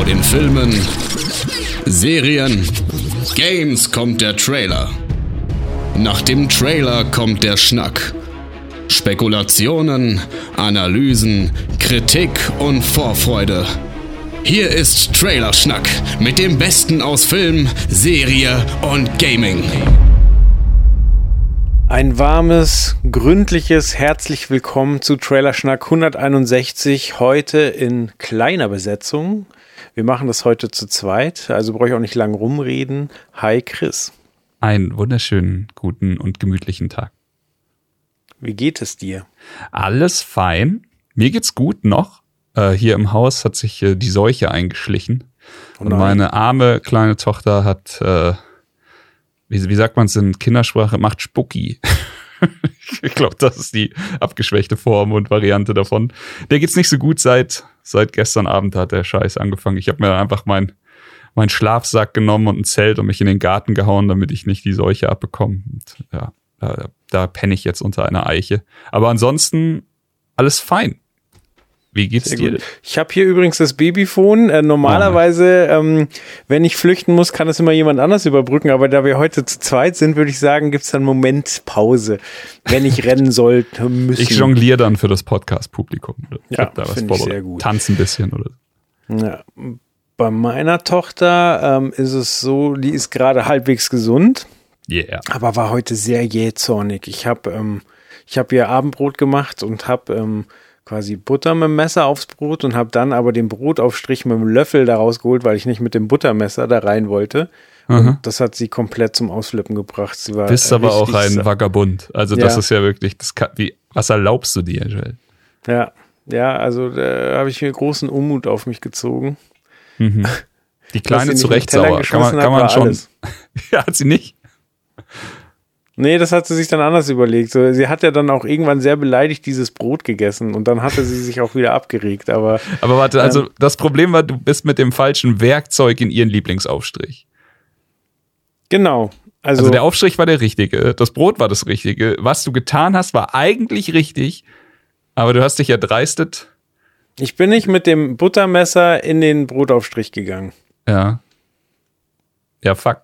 Vor den Filmen, Serien, Games kommt der Trailer. Nach dem Trailer kommt der Schnack. Spekulationen, Analysen, Kritik und Vorfreude. Hier ist Trailerschnack mit dem Besten aus Film, Serie und Gaming. Ein warmes, gründliches herzlich willkommen zu Trailerschnack 161, heute in kleiner Besetzung. Wir machen das heute zu zweit, also brauche ich auch nicht lang rumreden. Hi Chris. Einen wunderschönen, guten und gemütlichen Tag. Wie geht es dir? Alles fein. Mir geht's gut noch. Äh, hier im Haus hat sich äh, die Seuche eingeschlichen. Oh und meine arme kleine Tochter hat äh, wie, wie sagt man es in Kindersprache, macht Spucki. ich glaube, das ist die abgeschwächte Form und Variante davon. Der geht's nicht so gut seit, seit gestern Abend hat der Scheiß angefangen. Ich habe mir einfach mein, mein Schlafsack genommen und ein Zelt und mich in den Garten gehauen, damit ich nicht die Seuche abbekomme. Und ja, da, da penne ich jetzt unter einer Eiche. Aber ansonsten alles fein. Wie geht's Sehr dir? Gut. Ich habe hier übrigens das Babyphone. Äh, normalerweise, oh. ähm, wenn ich flüchten muss, kann es immer jemand anders überbrücken. Aber da wir heute zu zweit sind, würde ich sagen, gibt's dann Moment Pause, wenn ich rennen sollte müssen. Ich jongliere dann für das Podcast-Publikum. Ja, da finde ich sehr gut. Tanzen ein bisschen oder. Ja. Bei meiner Tochter ähm, ist es so, die ist gerade halbwegs gesund. Yeah. Aber war heute sehr jähzornig. Ich habe ähm, ich habe ihr Abendbrot gemacht und habe ähm, quasi Butter mit dem Messer aufs Brot und habe dann aber den Brotaufstrich mit dem Löffel daraus geholt, weil ich nicht mit dem Buttermesser da rein wollte. Und das hat sie komplett zum Ausflippen gebracht. Sie war Bist aber auch ein Vagabund. Also das ja. ist ja wirklich, das kann, wie, was erlaubst du dir, Joel? Ja, ja, also da habe ich mir großen Unmut auf mich gezogen. Mhm. Die kleine zurecht sauer. Kann man, kann man schon. ja, hat sie nicht. Nee, das hat sie sich dann anders überlegt. sie hat ja dann auch irgendwann sehr beleidigt dieses Brot gegessen und dann hatte sie sich auch wieder abgeregt. Aber, aber warte, also ähm, das Problem war, du bist mit dem falschen Werkzeug in ihren Lieblingsaufstrich. Genau. Also, also der Aufstrich war der richtige, das Brot war das richtige. Was du getan hast, war eigentlich richtig, aber du hast dich erdreistet. Ich bin nicht mit dem Buttermesser in den Brotaufstrich gegangen. Ja. Ja, fuck.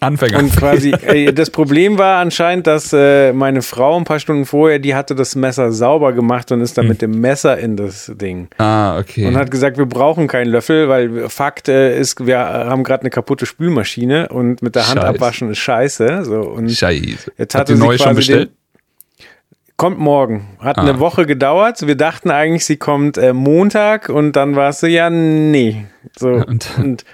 Anfänger. Und quasi, äh, das Problem war anscheinend, dass äh, meine Frau ein paar Stunden vorher, die hatte das Messer sauber gemacht und ist dann hm. mit dem Messer in das Ding. Ah, okay. Und hat gesagt, wir brauchen keinen Löffel, weil Fakt äh, ist, wir haben gerade eine kaputte Spülmaschine und mit der Hand scheiße. abwaschen ist scheiße. So, und scheiße. Jetzt hatte Habt ihr neu schon bestellt? Kommt morgen. Hat ah. eine Woche gedauert. Wir dachten eigentlich, sie kommt äh, Montag und dann war es so, ja, nee. So, und, und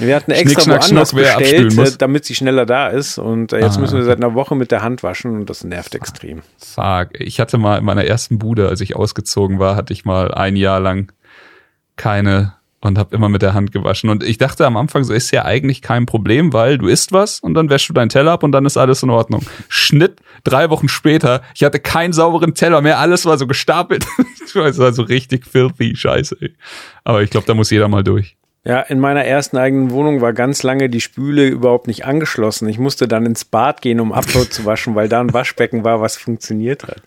wir hatten extra Schnick, woanders schnack, bestellt, äh, damit sie schneller da ist. Und äh, jetzt ah. müssen wir seit einer Woche mit der Hand waschen und das nervt extrem. Fuck. Ich hatte mal in meiner ersten Bude, als ich ausgezogen war, hatte ich mal ein Jahr lang keine und habe immer mit der Hand gewaschen. Und ich dachte am Anfang, so ist ja eigentlich kein Problem, weil du isst was und dann wäschst du deinen Teller ab und dann ist alles in Ordnung. Schnitt, drei Wochen später, ich hatte keinen sauberen Teller mehr, alles war so gestapelt. es war so richtig filthy Scheiße. Ey. Aber ich glaube, da muss jeder mal durch. Ja, in meiner ersten eigenen Wohnung war ganz lange die Spüle überhaupt nicht angeschlossen. Ich musste dann ins Bad gehen, um Abflot zu waschen, weil da ein Waschbecken war, was funktioniert hat.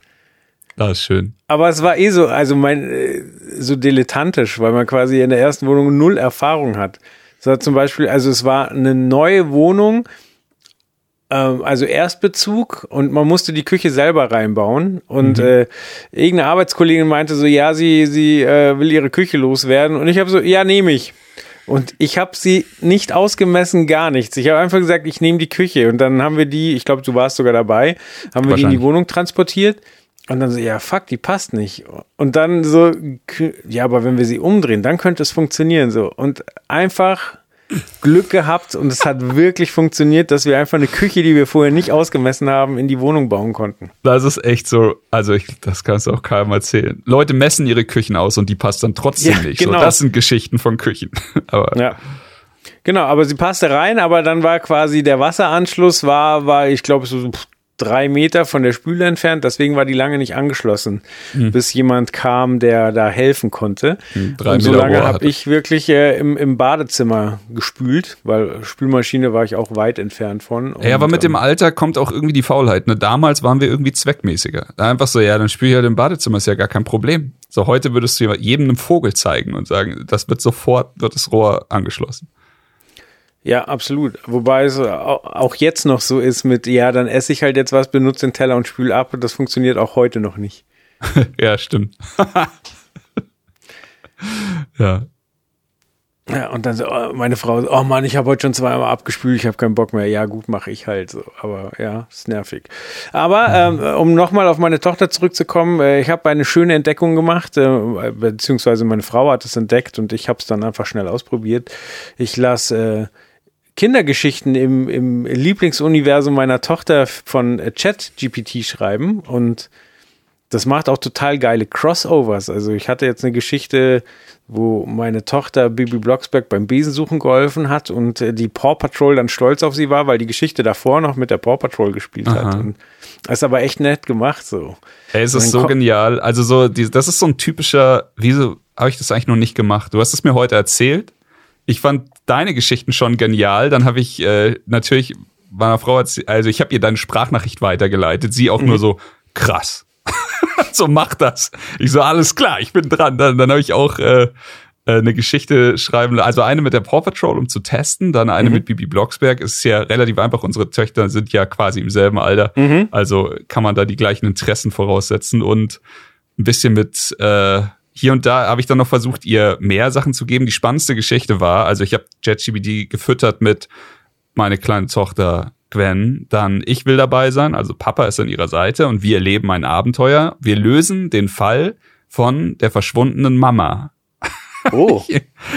Das ist schön. Aber es war eh so, also mein, äh, so dilettantisch, weil man quasi in der ersten Wohnung null Erfahrung hat. Es war zum Beispiel, also es war eine neue Wohnung, ähm, also Erstbezug und man musste die Küche selber reinbauen und mhm. äh, irgendeine Arbeitskollegin meinte so, ja, sie, sie äh, will ihre Küche loswerden und ich habe so, ja, nehme ich. Und ich habe sie nicht ausgemessen, gar nichts. Ich habe einfach gesagt, ich nehme die Küche und dann haben wir die, ich glaube, du warst sogar dabei, haben wir die in die Wohnung transportiert und dann so, ja, fuck, die passt nicht. Und dann so, ja, aber wenn wir sie umdrehen, dann könnte es funktionieren so. Und einfach Glück gehabt und es hat wirklich funktioniert, dass wir einfach eine Küche, die wir vorher nicht ausgemessen haben, in die Wohnung bauen konnten. Das ist echt so, also ich, das kannst du auch keinem erzählen. Leute messen ihre Küchen aus und die passt dann trotzdem ja, nicht. Genau. So, das sind Geschichten von Küchen. aber ja. Genau, aber sie passte rein, aber dann war quasi der Wasseranschluss war, war ich glaube so drei Meter von der Spüle entfernt, deswegen war die lange nicht angeschlossen, hm. bis jemand kam, der da helfen konnte. Hm, drei und so lange habe ich wirklich äh, im, im Badezimmer gespült, weil Spülmaschine war ich auch weit entfernt von. Ja, aber mit dem ähm, Alter kommt auch irgendwie die Faulheit. Ne? Damals waren wir irgendwie zweckmäßiger. Einfach so, ja, dann spüle ich halt im Badezimmer, ist ja gar kein Problem. So heute würdest du jedem einen Vogel zeigen und sagen, das wird sofort, wird das Rohr angeschlossen. Ja, absolut. Wobei es auch jetzt noch so ist mit, ja, dann esse ich halt jetzt was, benutze den Teller und spül ab und das funktioniert auch heute noch nicht. ja, stimmt. ja. Ja, und dann so, oh, meine Frau, oh Mann, ich habe heute schon zweimal abgespült, ich habe keinen Bock mehr. Ja, gut, mache ich halt so. Aber ja, ist nervig. Aber ähm, um nochmal auf meine Tochter zurückzukommen, äh, ich habe eine schöne Entdeckung gemacht, äh, beziehungsweise meine Frau hat es entdeckt und ich habe es dann einfach schnell ausprobiert. Ich lasse äh, Kindergeschichten im, im Lieblingsuniversum meiner Tochter von ChatGPT schreiben und das macht auch total geile Crossovers. Also ich hatte jetzt eine Geschichte, wo meine Tochter Bibi Blocksberg beim Besensuchen geholfen hat und äh, die Paw Patrol dann stolz auf sie war, weil die Geschichte davor noch mit der Paw Patrol gespielt Aha. hat. Und das ist aber echt nett gemacht so. Ey, es ist so genial. Also so, die, das ist so ein typischer, wieso habe ich das eigentlich noch nicht gemacht? Du hast es mir heute erzählt. Ich fand deine Geschichten schon genial. Dann habe ich äh, natürlich meiner Frau, also ich habe ihr deine Sprachnachricht weitergeleitet. Sie auch mhm. nur so krass so mach das. Ich so, alles klar, ich bin dran. Dann, dann habe ich auch äh, äh, eine Geschichte schreiben, also eine mit der Paw Patrol, um zu testen, dann eine mhm. mit Bibi Blocksberg. Es ist ja relativ einfach, unsere Töchter sind ja quasi im selben Alter, mhm. also kann man da die gleichen Interessen voraussetzen und ein bisschen mit äh, hier und da habe ich dann noch versucht, ihr mehr Sachen zu geben. Die spannendste Geschichte war, also ich habe JetGBD gefüttert mit meine kleine Tochter Gwen dann Ich will dabei sein, also Papa ist an ihrer Seite und wir erleben ein Abenteuer. Wir lösen den Fall von der verschwundenen Mama. Oh,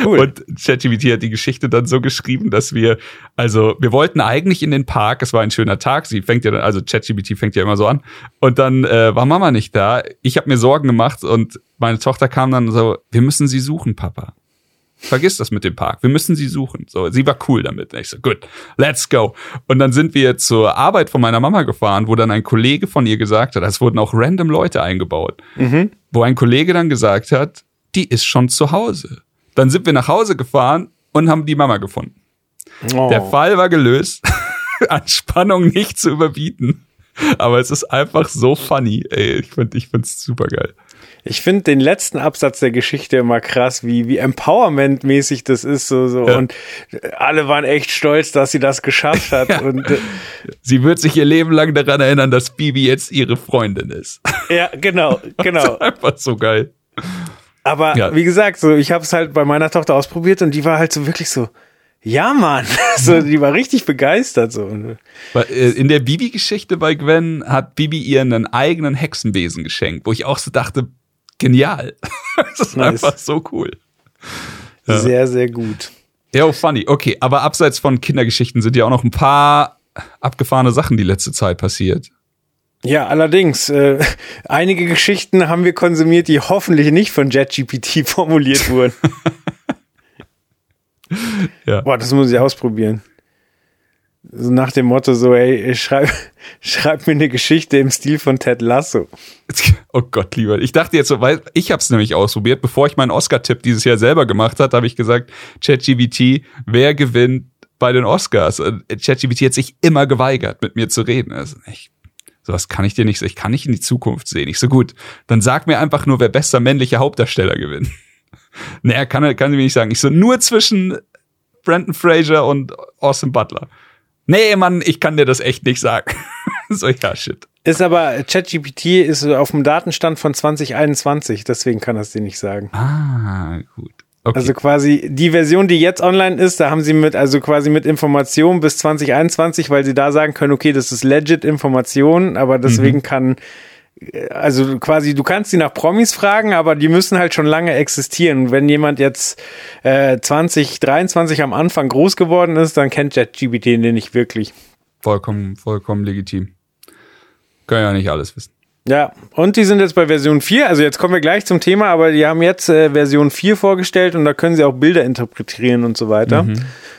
cool. Und ChatGPT hat die Geschichte dann so geschrieben, dass wir, also wir wollten eigentlich in den Park, es war ein schöner Tag, sie fängt ja dann, also ChatGPT fängt ja immer so an. Und dann äh, war Mama nicht da. Ich habe mir Sorgen gemacht und meine Tochter kam dann so, wir müssen sie suchen, Papa. Vergiss das mit dem Park. Wir müssen sie suchen. So, sie war cool damit. ich so, gut, let's go. Und dann sind wir zur Arbeit von meiner Mama gefahren, wo dann ein Kollege von ihr gesagt hat, es wurden auch random Leute eingebaut, mhm. wo ein Kollege dann gesagt hat, die ist schon zu Hause. Dann sind wir nach Hause gefahren und haben die Mama gefunden. Oh. Der Fall war gelöst. An Spannung nicht zu überbieten. Aber es ist einfach so funny. Ey, ich finde ich find's super geil. Ich finde den letzten Absatz der Geschichte immer krass, wie, wie Empowerment-mäßig das ist. So, so. Ja. Und alle waren echt stolz, dass sie das geschafft hat. Ja. Und, äh, sie wird sich ihr Leben lang daran erinnern, dass Bibi jetzt ihre Freundin ist. Ja, genau, genau. einfach so geil. Aber ja. wie gesagt, so ich habe es halt bei meiner Tochter ausprobiert und die war halt so wirklich so, ja, Mann. so, die war richtig begeistert. So. Äh, in der Bibi-Geschichte bei Gwen hat Bibi ihr einen eigenen Hexenbesen geschenkt, wo ich auch so dachte, genial. das ist nice. einfach so cool. Ja. Sehr, sehr gut. Ja, oh, funny. Okay, aber abseits von Kindergeschichten sind ja auch noch ein paar abgefahrene Sachen die letzte Zeit passiert. Ja, allerdings. Äh, einige Geschichten haben wir konsumiert, die hoffentlich nicht von JetGPT formuliert wurden. ja. Boah, das muss ich ausprobieren. So nach dem Motto so, ey, schreib, schreib mir eine Geschichte im Stil von Ted Lasso. Oh Gott, lieber. Ich dachte jetzt so, weil ich habe es nämlich ausprobiert, bevor ich meinen Oscar-Tipp dieses Jahr selber gemacht hat, habe ich gesagt, ChatGPT, wer gewinnt bei den Oscars? ChatGPT hat sich immer geweigert, mit mir zu reden. Also ich, sowas kann ich dir nicht, ich kann nicht in die Zukunft sehen. Ich so gut, dann sag mir einfach nur, wer bester männlicher Hauptdarsteller gewinnt. naja, kann, kann sie mir nicht sagen. Ich so, nur zwischen Brandon Fraser und Austin Butler. Nee, Mann, ich kann dir das echt nicht sagen. so, ja, shit. Ist aber, ChatGPT ist auf dem Datenstand von 2021, deswegen kann das dir nicht sagen. Ah, gut. Okay. Also quasi die Version, die jetzt online ist, da haben sie mit, also quasi mit Informationen bis 2021, weil sie da sagen können, okay, das ist legit Information, aber deswegen mhm. kann also quasi, du kannst sie nach Promis fragen, aber die müssen halt schon lange existieren. Wenn jemand jetzt äh, 2023 am Anfang groß geworden ist, dann kennt JetGPT den nicht wirklich. Vollkommen, vollkommen legitim. Können ja nicht alles wissen. Ja, und die sind jetzt bei Version 4, also jetzt kommen wir gleich zum Thema, aber die haben jetzt äh, Version 4 vorgestellt und da können sie auch Bilder interpretieren und so weiter. Mhm.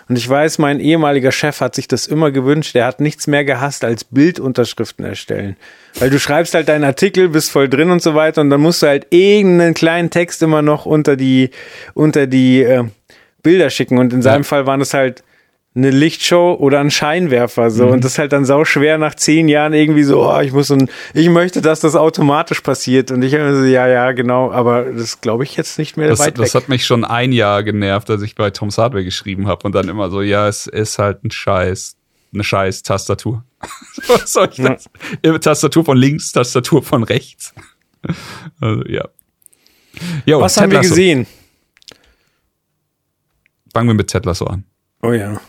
Und ich weiß, mein ehemaliger Chef hat sich das immer gewünscht, der hat nichts mehr gehasst als Bildunterschriften erstellen. Weil du schreibst halt deinen Artikel, bist voll drin und so weiter und dann musst du halt irgendeinen kleinen Text immer noch unter die, unter die äh, Bilder schicken und in seinem ja. Fall waren es halt eine Lichtshow oder ein Scheinwerfer so. Mhm. und das ist halt dann sau schwer nach zehn Jahren irgendwie so oh, ich muss und ich möchte dass das automatisch passiert. Und ich so ja ja genau aber das glaube ich jetzt nicht mehr das, weit das weg. hat mich schon ein Jahr genervt als ich bei Tom's Hardware geschrieben habe und dann immer so ja es ist halt ein Scheiß eine Scheiß Tastatur. Was soll ich das? Ja. Tastatur von links Tastatur von rechts. Also ja. Jo, was haben wir gesehen? Fangen wir mit Ted Lasso an. Oh ja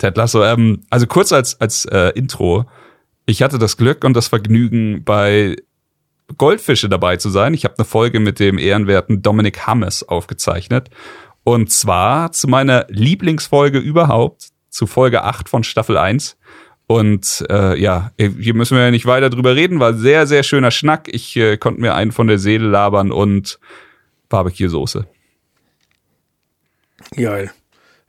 Ted Lasso. Ähm, also kurz als, als äh, Intro. Ich hatte das Glück und das Vergnügen, bei Goldfische dabei zu sein. Ich habe eine Folge mit dem ehrenwerten Dominic Hammes aufgezeichnet. Und zwar zu meiner Lieblingsfolge überhaupt, zu Folge 8 von Staffel 1. Und äh, ja, hier müssen wir ja nicht weiter drüber reden, war sehr, sehr schöner Schnack. Ich äh, konnte mir einen von der Seele labern und Barbecue-Soße. Geil.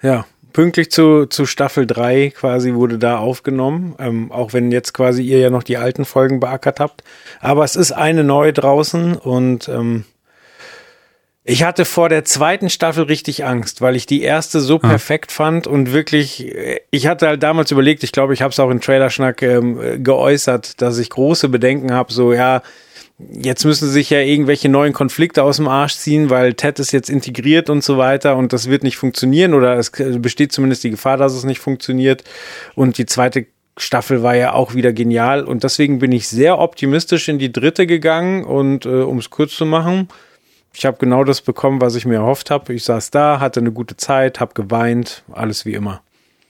Ja, pünktlich zu, zu Staffel 3 quasi wurde da aufgenommen, ähm, auch wenn jetzt quasi ihr ja noch die alten Folgen beackert habt. Aber es ist eine neue draußen und ähm, ich hatte vor der zweiten Staffel richtig Angst, weil ich die erste so ah. perfekt fand und wirklich, äh, ich hatte halt damals überlegt, ich glaube, ich habe es auch in Trailerschnack ähm, geäußert, dass ich große Bedenken habe, so ja, jetzt müssen sich ja irgendwelche neuen Konflikte aus dem Arsch ziehen, weil Ted ist jetzt integriert und so weiter und das wird nicht funktionieren oder es besteht zumindest die Gefahr, dass es nicht funktioniert. Und die zweite Staffel war ja auch wieder genial und deswegen bin ich sehr optimistisch in die dritte gegangen und äh, um es kurz zu machen, ich habe genau das bekommen, was ich mir erhofft habe. Ich saß da, hatte eine gute Zeit, habe geweint, alles wie immer.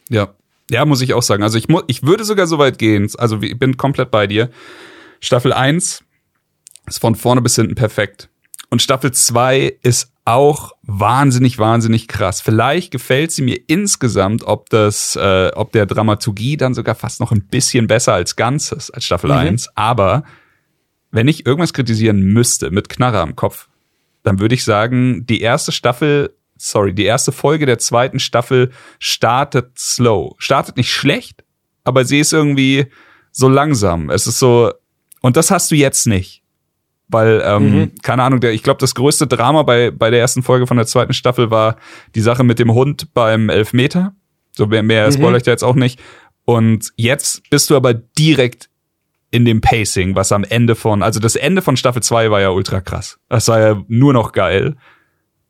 Ja, ja, muss ich auch sagen. Also ich, ich würde sogar so weit gehen. Also ich bin komplett bei dir. Staffel 1 ist von vorne bis hinten perfekt. Und Staffel 2 ist auch wahnsinnig, wahnsinnig krass. Vielleicht gefällt sie mir insgesamt, ob das, äh, ob der Dramaturgie dann sogar fast noch ein bisschen besser als Ganzes, als Staffel mhm. 1. Aber wenn ich irgendwas kritisieren müsste mit Knarre am Kopf, dann würde ich sagen, die erste Staffel, sorry, die erste Folge der zweiten Staffel startet slow. Startet nicht schlecht, aber sie ist irgendwie so langsam. Es ist so, und das hast du jetzt nicht. Weil, ähm, mhm. keine Ahnung, der, ich glaube, das größte Drama bei, bei der ersten Folge von der zweiten Staffel war die Sache mit dem Hund beim Elfmeter. So mehr, mehr mhm. spoilere ich da jetzt auch nicht. Und jetzt bist du aber direkt in dem Pacing, was am Ende von, also das Ende von Staffel 2 war ja ultra krass. Das war ja nur noch geil.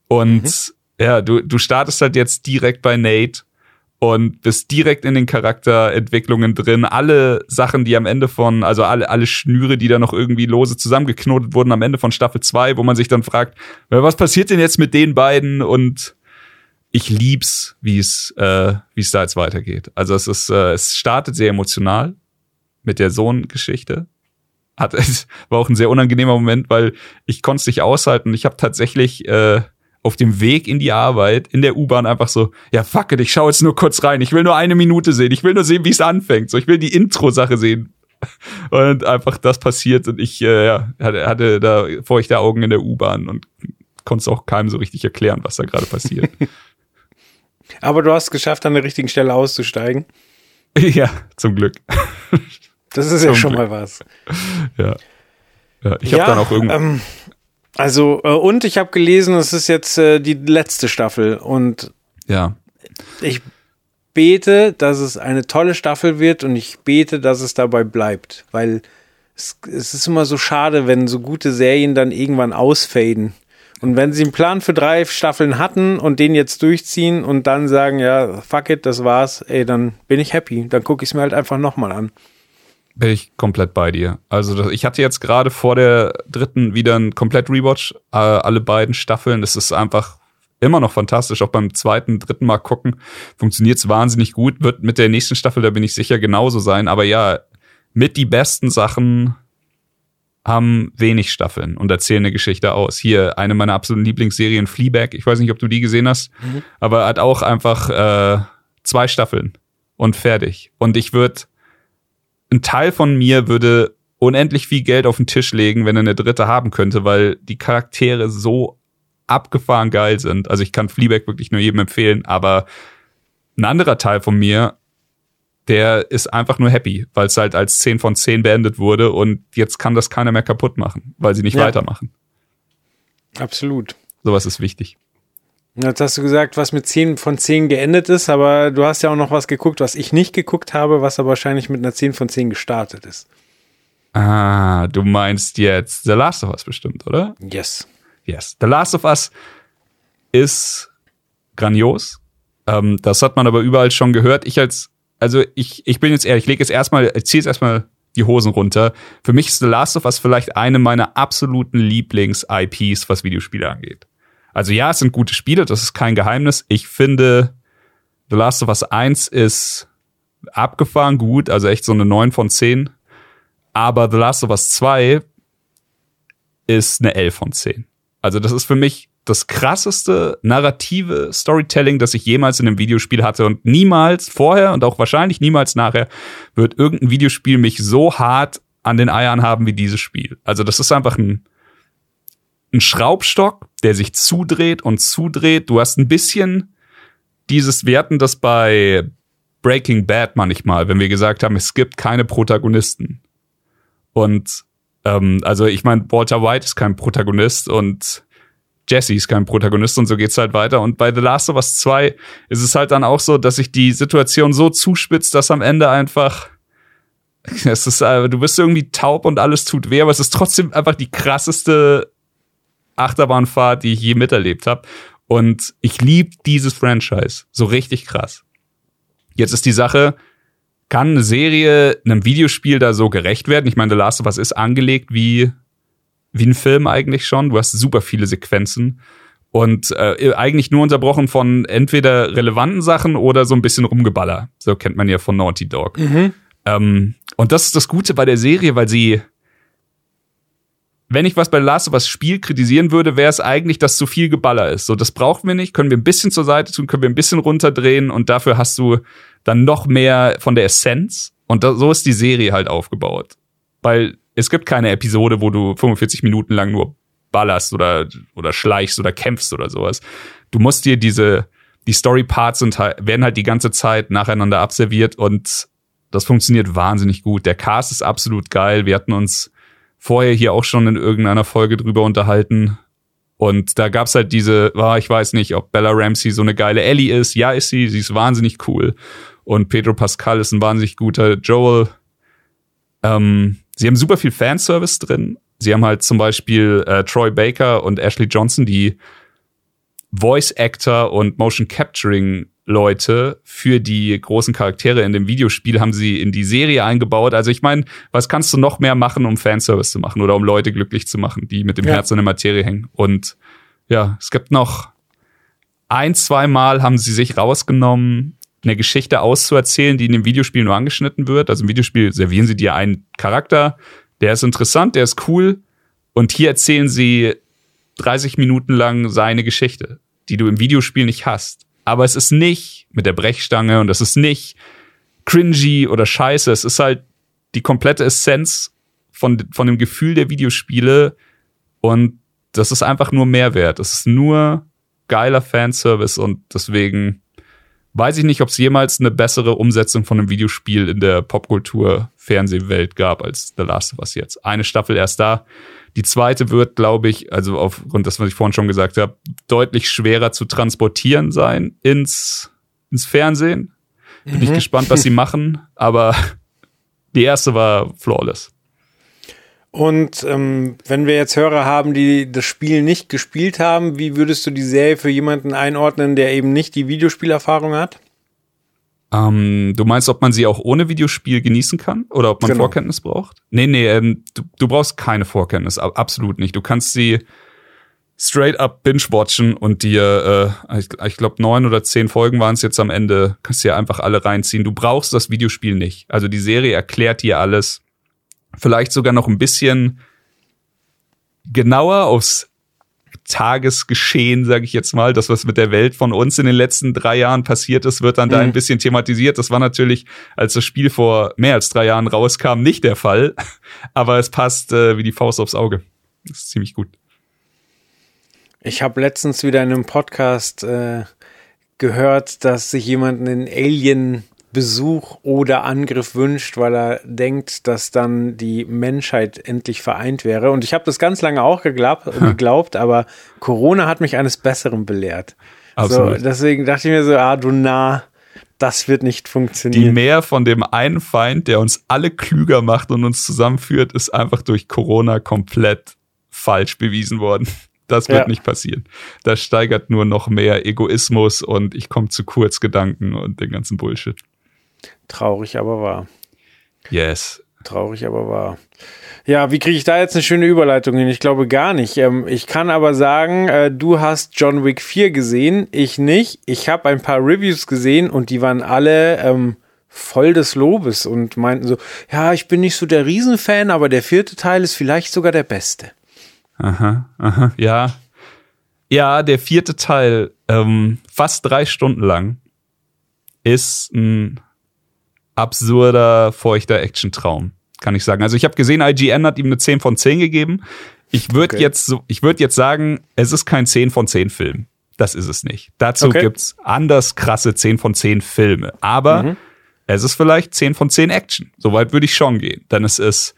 Und mhm. ja, du, du startest halt jetzt direkt bei Nate und bist direkt in den Charakterentwicklungen drin. Alle Sachen, die am Ende von, also alle, alle Schnüre, die da noch irgendwie lose zusammengeknotet wurden am Ende von Staffel 2, wo man sich dann fragt, was passiert denn jetzt mit den beiden? Und ich lieb's, wie es, äh, wie es da jetzt weitergeht. Also es ist, äh, es startet sehr emotional mit der Sohn-Geschichte. Hat, es war auch ein sehr unangenehmer Moment, weil ich konnte es nicht aushalten. Ich habe tatsächlich äh, auf dem Weg in die Arbeit in der U-Bahn einfach so, ja fuck it, ich schaue jetzt nur kurz rein. Ich will nur eine Minute sehen. Ich will nur sehen, wie es anfängt. So, ich will die Intro-Sache sehen. Und einfach das passiert und ich äh, ja, hatte, hatte da feuchte Augen in der U-Bahn und konnte es auch keinem so richtig erklären, was da gerade passiert. Aber du hast es geschafft, an der richtigen Stelle auszusteigen. Ja, zum Glück. Das ist ja schon Glück. mal was. Ja. ja ich habe ja, dann auch irgendwie. Ähm, also, äh, und ich habe gelesen, es ist jetzt äh, die letzte Staffel und ja. ich bete, dass es eine tolle Staffel wird und ich bete, dass es dabei bleibt, weil es, es ist immer so schade, wenn so gute Serien dann irgendwann ausfaden. Und wenn sie einen Plan für drei Staffeln hatten und den jetzt durchziehen und dann sagen, ja, fuck it, das war's, ey, dann bin ich happy. Dann gucke ich es mir halt einfach nochmal an. Bin ich komplett bei dir. Also ich hatte jetzt gerade vor der dritten wieder ein komplett Rewatch, äh, alle beiden Staffeln. Es ist einfach immer noch fantastisch. Auch beim zweiten, dritten Mal gucken funktioniert es wahnsinnig gut. Wird mit der nächsten Staffel, da bin ich sicher, genauso sein. Aber ja, mit die besten Sachen haben wenig Staffeln und erzählen eine Geschichte aus. Hier eine meiner absoluten Lieblingsserien, Fleabag. Ich weiß nicht, ob du die gesehen hast, mhm. aber hat auch einfach äh, zwei Staffeln und fertig. Und ich würde ein Teil von mir würde unendlich viel Geld auf den Tisch legen, wenn er eine dritte haben könnte, weil die Charaktere so abgefahren geil sind. Also ich kann Fleabag wirklich nur jedem empfehlen, aber ein anderer Teil von mir, der ist einfach nur happy, weil es halt als 10 von 10 beendet wurde und jetzt kann das keiner mehr kaputt machen, weil sie nicht ja. weitermachen. Absolut. Sowas ist wichtig. Jetzt hast du gesagt, was mit 10 von 10 geendet ist, aber du hast ja auch noch was geguckt, was ich nicht geguckt habe, was aber wahrscheinlich mit einer 10 von 10 gestartet ist. Ah, du meinst jetzt The Last of Us bestimmt, oder? Yes. Yes. The Last of Us ist grandios. Ähm, das hat man aber überall schon gehört. Ich als, also ich, ich bin jetzt ehrlich, ich lege jetzt erstmal, ich ziehe jetzt erstmal die Hosen runter. Für mich ist The Last of Us vielleicht eine meiner absoluten Lieblings-IPs, was Videospiele angeht. Also ja, es sind gute Spiele, das ist kein Geheimnis. Ich finde, The Last of Us 1 ist abgefahren gut, also echt so eine 9 von 10. Aber The Last of Us 2 ist eine 11 von 10. Also das ist für mich das krasseste narrative Storytelling, das ich jemals in einem Videospiel hatte und niemals vorher und auch wahrscheinlich niemals nachher wird irgendein Videospiel mich so hart an den Eiern haben wie dieses Spiel. Also das ist einfach ein, ein Schraubstock, der sich zudreht und zudreht. Du hast ein bisschen dieses Werten, das bei Breaking Bad manchmal, wenn wir gesagt haben, es gibt keine Protagonisten. Und ähm, also ich meine, Walter White ist kein Protagonist und Jesse ist kein Protagonist und so geht's halt weiter. Und bei The Last of Us 2 ist es halt dann auch so, dass sich die Situation so zuspitzt, dass am Ende einfach es ist, äh, du bist irgendwie taub und alles tut weh, aber es ist trotzdem einfach die krasseste Achterbahnfahrt, die ich je miterlebt habe. Und ich liebe dieses Franchise so richtig krass. Jetzt ist die Sache, kann eine Serie einem Videospiel da so gerecht werden? Ich meine, The Last of Us ist angelegt wie wie ein Film eigentlich schon. Du hast super viele Sequenzen und äh, eigentlich nur unterbrochen von entweder relevanten Sachen oder so ein bisschen Rumgeballer. So kennt man ja von Naughty Dog. Mhm. Ähm, und das ist das Gute bei der Serie, weil sie wenn ich was bei Last of Us Spiel kritisieren würde, wäre es eigentlich, dass zu viel Geballer ist. So, das brauchen wir nicht. Können wir ein bisschen zur Seite tun, können wir ein bisschen runterdrehen und dafür hast du dann noch mehr von der Essenz. Und da, so ist die Serie halt aufgebaut. Weil es gibt keine Episode, wo du 45 Minuten lang nur ballerst oder, oder schleichst oder kämpfst oder sowas. Du musst dir diese, die Story-Parts sind halt, werden halt die ganze Zeit nacheinander abserviert und das funktioniert wahnsinnig gut. Der Cast ist absolut geil. Wir hatten uns vorher hier auch schon in irgendeiner Folge drüber unterhalten. Und da gab's halt diese, oh, ich weiß nicht, ob Bella Ramsey so eine geile Ellie ist. Ja, ist sie. Sie ist wahnsinnig cool. Und Pedro Pascal ist ein wahnsinnig guter Joel. Ähm, Sie haben super viel Fanservice drin. Sie haben halt zum Beispiel äh, Troy Baker und Ashley Johnson, die Voice Actor und Motion Capturing Leute für die großen Charaktere in dem Videospiel haben sie in die Serie eingebaut. Also ich meine, was kannst du noch mehr machen, um Fanservice zu machen oder um Leute glücklich zu machen, die mit dem ja. Herz in der Materie hängen? Und ja, es gibt noch ein, zwei Mal haben sie sich rausgenommen, eine Geschichte auszuerzählen, die in dem Videospiel nur angeschnitten wird. Also im Videospiel servieren sie dir einen Charakter, der ist interessant, der ist cool. Und hier erzählen sie 30 Minuten lang seine Geschichte, die du im Videospiel nicht hast. Aber es ist nicht mit der Brechstange und es ist nicht cringy oder scheiße. Es ist halt die komplette Essenz von, von dem Gefühl der Videospiele. Und das ist einfach nur Mehrwert. Es ist nur geiler Fanservice und deswegen weiß ich nicht, ob es jemals eine bessere Umsetzung von einem Videospiel in der Popkultur-Fernsehwelt gab als The Last of Us jetzt. Eine Staffel erst da. Die zweite wird, glaube ich, also aufgrund des, was ich vorhin schon gesagt habe, deutlich schwerer zu transportieren sein ins, ins Fernsehen. Bin mhm. ich gespannt, was sie machen, aber die erste war flawless. Und ähm, wenn wir jetzt Hörer haben, die das Spiel nicht gespielt haben, wie würdest du die Serie für jemanden einordnen, der eben nicht die Videospielerfahrung hat? Ähm, du meinst, ob man sie auch ohne Videospiel genießen kann oder ob man genau. Vorkenntnis braucht? Nee, nee, ähm, du, du brauchst keine Vorkenntnis, absolut nicht. Du kannst sie straight up binge-watchen und dir, äh, ich, ich glaube, neun oder zehn Folgen waren es jetzt am Ende, kannst dir einfach alle reinziehen. Du brauchst das Videospiel nicht. Also die Serie erklärt dir alles vielleicht sogar noch ein bisschen genauer aufs Tagesgeschehen, sage ich jetzt mal, das, was mit der Welt von uns in den letzten drei Jahren passiert ist, wird dann mhm. da ein bisschen thematisiert. Das war natürlich, als das Spiel vor mehr als drei Jahren rauskam, nicht der Fall. Aber es passt äh, wie die Faust aufs Auge. Das ist ziemlich gut. Ich habe letztens wieder in einem Podcast äh, gehört, dass sich jemand einen Alien Besuch oder Angriff wünscht, weil er denkt, dass dann die Menschheit endlich vereint wäre. Und ich habe das ganz lange auch geglaubt, geglaubt, aber Corona hat mich eines Besseren belehrt. Absolut. So, deswegen dachte ich mir so, ah, du nah, das wird nicht funktionieren. Die mehr von dem einen Feind, der uns alle klüger macht und uns zusammenführt, ist einfach durch Corona komplett falsch bewiesen worden. Das wird ja. nicht passieren. Das steigert nur noch mehr Egoismus und ich komme zu kurz Gedanken und den ganzen Bullshit. Traurig, aber wahr. Yes. Traurig, aber wahr. Ja, wie kriege ich da jetzt eine schöne Überleitung hin? Ich glaube gar nicht. Ähm, ich kann aber sagen, äh, du hast John Wick 4 gesehen, ich nicht. Ich habe ein paar Reviews gesehen und die waren alle ähm, voll des Lobes und meinten so, ja, ich bin nicht so der Riesenfan, aber der vierte Teil ist vielleicht sogar der beste. Aha, aha, ja. Ja, der vierte Teil, ähm, fast drei Stunden lang, ist ein absurder, feuchter Action-Traum, kann ich sagen. Also ich habe gesehen, IGN hat ihm eine 10 von 10 gegeben. Ich würde okay. jetzt so, ich würde jetzt sagen, es ist kein 10 von 10 Film. Das ist es nicht. Dazu okay. gibt's anders krasse 10 von 10 Filme. Aber mhm. es ist vielleicht 10 von 10 Action. Soweit würde ich schon gehen. Denn es ist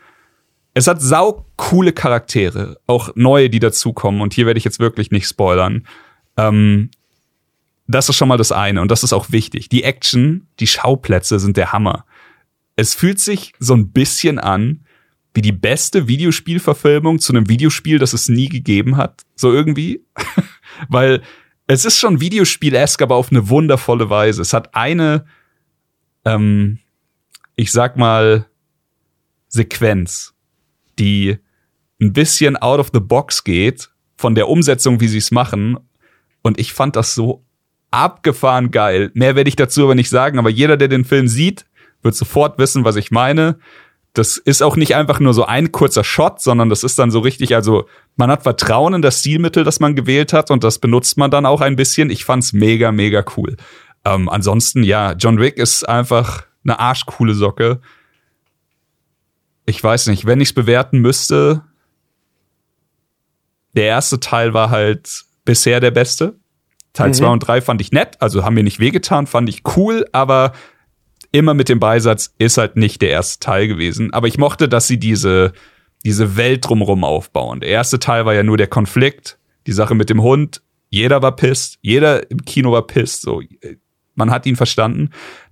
es hat sau coole Charaktere, auch neue, die dazukommen. Und hier werde ich jetzt wirklich nicht spoilern. Ähm, das ist schon mal das eine und das ist auch wichtig. Die Action, die Schauplätze sind der Hammer. Es fühlt sich so ein bisschen an wie die beste Videospielverfilmung zu einem Videospiel, das es nie gegeben hat. So irgendwie. Weil es ist schon Videospiel-esk, aber auf eine wundervolle Weise. Es hat eine, ähm, ich sag mal, Sequenz, die ein bisschen out of the box geht von der Umsetzung, wie sie es machen. Und ich fand das so abgefahren geil. Mehr werde ich dazu aber nicht sagen, aber jeder, der den Film sieht, wird sofort wissen, was ich meine. Das ist auch nicht einfach nur so ein kurzer Shot, sondern das ist dann so richtig, also man hat Vertrauen in das Stilmittel, das man gewählt hat und das benutzt man dann auch ein bisschen. Ich fand's mega, mega cool. Ähm, ansonsten, ja, John Wick ist einfach eine arschcoole Socke ich weiß nicht, wenn ich es bewerten müsste, der erste Teil war halt bisher der beste. Teil 2 mhm. und 3 fand ich nett, also haben mir nicht wehgetan, fand ich cool, aber immer mit dem Beisatz ist halt nicht der erste Teil gewesen. Aber ich mochte, dass sie diese, diese Welt drumherum aufbauen. Der erste Teil war ja nur der Konflikt, die Sache mit dem Hund. Jeder war pisst, jeder im Kino war pisst, so. Man hat ihn verstanden.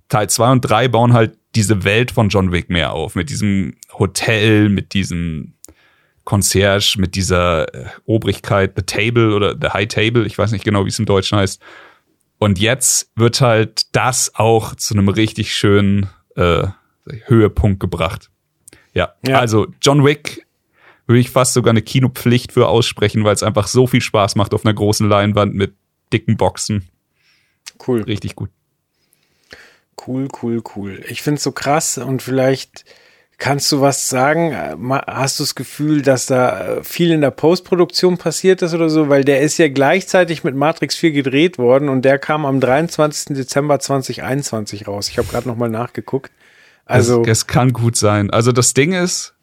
Teil 2 und 3 bauen halt diese Welt von John Wick mehr auf, mit diesem Hotel, mit diesem Concierge, mit dieser äh, Obrigkeit, The Table oder The High Table, ich weiß nicht genau, wie es im Deutschen heißt. Und jetzt wird halt das auch zu einem richtig schönen äh, Höhepunkt gebracht. Ja, ja, also John Wick würde ich fast sogar eine Kinopflicht für aussprechen, weil es einfach so viel Spaß macht auf einer großen Leinwand mit dicken Boxen. Cool. Richtig gut. Cool, cool, cool. Ich finde es so krass und vielleicht kannst du was sagen. Hast du das Gefühl, dass da äh, viel in der Postproduktion passiert ist oder so? Weil der ist ja gleichzeitig mit Matrix 4 gedreht worden und der kam am 23. Dezember 2021 raus. Ich habe gerade nochmal nachgeguckt. Also, es, es kann gut sein. Also das Ding ist,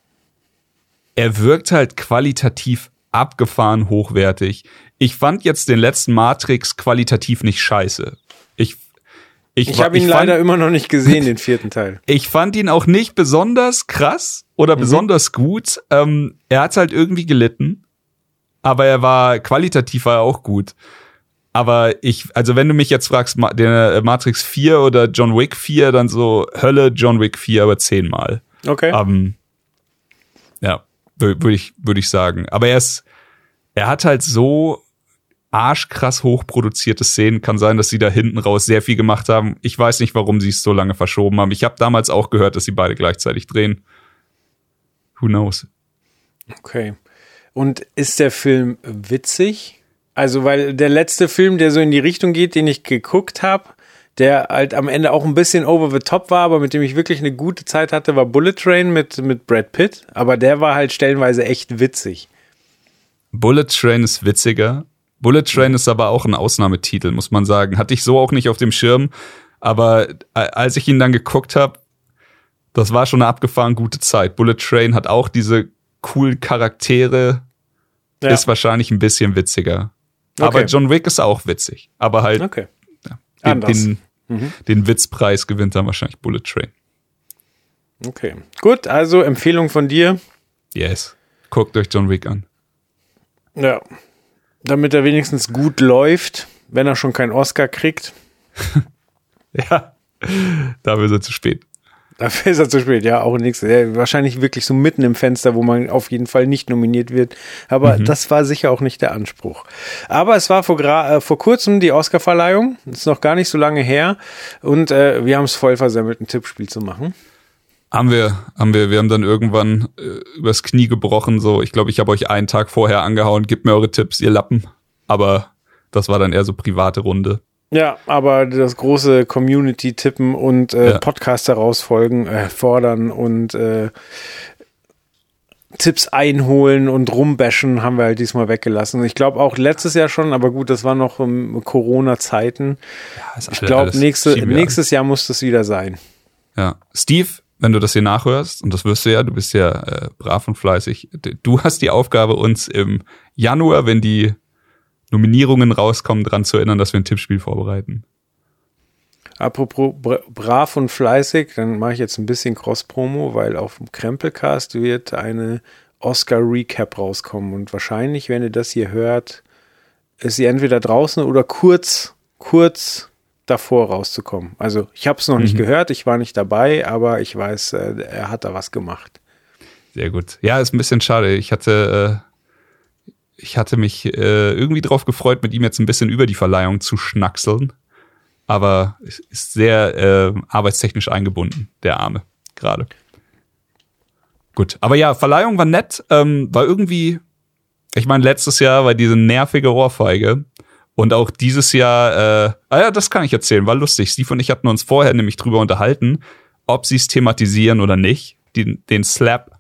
er wirkt halt qualitativ abgefahren hochwertig. Ich fand jetzt den letzten Matrix qualitativ nicht scheiße. Ich ich, ich habe ihn leider immer noch nicht gesehen, den vierten Teil. Ich fand ihn auch nicht besonders krass oder mhm. besonders gut. Ähm, er hat halt irgendwie gelitten, aber er war qualitativ war er auch gut. Aber ich, also wenn du mich jetzt fragst, der äh, Matrix 4 oder John Wick 4, dann so Hölle John Wick 4, aber zehnmal. Okay. Ähm, ja, würde ich, würde ich sagen. Aber er ist, er hat halt so arschkrass hochproduzierte Szenen. Kann sein, dass sie da hinten raus sehr viel gemacht haben. Ich weiß nicht, warum sie es so lange verschoben haben. Ich habe damals auch gehört, dass sie beide gleichzeitig drehen. Who knows? Okay. Und ist der Film witzig? Also, weil der letzte Film, der so in die Richtung geht, den ich geguckt habe, der halt am Ende auch ein bisschen over the top war, aber mit dem ich wirklich eine gute Zeit hatte, war Bullet Train mit, mit Brad Pitt. Aber der war halt stellenweise echt witzig. Bullet Train ist witziger, Bullet Train ist aber auch ein Ausnahmetitel, muss man sagen. Hatte ich so auch nicht auf dem Schirm. Aber äh, als ich ihn dann geguckt habe, das war schon eine abgefahren gute Zeit. Bullet Train hat auch diese coolen Charaktere, ja. ist wahrscheinlich ein bisschen witziger. Okay. Aber John Wick ist auch witzig. Aber halt okay. ja, den, den, mhm. den Witzpreis gewinnt dann wahrscheinlich Bullet Train. Okay. Gut, also Empfehlung von dir. Yes. Guckt euch John Wick an. Ja, damit er wenigstens gut läuft, wenn er schon keinen Oscar kriegt. ja, da ist er zu spät. Dafür ist er zu spät, ja, auch nichts. Wahrscheinlich wirklich so mitten im Fenster, wo man auf jeden Fall nicht nominiert wird. Aber mhm. das war sicher auch nicht der Anspruch. Aber es war vor, äh, vor kurzem die Oscarverleihung. Ist noch gar nicht so lange her. Und äh, wir haben es voll versammelt, ein Tippspiel zu machen. Haben wir, haben wir, wir haben dann irgendwann äh, übers Knie gebrochen. So, ich glaube, ich habe euch einen Tag vorher angehauen, gebt mir eure Tipps, ihr Lappen. Aber das war dann eher so private Runde. Ja, aber das große Community-Tippen und äh, ja. Podcast herausfolgen, äh, fordern und äh, Tipps einholen und rumbashen haben wir halt diesmal weggelassen. Ich glaube auch letztes Jahr schon, aber gut, das war noch um Corona-Zeiten. Ja, ich glaube, nächste, nächstes Jahr muss das wieder sein. Ja. Steve, wenn du das hier nachhörst, und das wirst du ja, du bist ja äh, brav und fleißig, du hast die Aufgabe, uns im Januar, wenn die Nominierungen rauskommen, dran zu erinnern, dass wir ein Tippspiel vorbereiten. Apropos brav und fleißig, dann mache ich jetzt ein bisschen Cross-Promo, weil auf dem Krempelcast wird eine Oscar-Recap rauskommen. Und wahrscheinlich, wenn ihr das hier hört, ist sie entweder draußen oder kurz, kurz davor rauszukommen. Also ich habe es noch mhm. nicht gehört, ich war nicht dabei, aber ich weiß, äh, er hat da was gemacht. Sehr gut. Ja, ist ein bisschen schade. Ich hatte äh, ich hatte mich äh, irgendwie drauf gefreut, mit ihm jetzt ein bisschen über die Verleihung zu schnackseln. Aber ist sehr äh, arbeitstechnisch eingebunden, der Arme, gerade. Gut, aber ja, Verleihung war nett, ähm, war irgendwie, ich meine, letztes Jahr war diese nervige Ohrfeige. Und auch dieses Jahr, äh, ah ja, das kann ich erzählen, war lustig. Steve und ich hatten uns vorher nämlich drüber unterhalten, ob sie es thematisieren oder nicht, den, den Slap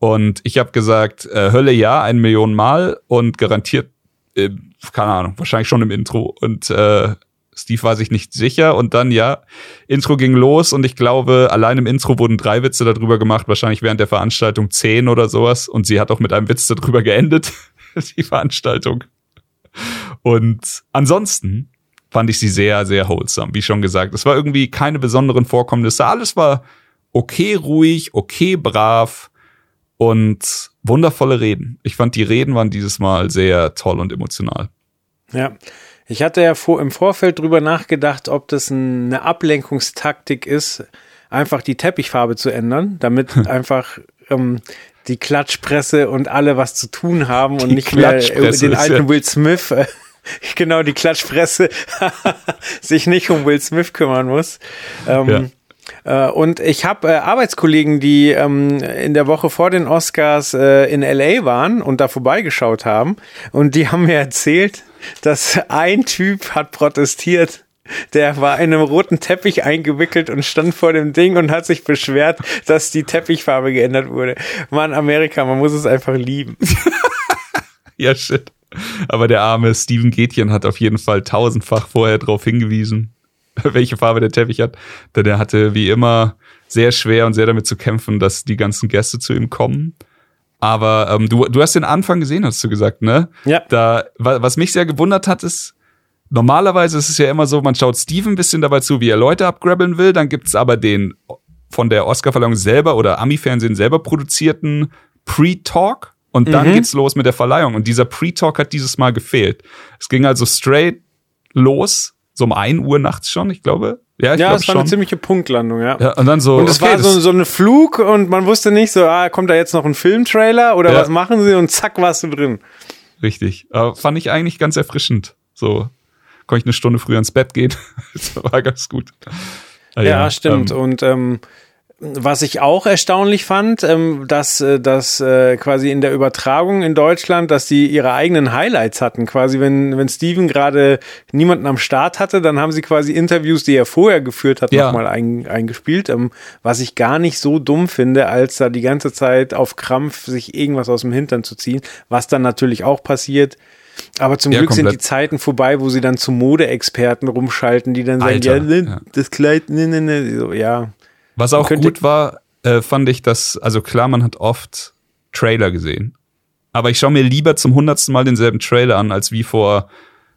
und ich habe gesagt, äh, Hölle ja, ein Million Mal und garantiert, äh, keine Ahnung, wahrscheinlich schon im Intro. Und äh, Steve war sich nicht sicher und dann ja, Intro ging los und ich glaube, allein im Intro wurden drei Witze darüber gemacht, wahrscheinlich während der Veranstaltung zehn oder sowas. Und sie hat auch mit einem Witz darüber geendet, die Veranstaltung. Und ansonsten fand ich sie sehr, sehr wholesome, wie schon gesagt. Es war irgendwie keine besonderen Vorkommnisse. Alles war okay ruhig, okay brav und wundervolle Reden. Ich fand, die Reden waren dieses Mal sehr toll und emotional. Ja. Ich hatte ja vor, im Vorfeld drüber nachgedacht, ob das eine Ablenkungstaktik ist, einfach die Teppichfarbe zu ändern, damit einfach ähm, die Klatschpresse und alle was zu tun haben und die nicht mehr den alten ja. Will Smith, äh, genau die Klatschpresse, sich nicht um Will Smith kümmern muss. Ähm, ja. Äh, und ich habe äh, Arbeitskollegen, die ähm, in der Woche vor den Oscars äh, in LA waren und da vorbeigeschaut haben. Und die haben mir erzählt, dass ein Typ hat protestiert. Der war in einem roten Teppich eingewickelt und stand vor dem Ding und hat sich beschwert, dass die Teppichfarbe geändert wurde. Mann, Amerika, man muss es einfach lieben. ja, shit. Aber der arme Steven Gätchen hat auf jeden Fall tausendfach vorher darauf hingewiesen. welche Farbe der Teppich hat. Denn er hatte wie immer sehr schwer und sehr damit zu kämpfen, dass die ganzen Gäste zu ihm kommen. Aber ähm, du, du hast den Anfang gesehen, hast du gesagt, ne? Ja. Da, was mich sehr gewundert hat, ist, normalerweise ist es ja immer so, man schaut Steven ein bisschen dabei zu, wie er Leute abgrabbeln will, dann gibt's aber den von der Oscarverleihung selber oder Ami-Fernsehen selber produzierten Pre-Talk und dann mhm. geht's los mit der Verleihung. Und dieser Pre-Talk hat dieses Mal gefehlt. Es ging also straight los so um ein Uhr nachts schon, ich glaube. Ja, ich ja es war schon. eine ziemliche Punktlandung, ja. ja und dann so. Und es okay, war so, so ein Flug und man wusste nicht so, ah, kommt da jetzt noch ein Filmtrailer oder ja. was machen sie und zack, warst du drin. Richtig. Aber fand ich eigentlich ganz erfrischend. So konnte ich eine Stunde früher ins Bett gehen. das war ganz gut. Ja, ja stimmt. Ähm, und ähm, was ich auch erstaunlich fand, ähm, dass, äh, dass äh, quasi in der Übertragung in Deutschland, dass die ihre eigenen Highlights hatten. Quasi, wenn, wenn Steven gerade niemanden am Start hatte, dann haben sie quasi Interviews, die er vorher geführt hat, ja. nochmal ein, eingespielt. Ähm, was ich gar nicht so dumm finde, als da die ganze Zeit auf Krampf sich irgendwas aus dem Hintern zu ziehen, was dann natürlich auch passiert. Aber zum ja, Glück komplett. sind die Zeiten vorbei, wo sie dann zu Modeexperten rumschalten, die dann Alter, sagen, ja, ja, das Kleid, ne, ne, ne, so, ja. Was auch gut war, äh, fand ich, dass, also klar, man hat oft Trailer gesehen. Aber ich schaue mir lieber zum hundertsten Mal denselben Trailer an, als wie vor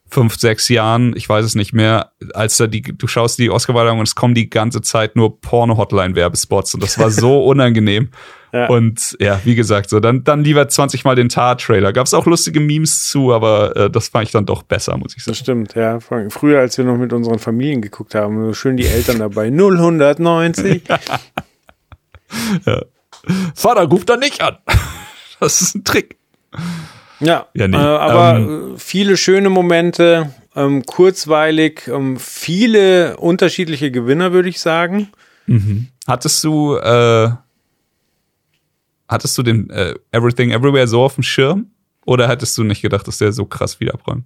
fünf, sechs Jahren, ich weiß es nicht mehr, als da die, du schaust die Oscar-Verleihung und es kommen die ganze Zeit nur Porno-Hotline-Werbespots und das war so unangenehm. Ja. Und ja, wie gesagt, so dann, dann lieber 20 Mal den Tar-Trailer. Gab es auch lustige Memes zu, aber äh, das fand ich dann doch besser, muss ich sagen. Das stimmt, ja. Früher, als wir noch mit unseren Familien geguckt haben, schön die Eltern dabei. 090. ja. Vater, ruft da nicht an. Das ist ein Trick. Ja, ja nee. äh, aber ähm, viele schöne Momente, ähm, kurzweilig, ähm, viele unterschiedliche Gewinner, würde ich sagen. Mhm. Hattest du, äh, hattest du den äh, Everything Everywhere so auf dem Schirm? Oder hättest du nicht gedacht, dass der so krass wieder abräumt?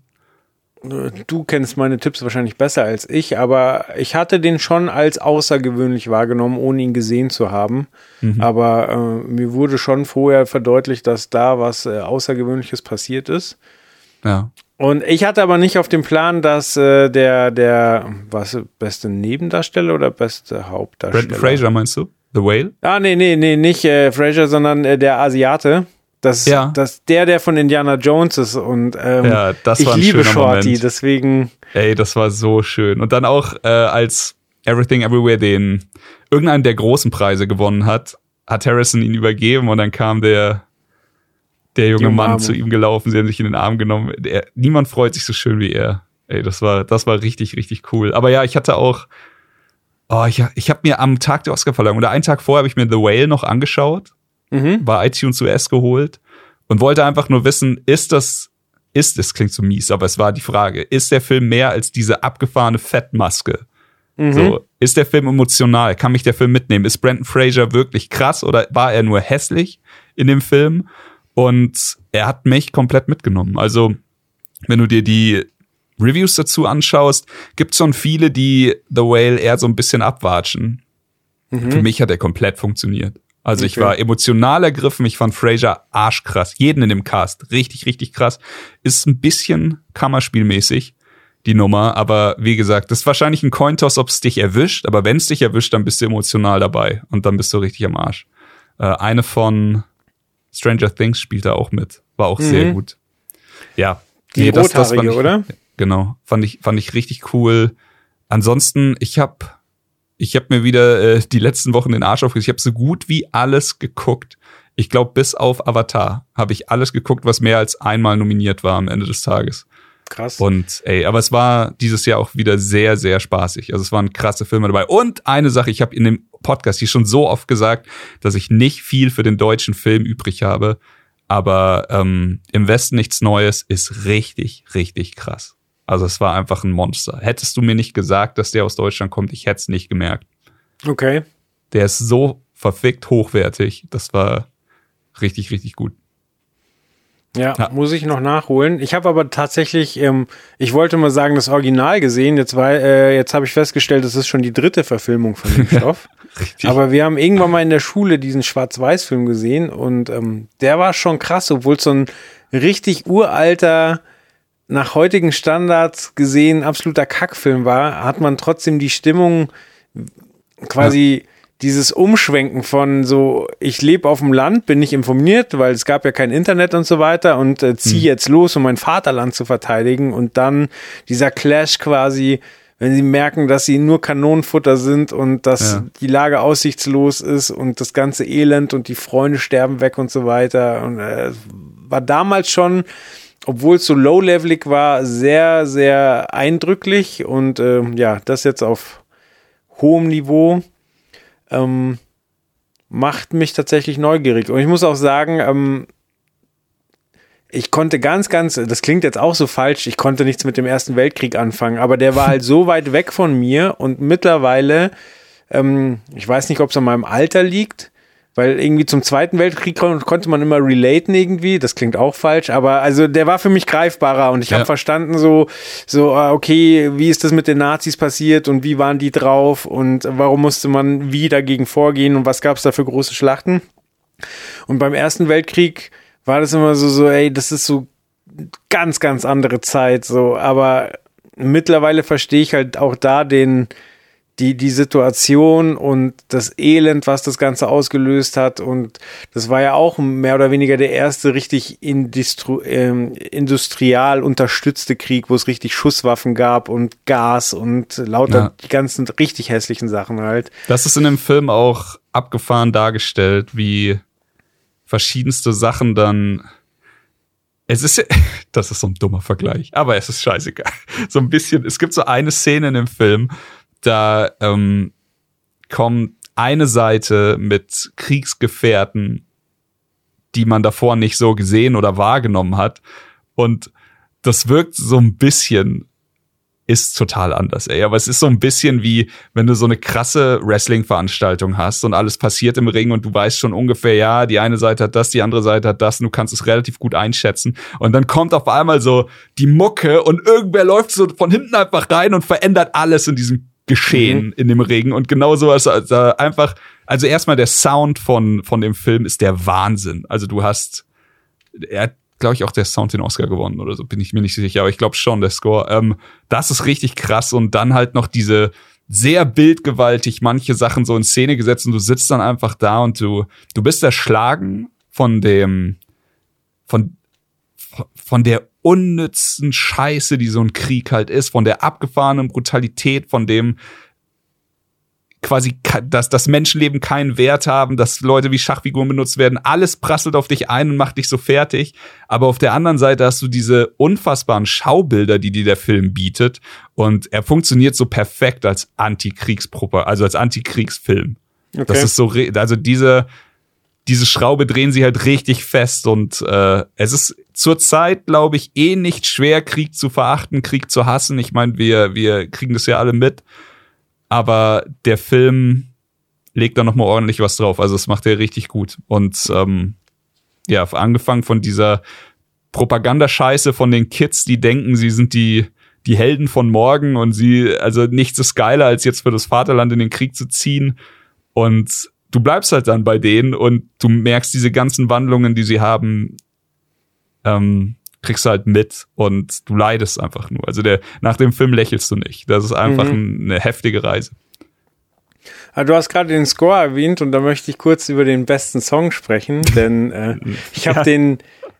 Du kennst meine Tipps wahrscheinlich besser als ich, aber ich hatte den schon als außergewöhnlich wahrgenommen, ohne ihn gesehen zu haben. Mhm. Aber äh, mir wurde schon vorher verdeutlicht, dass da was äh, Außergewöhnliches passiert ist. Ja. Und ich hatte aber nicht auf dem Plan, dass äh, der, der, was, beste Nebendarsteller oder beste Hauptdarsteller? Brandon Fraser meinst du? The Whale? Ah, nee, nee, nee, nicht äh, Fraser, sondern äh, der Asiate. Das, ja. das, der, der von Indiana Jones ist und ähm, ja, das ich liebe Shorty, Moment. deswegen. Ey, das war so schön. Und dann auch äh, als Everything Everywhere den irgendeinen der großen Preise gewonnen hat, hat Harrison ihn übergeben und dann kam der der junge Mann zu ihm gelaufen, sie haben sich in den Arm genommen. Der, niemand freut sich so schön wie er. Ey, das war das war richtig richtig cool. Aber ja, ich hatte auch oh, ich, ich habe mir am Tag der Oscarverleihung oder einen Tag vorher habe ich mir The Whale noch angeschaut mhm. bei iTunes US geholt und wollte einfach nur wissen, ist das, ist, es klingt so mies, aber es war die Frage, ist der Film mehr als diese abgefahrene Fettmaske? Mhm. So, ist der Film emotional? Kann mich der Film mitnehmen? Ist Brandon Fraser wirklich krass oder war er nur hässlich in dem Film? Und er hat mich komplett mitgenommen. Also, wenn du dir die Reviews dazu anschaust, gibt es schon viele, die The Whale eher so ein bisschen abwatschen. Mhm. Für mich hat er komplett funktioniert. Also okay. ich war emotional ergriffen. Ich fand Fraser arschkrass. Jeden in dem Cast. Richtig, richtig krass. Ist ein bisschen Kammerspielmäßig, die Nummer. Aber wie gesagt, das ist wahrscheinlich ein Cointoss, ob es dich erwischt. Aber wenn es dich erwischt, dann bist du emotional dabei. Und dann bist du richtig am Arsch. Äh, eine von Stranger Things spielt da auch mit. War auch mhm. sehr gut. Ja. Die nee, das, das fand ich, oder? Genau. Fand ich, fand ich richtig cool. Ansonsten, ich habe ich habe mir wieder äh, die letzten Wochen den Arsch aufgerissen. Ich habe so gut wie alles geguckt. Ich glaube, bis auf Avatar habe ich alles geguckt, was mehr als einmal nominiert war am Ende des Tages. Krass. Und ey, aber es war dieses Jahr auch wieder sehr, sehr spaßig. Also es waren krasse Filme dabei. Und eine Sache, ich habe in dem Podcast hier schon so oft gesagt, dass ich nicht viel für den deutschen Film übrig habe. Aber ähm, im Westen nichts Neues ist richtig, richtig krass. Also es war einfach ein Monster. Hättest du mir nicht gesagt, dass der aus Deutschland kommt, ich hätte es nicht gemerkt. Okay. Der ist so verfickt hochwertig. Das war richtig, richtig gut. Ja, ja, muss ich noch nachholen. Ich habe aber tatsächlich, ähm, ich wollte mal sagen, das Original gesehen. Jetzt, war, äh, jetzt habe ich festgestellt, das ist schon die dritte Verfilmung von dem Stoff. Richtig. Aber wir haben irgendwann mal in der Schule diesen Schwarz-Weiß-Film gesehen und ähm, der war schon krass, obwohl es so ein richtig uralter nach heutigen Standards gesehen absoluter Kackfilm war, hat man trotzdem die Stimmung quasi ja. dieses Umschwenken von so, ich lebe auf dem Land, bin nicht informiert, weil es gab ja kein Internet und so weiter und äh, ziehe hm. jetzt los, um mein Vaterland zu verteidigen und dann dieser Clash quasi, wenn sie merken, dass sie nur Kanonenfutter sind und dass ja. die Lage aussichtslos ist und das ganze Elend und die Freunde sterben weg und so weiter und äh, war damals schon obwohl es so low-levelig war, sehr, sehr eindrücklich und äh, ja, das jetzt auf hohem Niveau ähm, macht mich tatsächlich neugierig. Und ich muss auch sagen, ähm, ich konnte ganz, ganz, das klingt jetzt auch so falsch, ich konnte nichts mit dem Ersten Weltkrieg anfangen, aber der war halt so weit weg von mir und mittlerweile, ähm, ich weiß nicht, ob es an meinem Alter liegt, weil irgendwie zum Zweiten Weltkrieg konnte man immer relaten irgendwie, das klingt auch falsch, aber also der war für mich greifbarer und ich ja. habe verstanden so, so, ah, okay, wie ist das mit den Nazis passiert und wie waren die drauf und warum musste man wie dagegen vorgehen und was gab es da für große Schlachten? Und beim Ersten Weltkrieg war das immer so, so, ey, das ist so ganz, ganz andere Zeit, so, aber mittlerweile verstehe ich halt auch da den, die, die Situation und das Elend, was das Ganze ausgelöst hat. Und das war ja auch mehr oder weniger der erste richtig industri ähm, industrial unterstützte Krieg, wo es richtig Schusswaffen gab und Gas und lauter ja. die ganzen richtig hässlichen Sachen halt. Das ist in dem Film auch abgefahren dargestellt, wie verschiedenste Sachen dann es ist, das ist so ein dummer Vergleich, aber es ist scheißegal. So ein bisschen, es gibt so eine Szene in dem Film, da ähm, kommt eine Seite mit Kriegsgefährten, die man davor nicht so gesehen oder wahrgenommen hat. Und das wirkt so ein bisschen ist total anders, ey. Aber es ist so ein bisschen wie, wenn du so eine krasse Wrestling-Veranstaltung hast und alles passiert im Ring und du weißt schon ungefähr, ja, die eine Seite hat das, die andere Seite hat das und du kannst es relativ gut einschätzen. Und dann kommt auf einmal so die Mucke und irgendwer läuft so von hinten einfach rein und verändert alles in diesem Geschehen mhm. in dem Ring. Und genau so ist also einfach, also erstmal der Sound von, von dem Film ist der Wahnsinn. Also du hast, er hat glaube ich, auch der Sound den Oscar gewonnen oder so, bin ich mir nicht sicher, aber ich glaube schon, der Score. Ähm, das ist richtig krass und dann halt noch diese sehr bildgewaltig manche Sachen so in Szene gesetzt und du sitzt dann einfach da und du, du bist erschlagen von dem, von, von der unnützen Scheiße, die so ein Krieg halt ist, von der abgefahrenen Brutalität, von dem, quasi, dass das Menschenleben keinen Wert haben, dass Leute wie Schachfiguren benutzt werden. Alles prasselt auf dich ein und macht dich so fertig. Aber auf der anderen Seite hast du diese unfassbaren Schaubilder, die dir der Film bietet. Und er funktioniert so perfekt als Antikriegspropper, also als Antikriegsfilm. Okay. Das ist so, also diese, diese Schraube drehen sie halt richtig fest und äh, es ist zurzeit, glaube ich, eh nicht schwer, Krieg zu verachten, Krieg zu hassen. Ich meine, wir, wir kriegen das ja alle mit aber der Film legt da noch mal ordentlich was drauf. Also das macht er richtig gut. Und ähm, ja, angefangen von dieser Propagandascheiße von den Kids, die denken, sie sind die die Helden von morgen und sie, also nichts ist geiler, als jetzt für das Vaterland in den Krieg zu ziehen. Und du bleibst halt dann bei denen und du merkst diese ganzen Wandlungen, die sie haben, ähm, kriegst du halt mit und du leidest einfach nur. Also der, nach dem Film lächelst du nicht. Das ist einfach mhm. eine heftige Reise. Ah, du hast gerade den Score erwähnt und da möchte ich kurz über den besten Song sprechen, denn äh, ich habe ja. den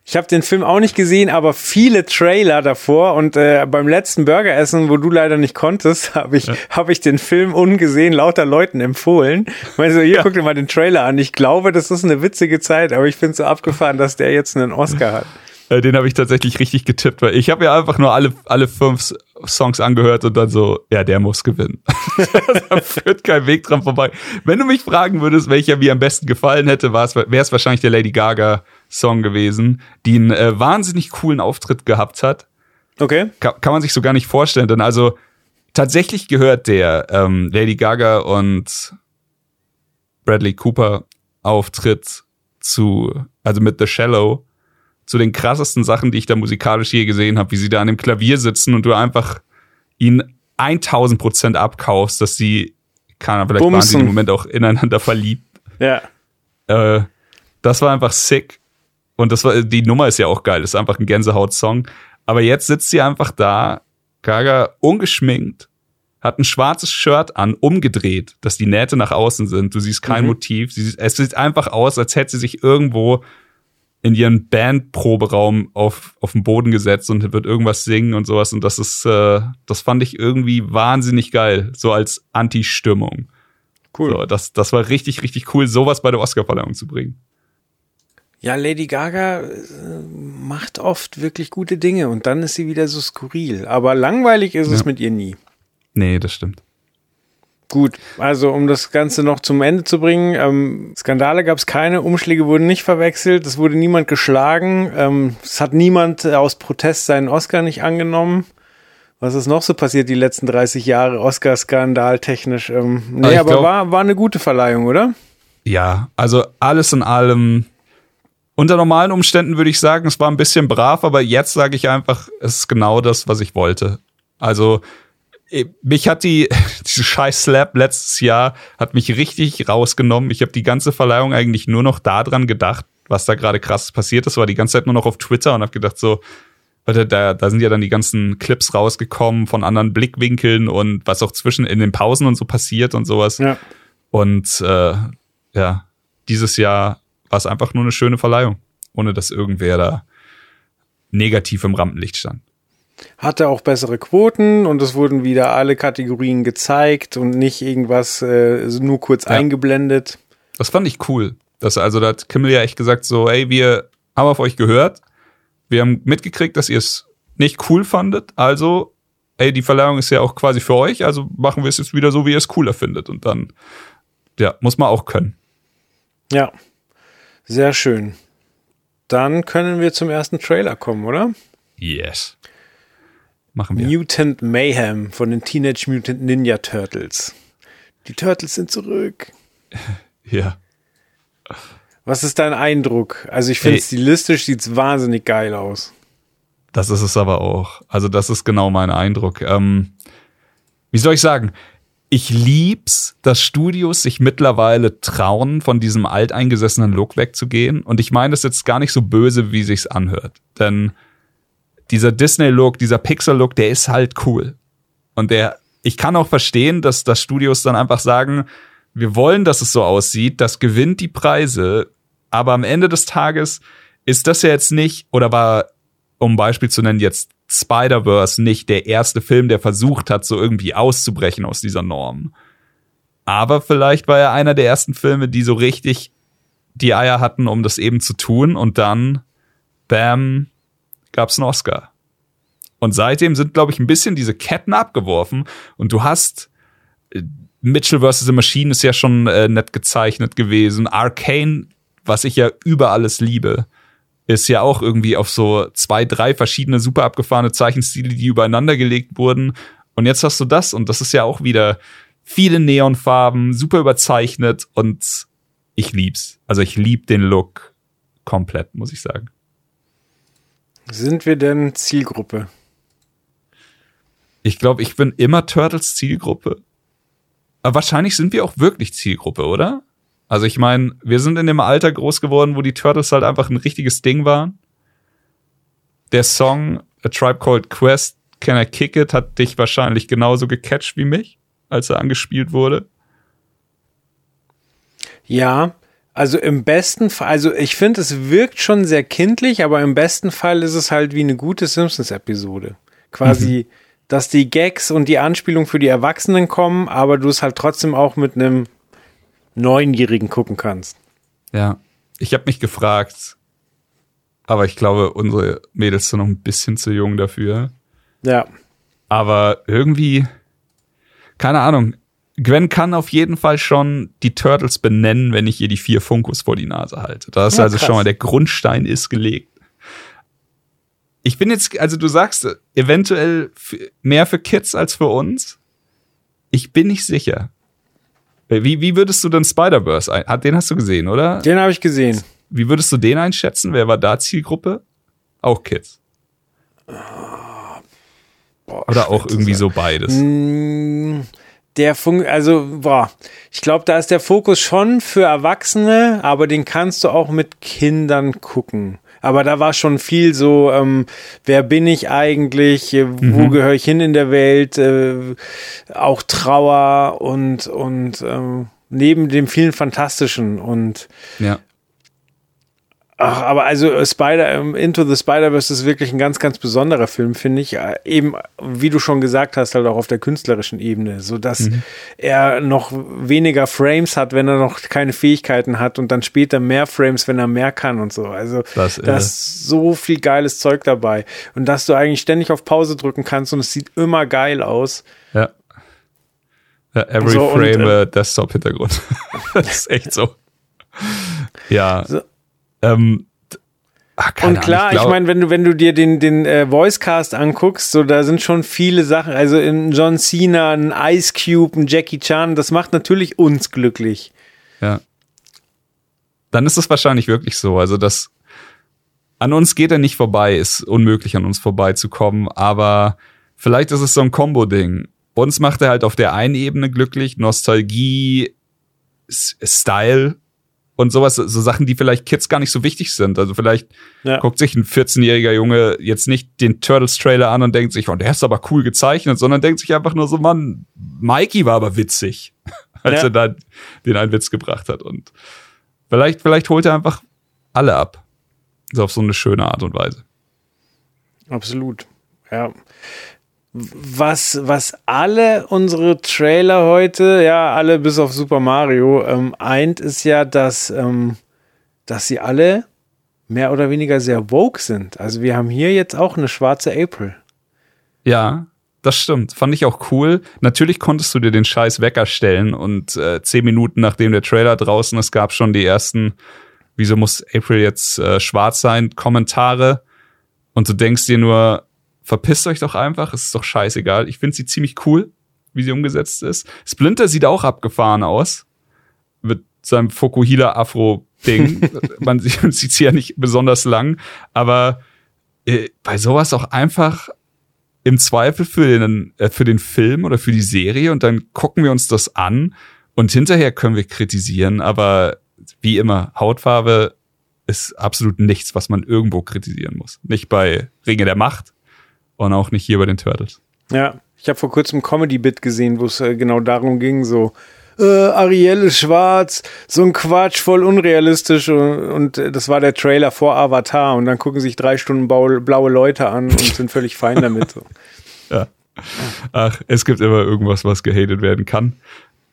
ich habe den Film auch nicht gesehen, aber viele Trailer davor und äh, beim letzten Burgeressen, wo du leider nicht konntest, habe ich ja. habe ich den Film ungesehen lauter Leuten empfohlen. Weil so, hier ja. guck dir mal den Trailer an. Ich glaube, das ist eine witzige Zeit, aber ich finde so abgefahren, dass der jetzt einen Oscar hat. Äh, den habe ich tatsächlich richtig getippt, weil ich habe ja einfach nur alle, alle fünf Songs angehört und dann so, ja, der muss gewinnen. da führt kein Weg dran vorbei. Wenn du mich fragen würdest, welcher mir am besten gefallen hätte, wäre es wahrscheinlich der Lady Gaga Song gewesen, die einen äh, wahnsinnig coolen Auftritt gehabt hat. Okay. Kann, kann man sich so gar nicht vorstellen, denn also tatsächlich gehört der ähm, Lady Gaga und Bradley Cooper Auftritt zu, also mit The Shallow zu den krassesten Sachen, die ich da musikalisch je gesehen habe, wie sie da an dem Klavier sitzen und du einfach ihn 1000 Prozent abkaufst, dass sie, kann, vielleicht Bumsen. waren sie im Moment auch ineinander verliebt. Ja. Äh, das war einfach sick. Und das war, die Nummer ist ja auch geil, das ist einfach ein Gänsehaut-Song. Aber jetzt sitzt sie einfach da, Gaga ungeschminkt, hat ein schwarzes Shirt an, umgedreht, dass die Nähte nach außen sind. Du siehst kein mhm. Motiv. Sie, es sieht einfach aus, als hätte sie sich irgendwo in ihren Bandproberaum auf, auf den Boden gesetzt und wird irgendwas singen und sowas. Und das ist, äh, das fand ich irgendwie wahnsinnig geil, so als Anti-Stimmung. Cool. So, das, das war richtig, richtig cool, sowas bei der Oscarverleihung zu bringen. Ja, Lady Gaga äh, macht oft wirklich gute Dinge und dann ist sie wieder so skurril. Aber langweilig ist ja. es mit ihr nie. Nee, das stimmt. Gut, also um das Ganze noch zum Ende zu bringen, ähm, Skandale gab es keine, Umschläge wurden nicht verwechselt, es wurde niemand geschlagen, ähm, es hat niemand aus Protest seinen Oscar nicht angenommen. Was ist noch so passiert die letzten 30 Jahre, Oscar-Skandal technisch? Ähm, nee, aber, aber war, war eine gute Verleihung, oder? Ja, also alles in allem, unter normalen Umständen würde ich sagen, es war ein bisschen brav, aber jetzt sage ich einfach, es ist genau das, was ich wollte. Also äh, mich hat die diese scheiß Slap letztes Jahr hat mich richtig rausgenommen. Ich habe die ganze Verleihung eigentlich nur noch daran gedacht, was da gerade krass passiert ist. War die ganze Zeit nur noch auf Twitter und habe gedacht so, da, da sind ja dann die ganzen Clips rausgekommen von anderen Blickwinkeln und was auch zwischen in den Pausen und so passiert und sowas. Ja. Und äh, ja, dieses Jahr war es einfach nur eine schöne Verleihung, ohne dass irgendwer da negativ im Rampenlicht stand. Hatte auch bessere Quoten und es wurden wieder alle Kategorien gezeigt und nicht irgendwas äh, nur kurz Ja. eingeblendet. Das fand ich cool. Das, also da hat Kimmel ja echt gesagt so, ey, wir haben auf euch gehört. Wir haben mitgekriegt, dass ihr es nicht cool fandet. Also, ey, die Verleihung ist ja auch quasi für euch. Also machen wir es jetzt wieder so, wie ihr es cooler findet. Und dann, ja, muss man auch können. Ja, sehr schön. Dann können wir zum ersten Trailer kommen, oder? Yes. Machen wir. Mutant Mayhem von den Teenage Mutant Ninja Turtles. Die Turtles sind zurück. Ja. Was ist dein Eindruck? Also ich finde stilistisch sieht's wahnsinnig geil aus. Das ist es aber auch. Also das ist genau mein Eindruck. Ähm, wie soll ich sagen? Ich lieb's, dass Studios sich mittlerweile trauen, von diesem alteingesessenen Look wegzugehen. Und ich meine das jetzt gar nicht so böse, wie sich's anhört. Denn dieser Disney-Look, dieser Pixar-Look, der ist halt cool. Und der, ich kann auch verstehen, dass, dass Studios dann einfach sagen, wir wollen, dass es so aussieht, das gewinnt die Preise, aber am Ende des Tages ist das ja jetzt nicht, oder war, um Beispiel zu nennen, jetzt Spider-Verse nicht der erste Film, der versucht hat, so irgendwie auszubrechen aus dieser Norm. Aber vielleicht war er einer der ersten Filme, die so richtig die Eier hatten, um das eben zu tun. Und dann, bam, gab's einen Oscar. Und seitdem sind, glaube ich, ein bisschen diese Ketten abgeworfen. Und du hast äh, Mitchell vs. The Machine ist ja schon äh, nett gezeichnet gewesen. Arcane, was ich ja über alles liebe, ist ja auch irgendwie auf so zwei, drei verschiedene super abgefahrene Zeichenstile, die übereinander gelegt wurden. Und jetzt hast du das und das ist ja auch wieder viele Neonfarben, super überzeichnet und ich lieb's. Also ich lieb den Look komplett, muss ich sagen. Sind wir denn Zielgruppe? Ich glaube, ich bin immer Turtles Zielgruppe. Aber wahrscheinlich sind wir auch wirklich Zielgruppe, oder? Also ich meine, wir sind in dem Alter groß geworden, wo die Turtles halt einfach ein richtiges Ding waren. Der Song A Tribe Called Quest, Can I Kick It, hat dich wahrscheinlich genauso gecatcht wie mich, als er angespielt wurde. Ja, also im besten Fall, also ich finde, es wirkt schon sehr kindlich, aber im besten Fall ist es halt wie eine gute Simpsons-Episode. Quasi, dass die Gags und die Anspielung für die Erwachsenen kommen, aber du es halt trotzdem auch mit einem Neunjährigen gucken kannst. Ja. Ich habe mich gefragt, aber ich glaube, unsere Mädels sind noch ein bisschen zu jung dafür. Ja. Aber irgendwie, keine Ahnung. Gwen kann auf jeden Fall schon die Turtles benennen, wenn ich ihr die vier Funkos vor die Nase halte. Das ist Ja, also krass. schon mal der Grundstein ist gelegt. Ich bin jetzt, also du sagst, eventuell mehr für Kids als für uns. Ich bin nicht sicher. Wie, wie würdest du denn Spider-Verse ein? hat- Den hast du gesehen, oder? Den habe ich gesehen. Wie würdest du den einschätzen? Wer war da Zielgruppe? Auch Kids. Boah, Oder auch irgendwie so beides. Mm, Der Funk, also, boah, ich glaube, da ist der Fokus schon für Erwachsene, aber den kannst du auch mit Kindern gucken. Aber da war schon viel so, ähm, wer bin ich eigentlich, äh, wo gehöre ich hin in der Welt, äh, auch Trauer und, und ähm, neben dem vielen Fantastischen und Ja. Ach, aber also äh, Spider ähm, Into the Spider-Verse ist wirklich ein ganz, ganz besonderer Film, finde ich. Äh, Eben, wie du schon gesagt hast, halt auch auf der künstlerischen Ebene, so dass Mhm. er noch weniger Frames hat, wenn er noch keine Fähigkeiten hat und dann später mehr Frames, wenn er mehr kann und so. Also Das, äh, da ist so viel geiles Zeug dabei und dass du eigentlich ständig auf Pause drücken kannst und es sieht immer geil aus. Ja. ja every So, und, frame äh, äh, Desktop-Hintergrund. das ist echt so. Ja. So. Ähm, ach, Und klar, ich, glaub- meine, wenn du, wenn du dir den, den äh, Voicecast anguckst, so da sind schon viele Sachen, also in John Cena, ein Ice Cube, ein Jackie Chan, das macht natürlich uns glücklich. Ja. Dann ist es wahrscheinlich wirklich so. Also das an uns geht er nicht vorbei, ist unmöglich an uns vorbeizukommen, aber vielleicht ist es so ein Combo-Ding. Uns macht er halt auf der einen Ebene glücklich, Nostalgie, Style und sowas, so Sachen, die vielleicht Kids gar nicht so wichtig sind. Also vielleicht ja. guckt sich ein 14-jähriger Junge jetzt nicht den Turtles-Trailer an und denkt sich, oh, der ist aber cool gezeichnet, sondern denkt sich einfach nur so, Mann, Mikey war aber witzig, als ja. er da den einen Witz gebracht hat. Und vielleicht, vielleicht holt er einfach alle ab. So auf so eine schöne Art und Weise. Absolut. Ja was, was alle unsere Trailer heute, ja, alle bis auf Super Mario, ähm, eint, ist ja, dass, ähm, dass sie alle mehr oder weniger sehr woke sind. Also wir haben hier jetzt auch eine schwarze April. Ja, das stimmt. Fand ich auch cool. Natürlich konntest du dir den Scheiß Wecker stellen und äh, zehn Minuten nachdem der Trailer draußen ist, gab schon die ersten, wieso muss April jetzt äh, schwarz sein, Kommentare. Und du denkst dir nur, verpisst euch doch einfach, es ist doch scheißegal. Ich finde sie ziemlich cool, wie sie umgesetzt ist. Splinter sieht auch abgefahren aus. Mit seinem Fokuhila Afro-Ding. Man sieht sie ja nicht besonders lang, aber äh, bei sowas auch einfach im Zweifel für den, äh, für den Film oder für die Serie und dann gucken wir uns das an und hinterher können wir kritisieren, aber wie immer, Hautfarbe ist absolut nichts, was man irgendwo kritisieren muss. Nicht bei Ringe der Macht, und auch nicht hier bei den Turtles. Ja, ich habe vor kurzem Comedy-Bit gesehen, wo es äh, genau darum ging, so äh, Ariel ist schwarz, so ein Quatsch, voll unrealistisch und, und äh, das war der Trailer vor Avatar und dann gucken sich drei Stunden blaue, blaue Leute an und sind völlig fein damit. So. Ja. Ach, es gibt immer irgendwas, was gehatet werden kann.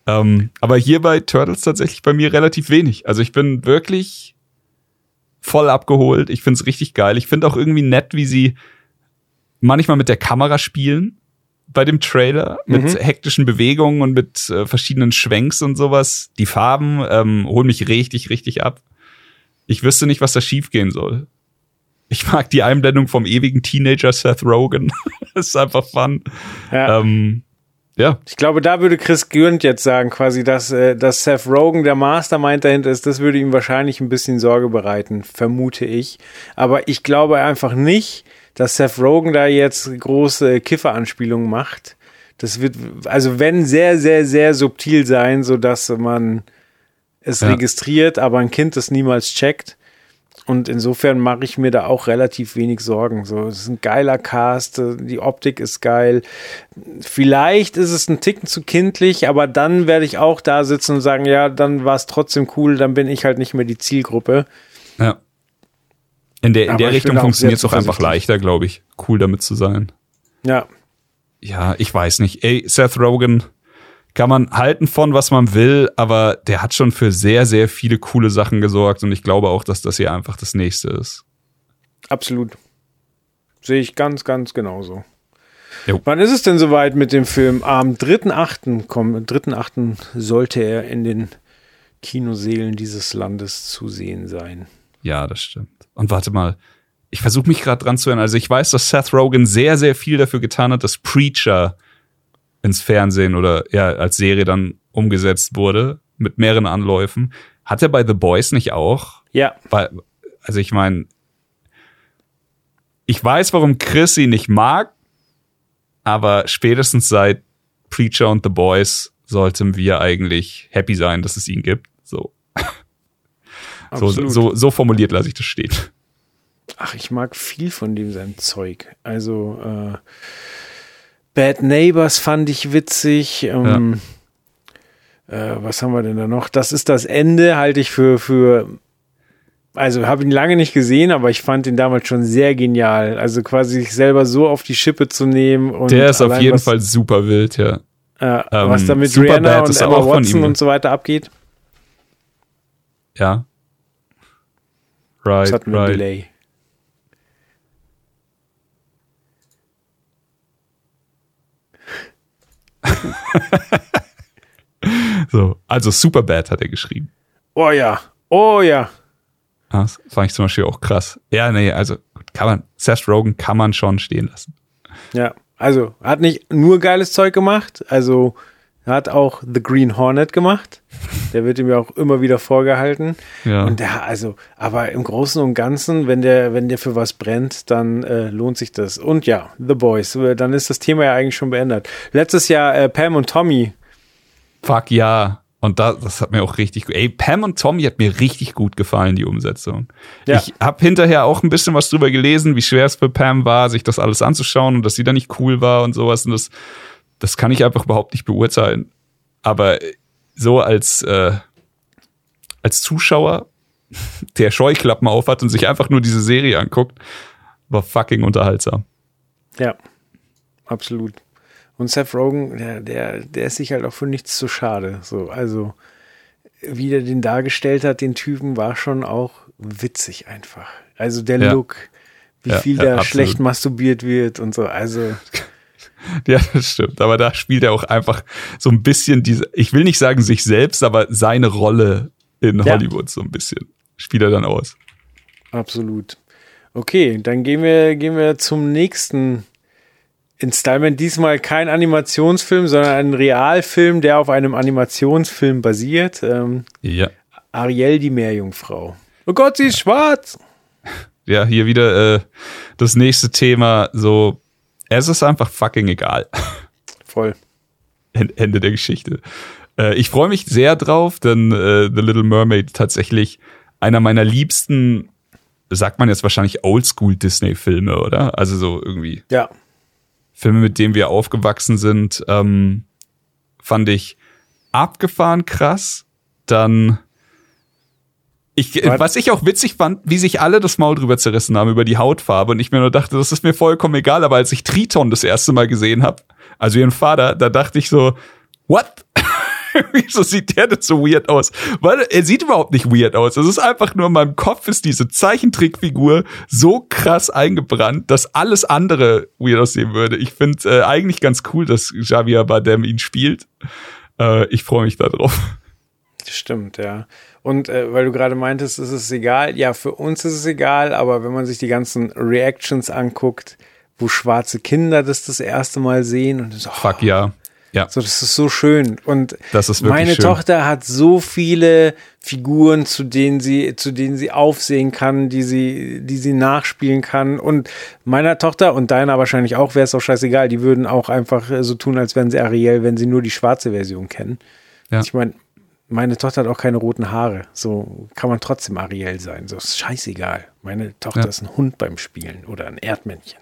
Ähm, aber hier bei Turtles tatsächlich bei mir relativ wenig. Also ich bin wirklich voll abgeholt. Ich find's richtig geil. Ich find auch irgendwie nett, wie sie manchmal mit der Kamera spielen bei dem Trailer mit mhm. hektischen Bewegungen und mit äh, verschiedenen Schwenks und sowas. Die Farben ähm, holen mich richtig, richtig ab. Ich wüsste nicht, was da schiefgehen soll. Ich mag die Einblendung vom ewigen Teenager Seth Rogen. das ist einfach fun. Ja. Ähm, ja. Ich glaube, da würde Chris Gürnt jetzt sagen, quasi, dass, äh, dass Seth Rogen der Mastermind dahinter ist. Das würde ihm wahrscheinlich ein bisschen Sorge bereiten, vermute ich. Aber ich glaube einfach nicht, dass Seth Rogen da jetzt große Kifferanspielungen macht. Das wird, also wenn sehr, sehr, sehr subtil sein, so dass man es ja. registriert, aber ein Kind das niemals checkt. Und insofern mache ich mir da auch relativ wenig Sorgen. So, es ist ein geiler Cast, die Optik ist geil. Vielleicht ist es ein Ticken zu kindlich, aber dann werde ich auch da sitzen und sagen, ja, dann war es trotzdem cool, dann bin ich halt nicht mehr die Zielgruppe. Ja. In der, in der Richtung funktioniert es auch einfach leichter, glaube ich, cool damit zu sein. Ja. Ja, ich weiß nicht. Ey, Seth Rogen kann man halten von, was man will, aber der hat schon für sehr, sehr viele coole Sachen gesorgt und ich glaube auch, dass das hier einfach das nächste ist. Absolut. Sehe ich ganz, ganz genauso. Jo. Wann ist es denn soweit mit dem Film? Am 3.8. kommen, 3.8. sollte er in den Kinoseelen dieses Landes zu sehen sein. Ja, das stimmt. Und warte mal, ich versuche mich gerade dran zu erinnern. Also ich weiß, dass Seth Rogen sehr, sehr viel dafür getan hat, dass Preacher ins Fernsehen oder ja als Serie dann umgesetzt wurde mit mehreren Anläufen. Hat er bei The Boys nicht auch? Ja. Weil, also ich meine, ich weiß, warum Chris ihn nicht mag, aber spätestens seit Preacher und The Boys sollten wir eigentlich happy sein, dass es ihn gibt. So. So, so, so formuliert lasse ich das stehen. Ach, ich mag viel von dem sein Zeug. Also äh, Bad Neighbors fand ich witzig. Ähm, ja. äh, was haben wir denn da noch? Das ist das Ende, halte ich für, für also habe ihn lange nicht gesehen, aber ich fand ihn damals schon sehr genial. Also quasi sich selber so auf die Schippe zu nehmen. Und Der ist auf jeden was, Fall super wild, ja. Äh, ähm, was da mit Rihanna und Emma Watson und so weiter abgeht. Ja, Right, das wir right. Delay. so, also Superbad hat er geschrieben. Oh ja, oh ja. Das fand ich zum Beispiel auch krass. Ja, nee, also kann man, Seth Rogen kann man schon stehen lassen. Ja, also hat nicht nur geiles Zeug gemacht, also hat auch The Green Hornet gemacht. Der wird ihm ja auch immer wieder vorgehalten. Ja. Und der, also, aber im Großen und Ganzen, wenn der, wenn der für was brennt, dann äh, lohnt sich das. Und ja, The Boys, dann ist das Thema ja eigentlich schon beendet. Letztes Jahr äh, Pam und Tommy. Fuck ja. Und da, das hat mir auch richtig, ey, Pam und Tommy hat mir richtig gut gefallen, die Umsetzung. Ja. Ich habe hinterher auch ein bisschen was drüber gelesen, wie schwer es für Pam war, sich das alles anzuschauen und dass sie da nicht cool war und sowas. Und das, das kann ich einfach überhaupt nicht beurteilen. Aber so als, äh, als Zuschauer, der Scheuklappen aufhat und sich einfach nur diese Serie anguckt, war fucking unterhaltsam. Ja, absolut. Und Seth Rogen, der, der, der ist sich halt auch für nichts zu schade. So, also, wie der den dargestellt hat, den Typen, war schon auch witzig einfach. Also der ja. Look, wie ja, viel ja, da schlecht masturbiert wird und so. Also. Ja, das stimmt. Aber da spielt er auch einfach so ein bisschen diese, ich will nicht sagen sich selbst, aber seine Rolle in Hollywood so ein bisschen. Spielt er dann aus. Absolut. Okay, dann gehen wir, gehen wir zum nächsten Installment. Diesmal kein Animationsfilm, sondern ein Realfilm, der auf einem Animationsfilm basiert. Ähm, ja. Ariel, die Meerjungfrau. Oh Gott, sie ist schwarz! Ja, hier wieder äh, das nächste Thema. So, es ist einfach fucking egal. Voll. Ende der Geschichte. Äh, ich freue mich sehr drauf, denn äh, The Little Mermaid tatsächlich einer meiner liebsten, sagt man jetzt wahrscheinlich Oldschool Disney-Filme, oder? Also so irgendwie. Ja. Filme, mit denen wir aufgewachsen sind, ähm, fand ich abgefahren krass. Dann ich, was ich auch witzig fand, wie sich alle das Maul drüber zerrissen haben über die Hautfarbe und ich mir nur dachte, das ist mir vollkommen egal, aber als ich Triton das erste Mal gesehen habe, also ihren Vater, da dachte ich so, what? Wieso sieht der denn so weird aus? Weil er sieht überhaupt nicht weird aus. Es ist einfach nur in meinem Kopf ist diese Zeichentrickfigur so krass eingebrannt, dass alles andere weird aussehen würde. Ich finde äh, eigentlich ganz cool, dass Javier Bardem ihn spielt. Äh, ich freue mich darauf. Stimmt, ja. Und äh, weil du gerade meintest, ist es egal. Ja, für uns ist es egal, aber wenn man sich die ganzen Reactions anguckt, wo schwarze Kinder das das erste Mal sehen und so, oh, fuck ja. Ja. So, das ist so schön. Und das ist meine schön. Tochter hat so viele Figuren, zu denen sie, zu denen sie aufsehen kann, die sie, die sie nachspielen kann. Und meiner Tochter und deiner wahrscheinlich auch, wäre es auch scheißegal. Die würden auch einfach so tun, als wären sie Ariel, wenn sie nur die schwarze Version kennen. Ja. Ich meine, meine Tochter hat auch keine roten Haare. So kann man trotzdem Ariel sein. So ist scheißegal. Meine Tochter ja. ist ein Hund beim Spielen oder ein Erdmännchen.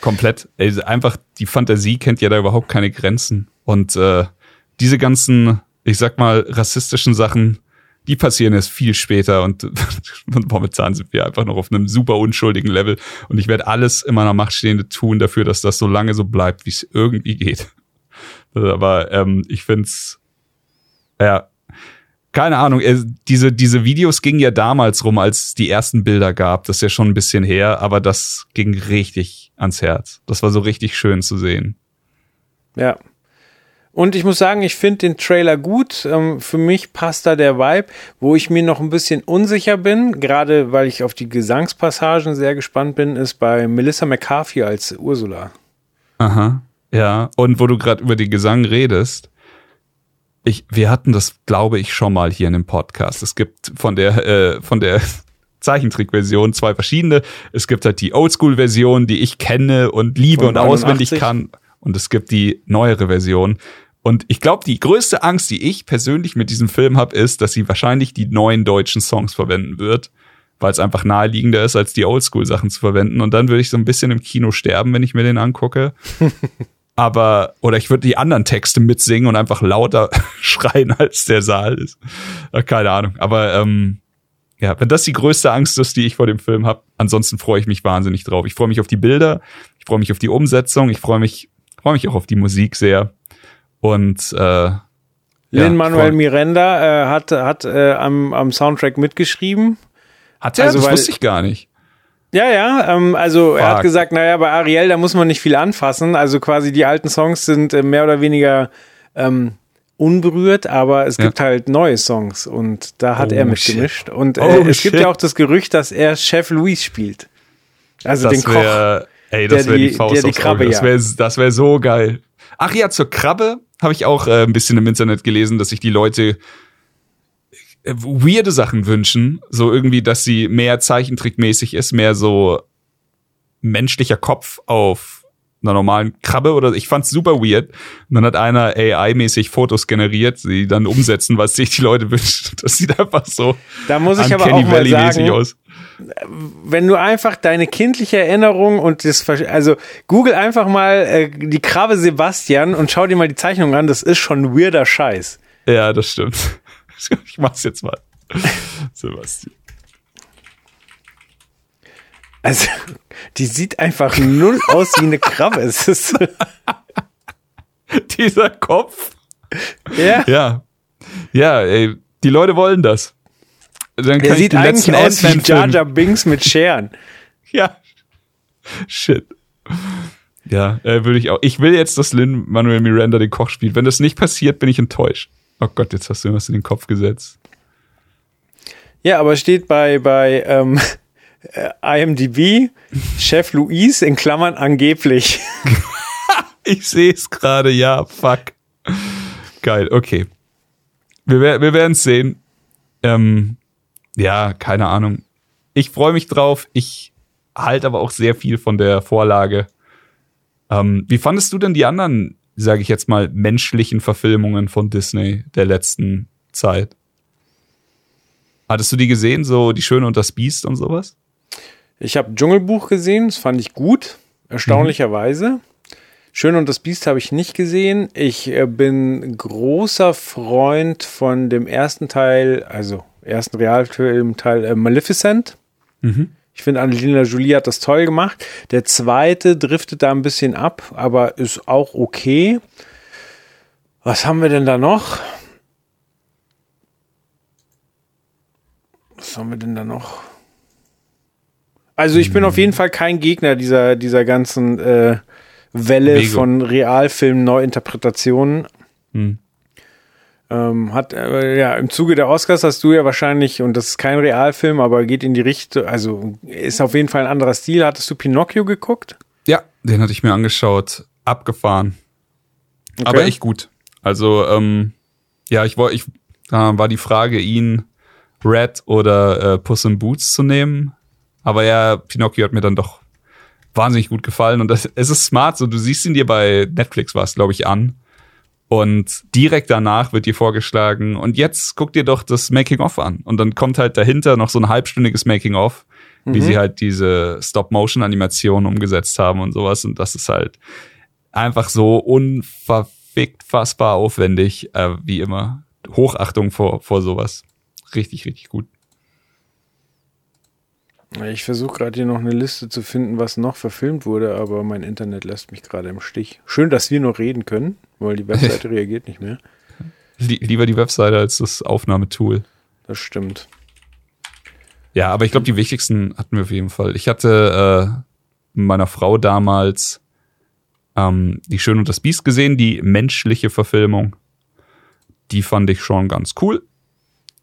Komplett. Also einfach die Fantasie kennt ja da überhaupt keine Grenzen. Und äh, diese ganzen, ich sag mal, rassistischen Sachen, die passieren erst viel später und momentan sind wir einfach noch auf einem super unschuldigen Level und ich werde alles in meiner Macht Stehende tun dafür, dass das so lange so bleibt, wie es irgendwie geht. Aber ähm, ich find's ja keine Ahnung, diese, diese Videos gingen ja damals rum, als es die ersten Bilder gab. Das ist ja schon ein bisschen her, aber das ging richtig ans Herz. Das war so richtig schön zu sehen. Ja. Und ich muss sagen, ich finde den Trailer gut. Ähm, für mich passt da der Vibe. Wo ich mir noch ein bisschen unsicher bin, gerade weil ich auf die Gesangspassagen sehr gespannt bin, ist bei Melissa McCarthy als Ursula. Aha. Ja. Und wo du gerade über den Gesang redest, ich, wir hatten das, glaube ich, schon mal hier in dem Podcast. Es gibt von der, äh, von der Zeichentrickversion zwei verschiedene. Es gibt halt die Oldschool-Version, die ich kenne und liebe von und 89. auswendig kann. Und es gibt die neuere Version. Und ich glaube, die größte Angst, die ich persönlich mit diesem Film habe, ist, dass sie wahrscheinlich die neuen deutschen Songs verwenden wird, weil es einfach naheliegender ist, als die Oldschool-Sachen zu verwenden. Und dann würde ich so ein bisschen im Kino sterben, wenn ich mir den angucke. aber oder ich würde die anderen Texte mitsingen und einfach lauter schreien, als der Saal ist. Keine Ahnung. Aber ähm, ja, wenn das die größte Angst ist, die ich vor dem Film habe, ansonsten freue ich mich wahnsinnig drauf. Ich freue mich auf die Bilder, ich freue mich auf die Umsetzung, ich freue mich, freue mich auch auf die Musik sehr. Und äh, Lin Manuel Miranda äh, hat, hat äh, am, am Soundtrack mitgeschrieben. Hat er? Also, das weil, wusste ich gar nicht. Ja, ja, ähm, also Fuck. er hat gesagt, naja, bei Ariel, da muss man nicht viel anfassen. Also quasi die alten Songs sind äh, mehr oder weniger ähm, unberührt, aber es ja. gibt halt neue Songs und da hat oh, er mitgemischt. Und äh, oh, es shit. gibt ja auch das Gerücht, dass er Chef Louis spielt. Also das den wär, Koch. Ey, das wäre die, Faust der die Krabbe, Das wäre das wär so geil. Ach ja, zur Krabbe habe ich auch äh, ein bisschen im Internet gelesen, dass sich die Leute weirde Sachen wünschen, so irgendwie, dass sie mehr Zeichentrickmäßig ist, mehr so menschlicher Kopf auf einer normalen Krabbe oder ich fand's super weird. Und dann hat einer AI-mäßig Fotos generiert, die dann umsetzen, was sich die Leute wünschen. Das sieht einfach so. Da muss ich aber auch mal sagen, aus. wenn du einfach deine kindliche Erinnerung und das, also google einfach mal äh, die Krabbe Sebastian und schau dir mal die Zeichnung an. Das ist schon weirder Scheiß. Ja, das stimmt. Ich mach's jetzt mal. Sebastian. Also, die sieht einfach null aus wie eine Krabbe. Es ist Dieser Kopf. Ja. Ja. Ja, ey, die Leute wollen das. Dann Der sieht eigentlich aus wie Jar Jar Binks mit Scheren. Ja. Shit. Ja, äh, würde ich auch. Ich will jetzt, dass Lin Manuel Miranda den Koch spielt. Wenn das nicht passiert, bin ich enttäuscht. Oh Gott, jetzt hast du was in den Kopf gesetzt. Ja, aber steht bei, bei ähm, äh, IMDb, Chef Luis in Klammern angeblich. ich sehe es gerade, ja, fuck. Geil, okay. Wir, wir werden es sehen. Ähm, ja, keine Ahnung. Ich freue mich drauf. Ich halte aber auch sehr viel von der Vorlage. Ähm, wie fandest du denn die anderen, sage ich jetzt mal, menschlichen Verfilmungen von Disney der letzten Zeit? Hattest du die gesehen, so Die Schöne und das Biest und sowas? Ich habe Dschungelbuch gesehen, das fand ich gut, erstaunlicherweise. Mhm. Schön und das Biest habe ich nicht gesehen. Ich äh, bin großer Freund von dem ersten Teil, also ersten Realfilmteil äh, Maleficent. Mhm. Ich finde, Angelina Jolie hat das toll gemacht. Der zweite driftet da ein bisschen ab, aber ist auch okay. Was haben wir denn da noch? Was haben wir denn da noch? Also ich bin auf jeden Fall kein Gegner dieser, dieser ganzen äh, Welle Bego. von Realfilm-Neuinterpretationen. Hm. Ähm, hat, äh, ja, im Zuge der Oscars hast du ja wahrscheinlich, und das ist kein Realfilm, aber geht in die Richtung, also ist auf jeden Fall ein anderer Stil. Hattest du Pinocchio geguckt? Ja, den hatte ich mir angeschaut. Abgefahren. Okay. Aber echt gut. Also, ähm, ja, ich wollte, ich, äh, war die Frage, ihn Red oder äh, Puss in Boots zu nehmen. Aber ja, Pinocchio hat mir dann doch wahnsinnig gut gefallen. Und das, es ist smart, so du siehst ihn dir bei Netflix was, glaube ich, an. Und direkt danach wird dir vorgeschlagen, und jetzt guck dir doch das Making-of an. Und dann kommt halt dahinter noch so ein halbstündiges Making-of, mhm. wie sie halt diese Stop-Motion-Animation umgesetzt haben und sowas. Und das ist halt einfach so unverfickt fassbar aufwendig, äh, wie immer. Hochachtung vor, vor sowas. Richtig, richtig gut. Ich versuche gerade hier noch eine Liste zu finden, was noch verfilmt wurde, aber mein Internet lässt mich gerade im Stich. Schön, dass wir noch reden können, weil die Webseite reagiert nicht mehr. Lieber die Webseite als das Aufnahmetool. Das stimmt. Ja, aber ich glaube, die wichtigsten hatten wir auf jeden Fall. Ich hatte äh, meiner Frau damals ähm, die Schön und das Biest gesehen, die menschliche Verfilmung. Die fand ich schon ganz cool.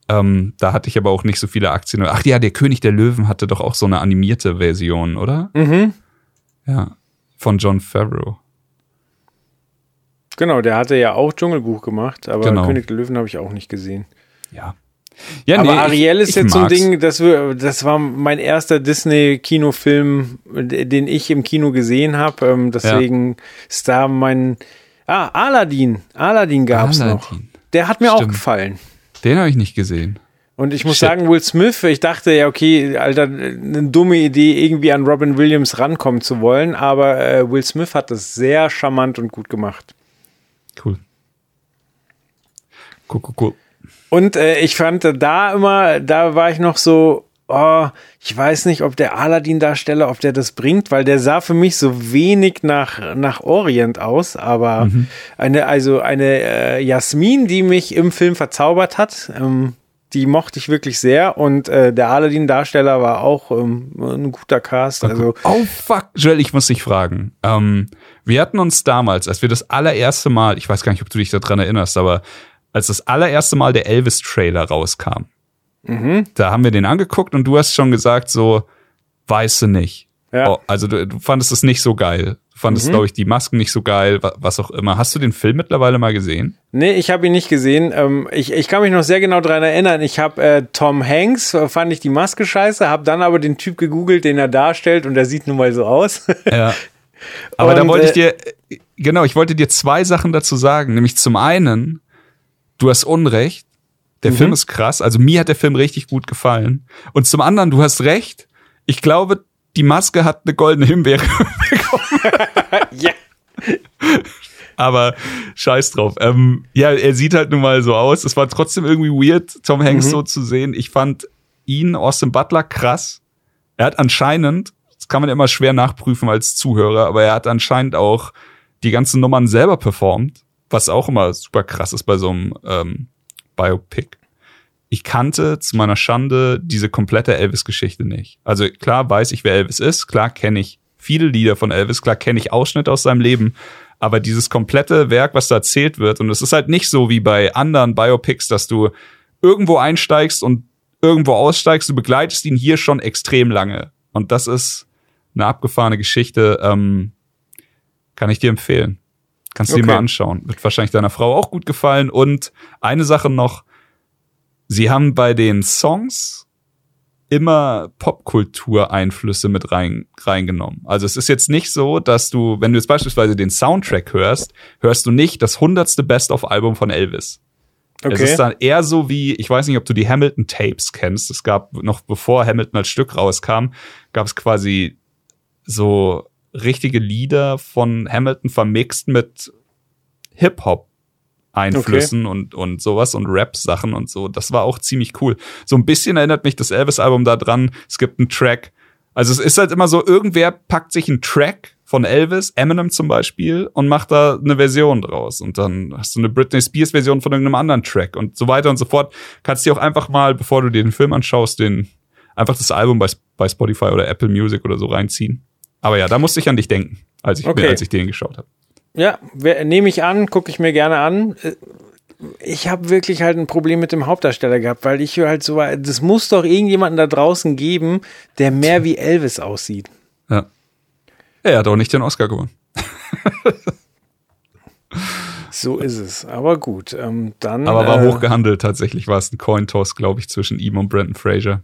Ähm, da hatte ich aber auch nicht so viele Aktien. Ach ja, der König der Löwen hatte doch auch so eine animierte Version, oder? Mhm. Ja, von John Favreau. Genau, der hatte ja auch Dschungelbuch gemacht, aber genau. König der Löwen habe ich auch nicht gesehen. Ja. Ja, aber nee, Ariel ist ich jetzt mag's. so ein Ding, das, das war mein erster Disney-Kinofilm, den ich im Kino gesehen habe. Ähm, deswegen ja. ist da mein. Ah, Aladdin. Aladdin gab's Aladdin. noch. Der hat mir Stimmt. auch gefallen. Den habe ich nicht gesehen. Und ich muss Shit. sagen, Will Smith, ich dachte ja, okay, Alter, eine dumme Idee, irgendwie an Robin Williams rankommen zu wollen, aber äh, Will Smith hat das sehr charmant und gut gemacht. Cool. Cool, cool, cool. Und äh, ich fand da immer, da war ich noch so, oh, ich weiß nicht, ob der Aladdin-Darsteller, ob der das bringt, weil der sah für mich so wenig nach, nach Orient aus, aber mhm. eine, also eine äh, Jasmin, die mich im Film verzaubert hat, ähm, die mochte ich wirklich sehr und äh, der Aladdin-Darsteller war auch ähm, ein guter Cast. Also oh fuck, Joel, ich muss dich fragen. Ähm, wir hatten uns damals, als wir das allererste Mal, ich weiß gar nicht, ob du dich daran erinnerst, aber als das allererste Mal der Elvis-Trailer rauskam, Mhm. Da haben wir den angeguckt und du hast schon gesagt, so, weißt du nicht. Ja. Oh, also du, du fandest es nicht so geil. Du fandest, mhm. glaube ich, die Masken nicht so geil, was auch immer. Hast du den Film mittlerweile mal gesehen? Nee, ich habe ihn nicht gesehen. Ähm, ich, ich kann mich noch sehr genau dran erinnern. Ich habe äh, Tom Hanks, äh, fand ich die Maske scheiße, habe dann aber den Typ gegoogelt, den er darstellt und der sieht nun mal so aus. Ja. Aber und, da wollte ich äh, dir, genau, ich wollte dir zwei Sachen dazu sagen. Nämlich zum einen, du hast Unrecht. Der mhm. Film ist krass. Also mir hat der Film richtig gut gefallen. Und zum anderen, du hast recht. Ich glaube, die Maske hat eine goldene Himbeere bekommen. ja. Aber scheiß drauf. Ähm, ja, er sieht halt nun mal so aus. Es war trotzdem irgendwie weird, Tom Hanks mhm. so zu sehen. Ich fand ihn, Austin Butler, krass. Er hat anscheinend, das kann man immer schwer nachprüfen als Zuhörer, aber er hat anscheinend auch die ganzen Nummern selber performt, was auch immer super krass ist bei so einem ähm, Biopic. Ich kannte zu meiner Schande diese komplette Elvis-Geschichte nicht. Also klar weiß ich, wer Elvis ist, klar kenne ich viele Lieder von Elvis, klar kenne ich Ausschnitte aus seinem Leben, aber dieses komplette Werk, was da erzählt wird, und es ist halt nicht so wie bei anderen Biopics, dass du irgendwo einsteigst und irgendwo aussteigst, du begleitest ihn hier schon extrem lange. Und das ist eine abgefahrene Geschichte. Ähm, kann ich dir empfehlen. Kannst du okay. dir mal anschauen. Wird wahrscheinlich deiner Frau auch gut gefallen. Und eine Sache noch. Sie haben bei den Songs immer Popkultureinflüsse mit rein, reingenommen. Also es ist jetzt nicht so, dass du, wenn du jetzt beispielsweise den Soundtrack hörst, hörst du nicht das hundertste Best-of-Album von Elvis. Okay. Es ist dann eher so wie, ich weiß nicht, ob du die Hamilton Tapes kennst. Es gab noch bevor Hamilton als Stück rauskam, gab es quasi so richtige Lieder von Hamilton vermixt mit Hip-Hop Einflüssen okay. und, und sowas und Rap-Sachen und so. Das war auch ziemlich cool. So ein bisschen erinnert mich das Elvis-Album da dran. Es gibt einen Track. Also es ist halt immer so, irgendwer packt sich einen Track von Elvis, Eminem zum Beispiel, und macht da eine Version draus. Und dann hast du eine Britney Spears-Version von irgendeinem anderen Track und so weiter und so fort. Kannst du dir auch einfach mal, bevor du dir den Film anschaust, den einfach das Album bei, bei Spotify oder Apple Music oder so reinziehen. Aber ja, da musste ich an dich denken, als ich, okay. als ich den geschaut habe. Ja, nehme ich an, gucke ich mir gerne an. Äh, ich habe wirklich halt ein Problem mit dem Hauptdarsteller gehabt, weil ich halt so, das muss doch irgendjemanden da draußen geben, der mehr wie Elvis aussieht. Ja. Er hat auch nicht den Oscar gewonnen. so ist es. Aber gut, ähm, dann. Aber war äh, hochgehandelt tatsächlich. War es ein Cointoss, glaube ich, zwischen ihm und Brandon Fraser.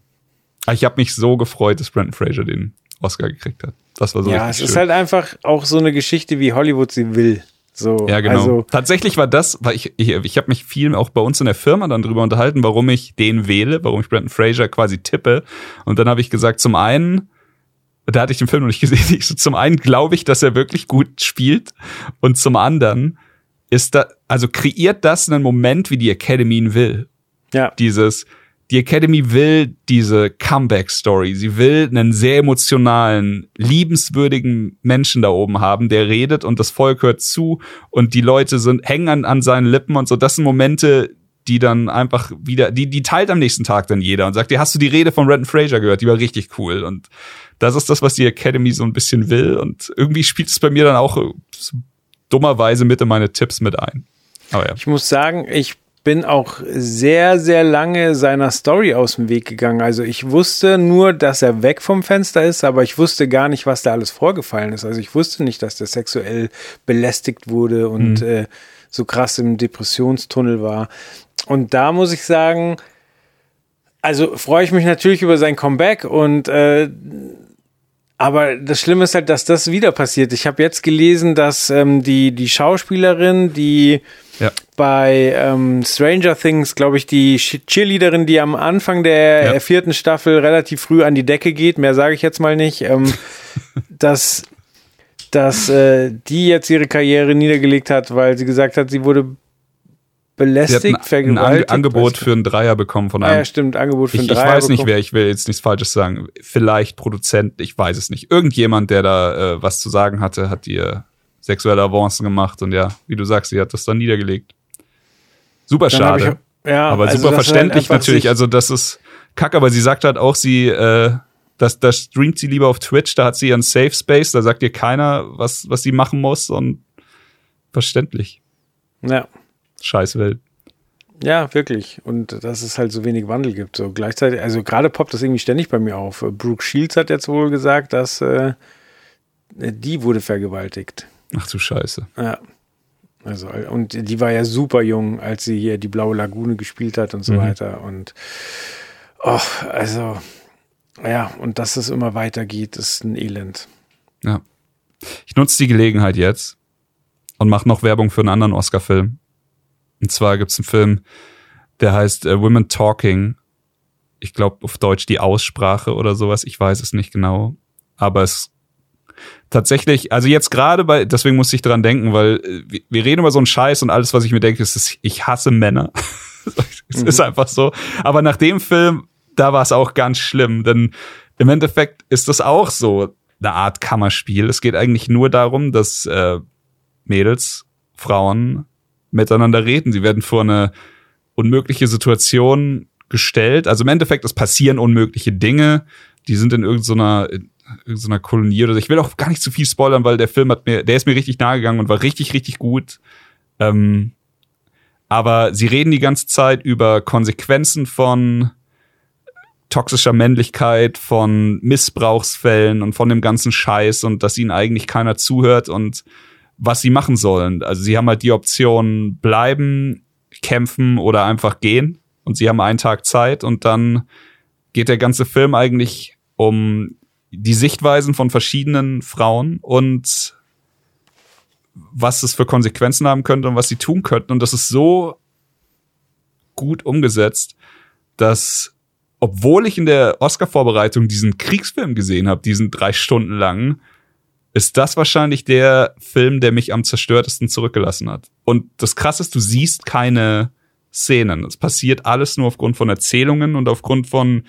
Ich habe mich so gefreut, dass Brandon Fraser den Oscar gekriegt hat. Das war so Ja, es schön. ist halt einfach auch so eine Geschichte, wie Hollywood sie will. So, ja, genau. Also, Tatsächlich war das, weil ich, ich, ich habe mich viel auch bei uns in der Firma dann drüber unterhalten, warum ich den wähle, warum ich Brandon Fraser quasi tippe. Und dann habe ich gesagt, zum einen, da hatte ich den Film noch nicht gesehen, ich so, zum einen glaube ich, dass er wirklich gut spielt und zum anderen ist da, also kreiert das einen Moment, wie die Academy ihn will. Ja. Dieses, die Academy will diese Comeback-Story. Sie will einen sehr emotionalen, liebenswürdigen Menschen da oben haben, der redet und das Volk hört zu und die Leute sind, hängen an, an seinen Lippen und so. Das sind Momente, die dann einfach wieder, die, die teilt am nächsten Tag dann jeder und sagt, ja, hast du die Rede von Redden Fraser gehört? Die war richtig cool. Und das ist das, was die Academy so ein bisschen will. Und irgendwie spielt es bei mir dann auch dummerweise mit in meine Tipps mit ein. Aber ja. Ich muss sagen, ich bin auch sehr, sehr lange seiner Story aus dem Weg gegangen. Also ich wusste nur, dass er weg vom Fenster ist, aber ich wusste gar nicht, was da alles vorgefallen ist. Also ich wusste nicht, dass der sexuell belästigt wurde und mhm. äh, so krass im Depressionstunnel war. Und da muss ich sagen, also freue ich mich natürlich über sein Comeback und äh, aber das Schlimme ist halt, dass das wieder passiert. Ich habe jetzt gelesen, dass ähm, die, die Schauspielerin, die ja. bei ähm, Stranger Things, glaube ich, die Cheerleaderin, die am Anfang der ja. vierten Staffel relativ früh an die Decke geht, mehr sage ich jetzt mal nicht, ähm, dass, dass äh, die jetzt ihre Karriere niedergelegt hat, weil sie gesagt hat, sie wurde belästigt, ein, vergewaltigt. Ein Angebot für einen Dreier bekommen von einem. Ah, ja, stimmt, Angebot für einen ich, Dreier. Ich weiß bekommen. nicht wer, ich will jetzt nichts Falsches sagen. Vielleicht Produzent, ich weiß es nicht. Irgendjemand, der da äh, was zu sagen hatte, hat ihr sexuelle Avancen gemacht und ja, wie du sagst, sie hat das dann niedergelegt. Super dann schade. Ich, ja, aber also super verständlich natürlich. Also das ist kacke, aber sie sagt halt auch, sie, äh, das, das streamt sie lieber auf Twitch, da hat sie ihren Safe Space, da sagt ihr keiner, was, was sie machen muss und verständlich. Ja. Scheißwelt. Ja, wirklich. Und dass es halt so wenig Wandel gibt. So gleichzeitig, also gerade poppt das irgendwie ständig bei mir auf. Brooke Shields hat jetzt wohl gesagt, dass äh, die wurde vergewaltigt. Ach du Scheiße. Ja. Also, und die war ja super jung, als sie hier die Blaue Lagune gespielt hat und so mhm. weiter. Und oh, also, ja, und dass es immer weitergeht, ist ein Elend. Ja. ich nutze die Gelegenheit jetzt und mache noch Werbung für einen anderen Oscar-Film. Und zwar gibt's einen Film, der heißt äh, Women Talking. Ich glaube auf Deutsch die Aussprache oder sowas. Ich weiß es nicht genau. Aber es tatsächlich, also jetzt gerade bei, deswegen muss ich dran denken, weil äh, wir reden über so einen Scheiß und alles, was ich mir denke, ist, ich hasse Männer. es mhm. ist einfach so. Aber nach dem Film, da war es auch ganz schlimm, denn im Endeffekt ist das auch so eine Art Kammerspiel. Es geht eigentlich nur darum, dass äh, Mädels, Frauen miteinander reden. Sie werden vor eine unmögliche Situation gestellt. Also im Endeffekt, es passieren unmögliche Dinge. Die sind in irgendeiner so einer Kolonie oder so. Ich will auch gar nicht zu viel spoilern, weil der Film hat mir, der ist mir richtig nahe gegangen und war richtig, richtig gut. Ähm, aber sie reden die ganze Zeit über Konsequenzen von toxischer Männlichkeit, von Missbrauchsfällen und von dem ganzen Scheiß und dass ihnen eigentlich keiner zuhört und was sie machen sollen. Also sie haben halt die Option bleiben, kämpfen oder einfach gehen und sie haben einen Tag Zeit und dann geht der ganze Film eigentlich um die Sichtweisen von verschiedenen Frauen und was es für Konsequenzen haben könnte und was sie tun könnten. Und das ist so gut umgesetzt, dass obwohl ich in der Oscar-Vorbereitung diesen Kriegsfilm gesehen habe, diesen drei Stunden lang, ist das wahrscheinlich der Film, der mich am zerstörtesten zurückgelassen hat. Und das Krasse ist, du siehst keine Szenen. Es passiert alles nur aufgrund von Erzählungen und aufgrund von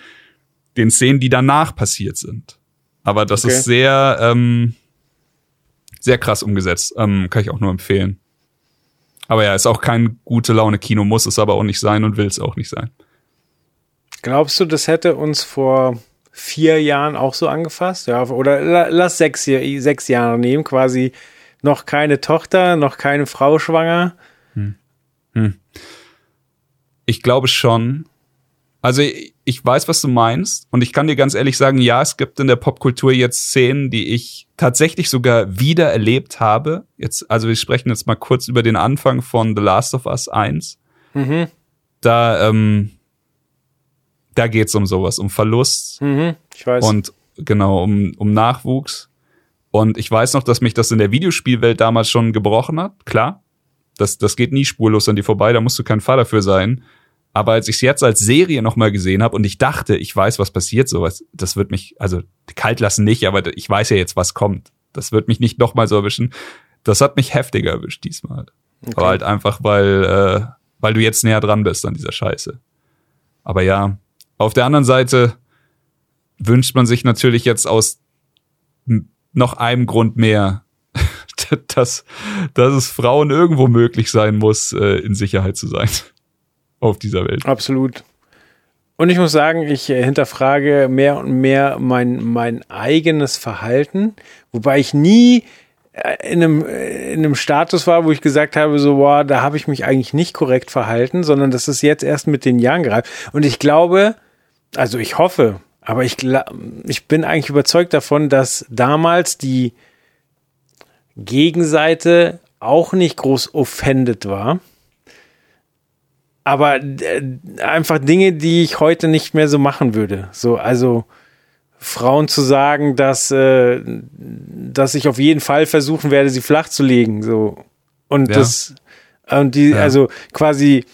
den Szenen, die danach passiert sind. Aber das okay. ist sehr, ähm, sehr krass umgesetzt. Ähm, kann ich auch nur empfehlen. Aber ja, ist auch kein gute Laune Kino, muss es aber auch nicht sein und will es auch nicht sein. Glaubst du, das hätte uns vor vier Jahren auch so angefasst? Ja, oder lass sechs, sechs Jahre nehmen, quasi noch keine Tochter, noch keine Frau schwanger. Hm. Hm. Ich glaube schon. Also ich weiß, was du meinst. Und ich kann dir ganz ehrlich sagen, ja, es gibt in der Popkultur jetzt Szenen, die ich tatsächlich sogar wieder erlebt habe. Jetzt, also wir sprechen jetzt mal kurz über den Anfang von The Last of Us 1. Mhm. Da, ähm, da geht's um sowas, um Verlust. Mhm, ich weiß. Und genau, um, um Nachwuchs. Und ich weiß noch, dass mich das in der Videospielwelt damals schon gebrochen hat. Klar. Das, das geht nie spurlos an dir vorbei, da musst du kein Fall dafür sein. Aber als ich es jetzt als Serie nochmal gesehen habe und ich dachte, ich weiß, was passiert, sowas, das wird mich, also kalt lassen nicht, aber ich weiß ja jetzt, was kommt. Das wird mich nicht nochmal so erwischen. Das hat mich heftiger erwischt diesmal. Okay. Aber halt einfach, weil, äh, weil du jetzt näher dran bist an dieser Scheiße. Aber ja, auf der anderen Seite wünscht man sich natürlich jetzt aus noch einem Grund mehr, dass, dass es Frauen irgendwo möglich sein muss, äh, in Sicherheit zu sein auf dieser Welt. Absolut. Und ich muss sagen, ich äh, hinterfrage mehr und mehr mein, mein eigenes Verhalten, wobei ich nie äh, in einem, äh, in einem Status war, wo ich gesagt habe, so, boah, da habe ich mich eigentlich nicht korrekt verhalten, sondern das ist jetzt erst mit den Jahren gereift. Und ich glaube, also ich hoffe, aber ich, ich bin eigentlich überzeugt davon, dass damals die Gegenseite auch nicht groß offended war aber äh, einfach Dinge, die ich heute nicht mehr so machen würde. So, also Frauen zu sagen, dass, äh, dass ich auf jeden Fall versuchen werde, sie flach zu legen. So. Und ja. das, und die, ja. also quasi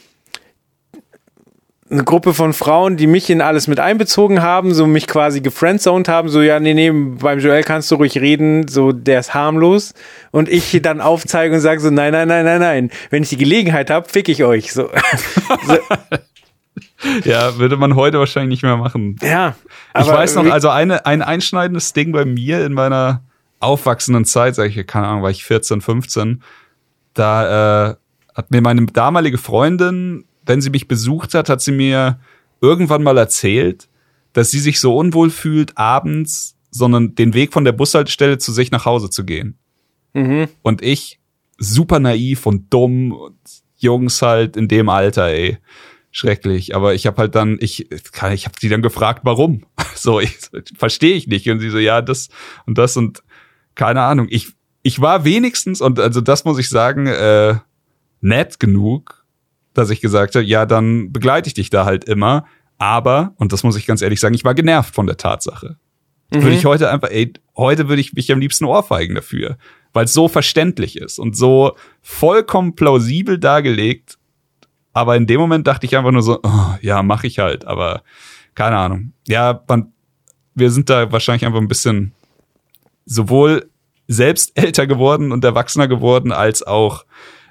eine Gruppe von Frauen, die mich in alles mit einbezogen haben, so mich quasi gefriendzoned haben, so ja, nee, nee, beim Joel kannst du ruhig reden, so der ist harmlos und ich dann aufzeige und sage so nein, nein, nein, nein, nein, wenn ich die Gelegenheit habe, fick ich euch so. so. Ja, würde man heute wahrscheinlich nicht mehr machen. Ja, aber ich weiß noch, also eine ein einschneidendes Ding bei mir in meiner aufwachsenden Zeit, sag ich, keine Ahnung, war ich 14, 15, da äh, hat mir meine damalige Freundin wenn sie mich besucht hat, hat sie mir irgendwann mal erzählt, dass sie sich so unwohl fühlt, abends, sondern den Weg von der Bushaltestelle zu sich nach Hause zu gehen. Mhm. Und ich, super naiv und dumm, und Jungs halt in dem Alter, ey. Schrecklich. Aber ich habe halt dann, ich, ich habe sie dann gefragt, warum. So, ich, verstehe ich nicht. Und sie so, ja, das und das und keine Ahnung. Ich, ich war wenigstens, und also das muss ich sagen, äh, nett genug, dass ich gesagt habe, ja, dann begleite ich dich da halt immer. Aber, und das muss ich ganz ehrlich sagen, ich war genervt von der Tatsache. Mhm. Würde ich heute einfach, ey, heute würde ich mich am liebsten ohrfeigen dafür, weil es so verständlich ist und so vollkommen plausibel dargelegt. Aber in dem Moment dachte ich einfach nur so, oh, ja, mach ich halt, aber keine Ahnung. Ja, man, wir sind da wahrscheinlich einfach ein bisschen sowohl selbst älter geworden und erwachsener geworden, als auch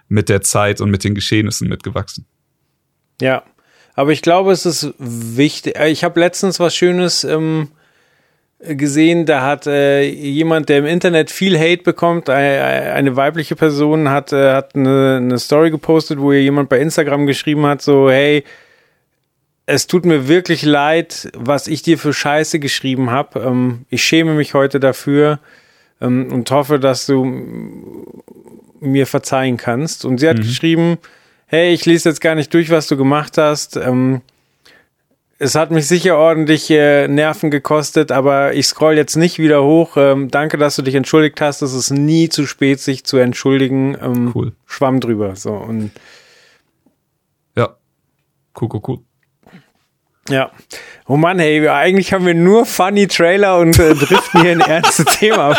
mit der Zeit und mit den Geschehnissen mitgewachsen. Ja, aber ich glaube, es ist wichtig. Äh, ich habe letztens was Schönes ähm, gesehen. Da hat äh, jemand, der im Internet viel Hate bekommt, eine, eine weibliche Person, hat, äh, hat eine, eine Story gepostet, wo ihr jemand bei Instagram geschrieben hat, so, hey, es tut mir wirklich leid, was ich dir für Scheiße geschrieben habe. Ähm, ich schäme mich heute dafür ähm, und hoffe, dass du mir verzeihen kannst. Und sie hat mhm. geschrieben, hey, ich lese jetzt gar nicht durch, was du gemacht hast. Ähm, es hat mich sicher ordentlich äh, Nerven gekostet, aber ich scroll jetzt nicht wieder hoch. Ähm, danke, dass du dich entschuldigt hast. Es ist nie zu spät, sich zu entschuldigen. Ähm, cool. Schwamm drüber. So und ja, cool, cool, cool. Ja. Oh Mann, hey, eigentlich haben wir nur funny Trailer und äh, driften hier ein ernstes Thema.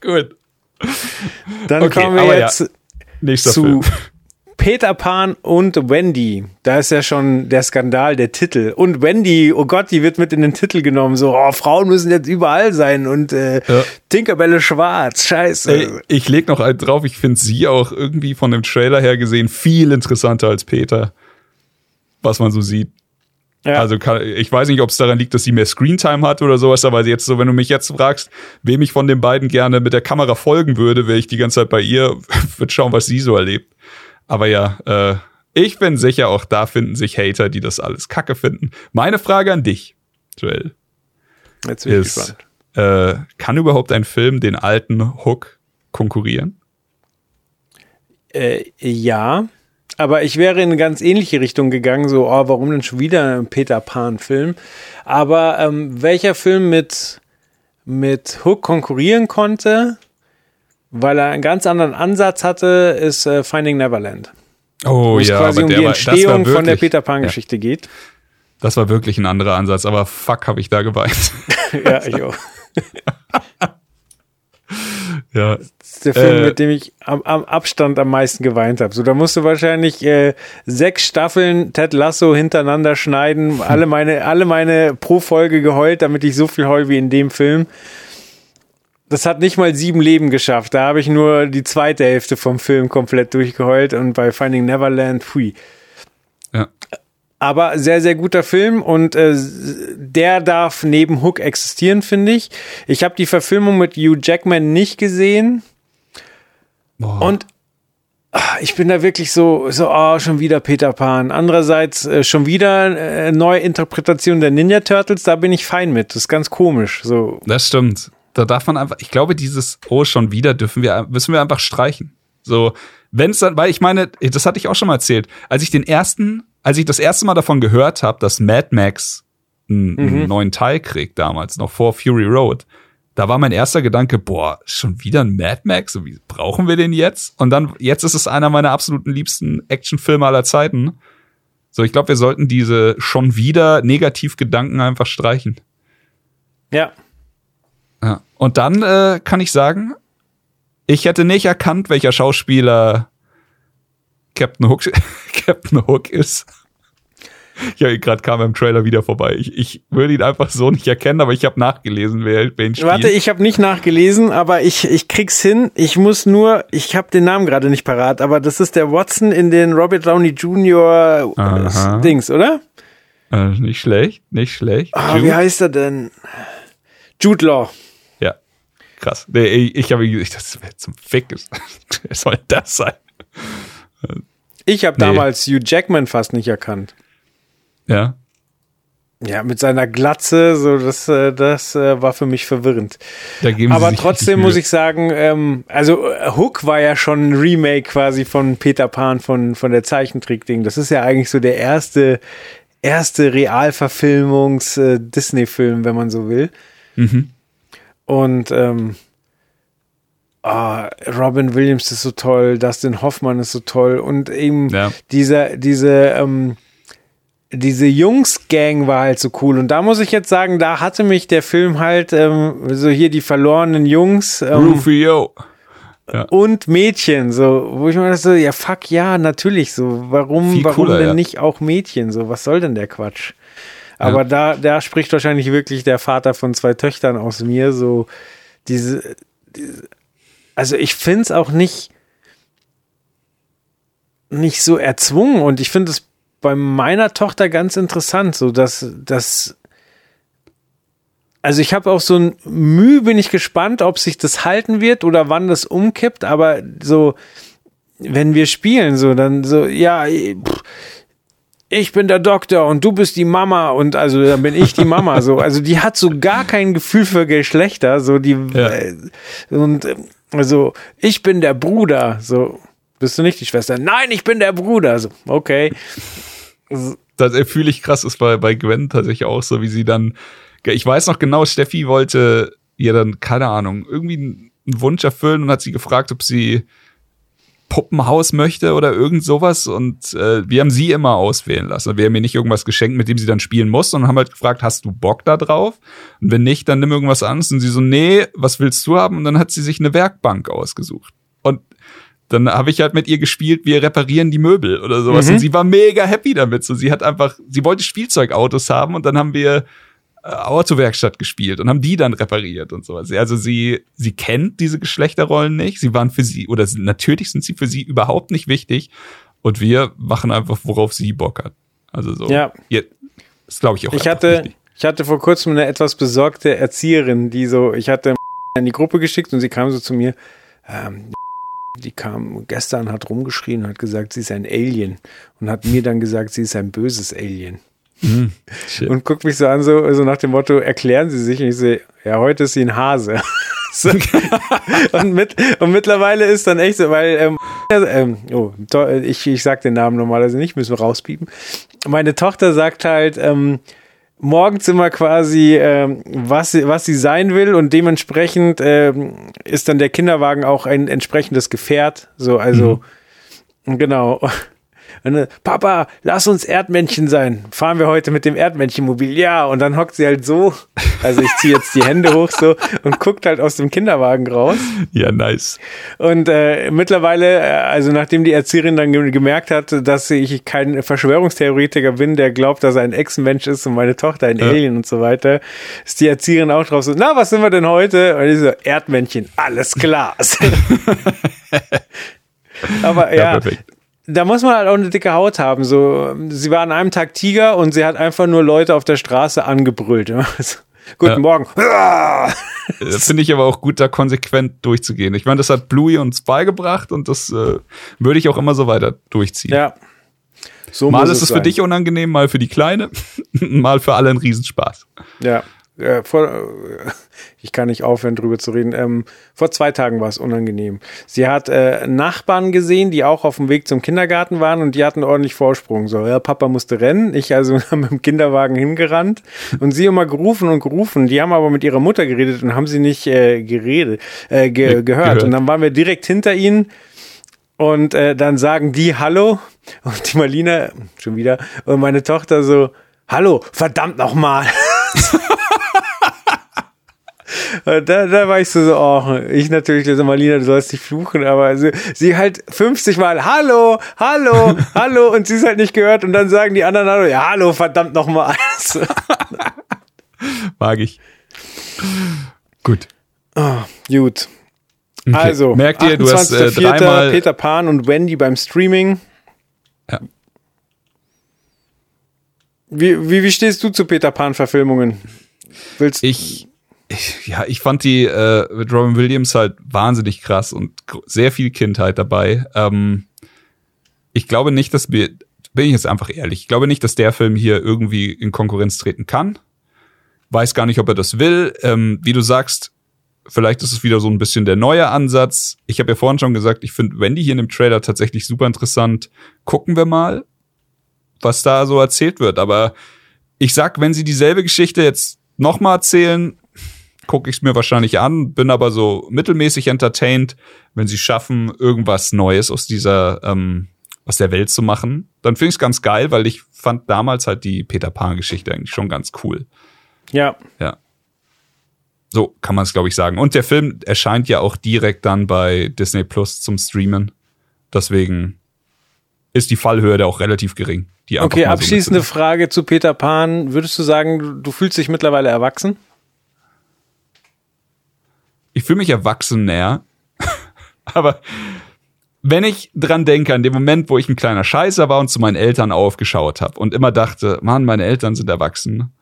Gut. Dann okay, kommen wir jetzt ja, zu Film. Peter Pan und Wendy. Da ist ja schon der Skandal, der Titel. Und Wendy, oh Gott, die wird mit in den Titel genommen. So, oh, Frauen müssen jetzt überall sein und äh, ja. Tinkerbelle schwarz. Scheiße. Ey, ich leg noch einen drauf. Ich finde sie auch irgendwie von dem Trailer her gesehen viel interessanter als Peter. Was man so sieht. Ja. Also kann, ich weiß nicht, ob es daran liegt, dass sie mehr Screentime hat oder sowas, aber jetzt so, wenn du mich jetzt fragst, wem ich von den beiden gerne mit der Kamera folgen würde, wäre ich die ganze Zeit bei ihr, würde schauen, was sie so erlebt. Aber ja, äh, ich bin sicher, auch da finden sich Hater, die das alles kacke finden. Meine Frage an dich, Joel. Jetzt bin ist, ich gespannt. Äh, kann überhaupt ein Film den alten Hook konkurrieren? Äh, ja, aber ich wäre in eine ganz ähnliche Richtung gegangen, so, oh, warum denn schon wieder ein Peter Pan-Film? Aber ähm, welcher Film mit, mit Hook konkurrieren konnte, weil er einen ganz anderen Ansatz hatte, ist äh, Finding Neverland. Oh wo es ja, quasi um die Entstehung wirklich, von der Peter Pan-Geschichte ja. geht. Das war wirklich ein anderer Ansatz, aber fuck, habe ich da geweint. ja, ich auch. ja. Das ist der Film, äh, mit dem ich am, am, Abstand am meisten geweint habe. So, da musst du wahrscheinlich äh, sechs Staffeln Ted Lasso hintereinander schneiden, alle meine, alle meine pro Folge geheult, damit ich so viel heul wie in dem Film das hat nicht mal sieben Leben geschafft. Da habe ich nur die zweite Hälfte vom Film komplett durchgeheult und bei Finding Neverland, pfui. Ja. Aber sehr, sehr guter Film und äh, der darf neben Hook existieren, finde ich. Ich habe die Verfilmung mit Hugh Jackman nicht gesehen. Boah. Und ach, ich bin da wirklich so, so, oh, schon wieder Peter Pan. Andererseits äh, schon wieder äh, neue Interpretation der Ninja Turtles, da bin ich fein mit. Das ist ganz komisch. So. Das stimmt da darf man einfach, ich glaube, dieses Oh schon wieder dürfen wir, müssen wir einfach streichen. So, wenn es dann, weil ich meine, das hatte ich auch schon mal erzählt, als ich den ersten, als ich das erste Mal davon gehört habe, dass Mad Max einen, mhm. einen neuen Teil kriegt damals, noch vor Fury Road, da war mein erster Gedanke, boah, schon wieder ein Mad Max? So, wie brauchen wir den jetzt? Und dann, jetzt ist es einer meiner absoluten liebsten Actionfilme aller Zeiten. So, ich glaube, wir sollten diese schon wieder Negativgedanken einfach streichen. Ja, ja. Und dann äh, kann ich sagen, ich hätte nicht erkannt, welcher Schauspieler Captain Hook, Captain Hook ist. Ja, gerade kam er im Trailer wieder vorbei. Ich, ich würde ihn einfach so nicht erkennen, aber ich habe nachgelesen, wer, wer ihn spielt. Warte, ich habe nicht nachgelesen, aber ich, ich krieg's hin. Ich muss nur, ich habe den Namen gerade nicht parat, aber das ist der Watson in den Robert Downey Jr. Aha. Dings, oder? Äh, nicht schlecht, nicht schlecht. Ah, wie heißt er denn? Jude Law. Krass. Nee, ich habe gesagt, das wäre zum Fick. Wer soll das sein? Ich habe nee. damals Hugh Jackman fast nicht erkannt. Ja. Ja, mit seiner Glatze, so das, äh, das äh, war für mich verwirrend. Aber trotzdem muss ich sagen, ähm, also Hook war ja schon ein Remake quasi von Peter Pan von von der Zeichentrickding. Das ist ja eigentlich so der erste erste Realverfilmungs äh, Disney-Film, wenn man so will. Mhm. Und ähm, ah, Robin Williams ist so toll, Dustin Hoffmann ist so toll und eben ja. dieser, diese, ähm, diese Jungs-Gang war halt so cool. Und da muss ich jetzt sagen, da hatte mich der Film halt, ähm, so hier die verlorenen Jungs. Ähm, Rufio. Ja. Und Mädchen, so, wo ich mir dachte, so, ja, fuck, ja, natürlich, so, warum, Viel warum cooler, denn ja. nicht auch Mädchen, so, was soll denn der Quatsch? Aber da, da spricht wahrscheinlich wirklich der Vater von zwei Töchtern aus mir, so, diese, diese also ich finde es auch nicht, nicht so erzwungen. Und ich finde es bei meiner Tochter ganz interessant, so dass, dass also ich habe auch so ein Mühe, bin ich gespannt, ob sich das halten wird oder wann das umkippt, aber so, wenn wir spielen, so, dann so, ja, pff, ich bin der Doktor und du bist die Mama und also dann bin ich die Mama, so, also die hat so gar kein Gefühl für Geschlechter, so die, Ja. äh, und äh, also ich bin der Bruder, so, bist du nicht die Schwester? Nein, ich bin der Bruder, so, okay. das fühle ich krass, ist bei, bei Gwen tatsächlich auch so, wie sie dann, ich weiß noch genau, Steffi wollte ihr dann, keine Ahnung, irgendwie einen Wunsch erfüllen und hat sie gefragt, ob sie Puppenhaus möchte oder irgend sowas und äh, wir haben sie immer auswählen lassen. Wir haben ihr nicht irgendwas geschenkt, mit dem sie dann spielen muss, sondern haben halt gefragt, hast du Bock da drauf? Und wenn nicht, dann nimm irgendwas anderes. Und sie so, nee, was willst du haben? Und dann hat sie sich eine Werkbank ausgesucht. Und dann habe ich halt mit ihr gespielt, wir reparieren die Möbel oder sowas. Mhm. Und sie war mega happy damit. So, sie hat einfach, sie wollte Spielzeugautos haben und dann haben wir Autowerkstatt gespielt und haben die dann repariert und sowas. Also sie, sie kennt diese Geschlechterrollen nicht. Sie waren für sie, oder natürlich sind sie für sie überhaupt nicht wichtig. Und wir machen einfach, worauf sie Bock hat. Also so. Ja. Ihr, ist, glaube ich, auch Ich hatte, wichtig. ich hatte vor kurzem eine etwas besorgte Erzieherin, die so, ich hatte in die Gruppe geschickt und sie kam so zu mir, ähm, die kam gestern, hat rumgeschrien und hat gesagt, sie ist ein Alien und hat mir dann gesagt, sie ist ein böses Alien. Shit. Und guckt mich so an, so, so nach dem Motto, erklären Sie sich. Und ich sehe, ja, heute ist sie ein Hase. So. und, mit, und mittlerweile ist dann echt so, weil, ähm, ähm, oh, to- ich, ich sag den Namen normalerweise nicht, müssen wir rauspiepen. Meine Tochter sagt halt, ähm, morgens immer quasi, ähm, was, sie, was sie sein will und dementsprechend ähm, ist dann der Kinderwagen auch ein entsprechendes Gefährt. So, also, genau. Dann, Papa, lass uns Erdmännchen sein. Fahren wir heute mit dem Erdmännchenmobil? Ja, und dann hockt sie halt so, also ich ziehe jetzt die Hände hoch so und guckt halt aus dem Kinderwagen raus. Ja, nice. Und äh, mittlerweile, äh, also nachdem die Erzieherin dann ge gemerkt hat, dass ich kein Verschwörungstheoretiker bin, der glaubt, dass er ein Ex-Mensch ist und meine Tochter ein Ja. Alien und so weiter, ist die Erzieherin auch drauf so, na, was sind wir denn heute? Und ich so, Erdmännchen, alles klar. Aber Ja, ja. Da muss man halt auch eine dicke Haut haben. So, sie war an einem Tag Tiger und sie hat einfach nur Leute auf der Straße angebrüllt. So, Guten Ja. Morgen. Äh, Finde ich aber auch gut, da konsequent durchzugehen. Ich meine, das hat Bluey uns beigebracht und das äh, würde ich auch immer so weiter durchziehen. Ja. So Mal ist es für sein. dich unangenehm, mal für die Kleine, mal für alle ein Riesenspaß. Ja, äh, vor, äh, ich kann nicht aufhören, drüber zu reden. Ähm, vor zwei Tagen war es unangenehm. Sie hat äh, Nachbarn gesehen, die auch auf dem Weg zum Kindergarten waren und die hatten ordentlich Vorsprung. So, ja, Papa musste rennen, ich also mit dem Kinderwagen hingerannt und sie immer gerufen und gerufen. Die haben aber mit ihrer Mutter geredet und haben sie nicht äh, geredet, äh, ge Ge- gehört. gehört. Und dann waren wir direkt hinter ihnen und äh, dann sagen die Hallo und die Marlina schon wieder und meine Tochter so Hallo, verdammt nochmal. Und Da, da war ich so, so, oh, ich natürlich, so, Marlina, du sollst nicht fluchen, aber sie, sie halt 50 Mal, hallo, hallo, hallo, und sie ist halt nicht gehört und dann sagen die anderen, hallo, ja, hallo, verdammt nochmal. Mag ich. Gut. Gut. Okay. Also, merkt ihr, du hast äh, 28.04. dreimal. Peter Pan und Wendy beim Streaming. Ja. Wie, wie, wie stehst du zu Peter Pan-Verfilmungen? Willst Ich, ich, ja, ich fand die äh, mit Robin Williams halt wahnsinnig krass und sehr viel Kindheit dabei. Ähm, ich glaube nicht, dass wir, bin ich jetzt einfach ehrlich, ich glaube nicht, dass der Film hier irgendwie in Konkurrenz treten kann. Weiß gar nicht, ob er das will. Ähm, wie du sagst, vielleicht ist es wieder so ein bisschen der neue Ansatz. Ich habe ja vorhin schon gesagt, ich finde Wendy hier in dem Trailer tatsächlich super interessant. Gucken wir mal, was da so erzählt wird. Aber ich sag, wenn sie dieselbe Geschichte jetzt nochmal erzählen, gucke ich es mir wahrscheinlich an, bin aber so mittelmäßig entertained, wenn sie schaffen, irgendwas Neues aus dieser ähm, aus der Welt zu machen, dann finde ich es ganz geil, weil ich fand damals halt die Peter Pan-Geschichte eigentlich schon ganz cool. Ja. Ja. So kann man es, glaube ich, sagen. Und der Film erscheint ja auch direkt dann bei Disney Plus zum Streamen. Deswegen ist die Fallhürde auch relativ gering. Okay, abschließende so Frage zu Peter Pan. Würdest du sagen, du fühlst dich mittlerweile erwachsen? Ich fühle mich erwachsener, aber wenn ich dran denke, an den Moment, wo ich ein kleiner Scheißer war und zu meinen Eltern aufgeschaut habe und immer dachte, Mann, meine Eltern sind erwachsen.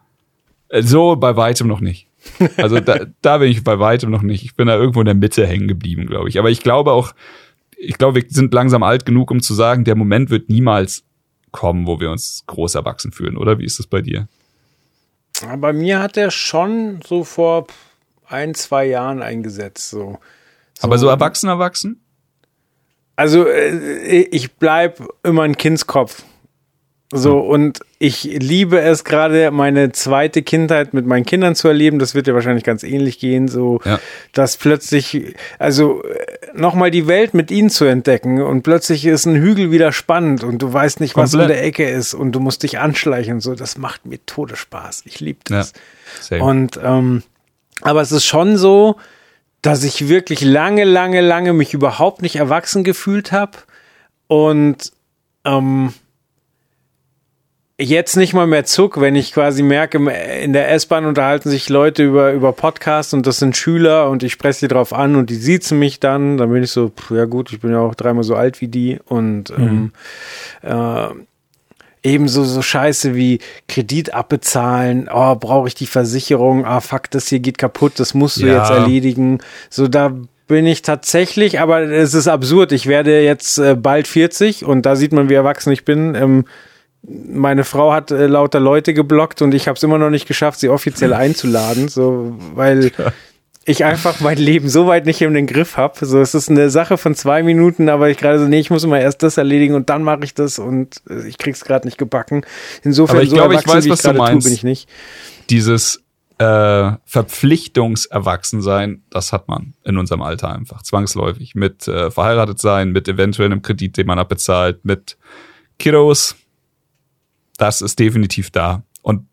Äh, so bei weitem noch nicht. Also da, da bin ich bei weitem noch nicht. Ich bin da irgendwo in der Mitte hängen geblieben, glaube ich. Aber ich glaube auch, ich glaube, wir sind langsam alt genug, um zu sagen, der Moment wird niemals kommen, wo wir uns groß erwachsen fühlen, oder? Wie ist das bei dir? Bei mir hat er schon so vor ein, zwei Jahren eingesetzt. So. so Aber so erwachsen, erwachsen? Also äh, ich bleib immer ein Kindskopf. So, hm. und ich liebe es gerade, meine zweite Kindheit mit meinen Kindern zu erleben. Das wird ja wahrscheinlich ganz ähnlich gehen, so, ja. dass plötzlich, also äh, nochmal die Welt mit ihnen zu entdecken und plötzlich ist ein Hügel wieder spannend und du weißt nicht, was Komplett. in der Ecke ist und du musst dich anschleichen so. Das macht mir Todespaß. Ich liebe das. Ja, und, ähm, aber es ist schon so, dass ich wirklich lange, lange, lange mich überhaupt nicht erwachsen gefühlt habe und ähm, jetzt nicht mal mehr zuck, wenn ich quasi merke, in der S-Bahn unterhalten sich Leute über, über Podcasts und das sind Schüler und ich spreche sie drauf an und die siezen mich dann, dann bin ich so, pff, ja gut, ich bin ja auch dreimal so alt wie die und mhm. ähm, äh, ebenso so Scheiße wie Kredit abbezahlen, oh, brauche ich die Versicherung, ah, fuck, das hier geht kaputt, das musst du ja. jetzt erledigen. So, da bin ich tatsächlich, aber es ist absurd. Ich werde jetzt äh, bald 40 und da sieht man, wie erwachsen ich bin. Ähm, meine Frau hat äh, lauter Leute geblockt und ich habe es immer noch nicht geschafft, sie offiziell einzuladen, so weil ich einfach mein Leben so weit nicht in den Griff habe. So, es ist eine Sache von zwei Minuten, aber ich gerade so, nee, ich muss immer erst das erledigen und dann mache ich das und äh, ich krieg's gerade nicht gebacken. Insofern, aber ich so glaube, ich weiß, was du meinst. Tue, bin ich nicht. Dieses äh, Verpflichtungserwachsensein, das hat man in unserem Alter einfach zwangsläufig. Mit äh, verheiratet sein, mit eventuell einem Kredit, den man abbezahlt, mit Kiddos. Das ist definitiv da. Und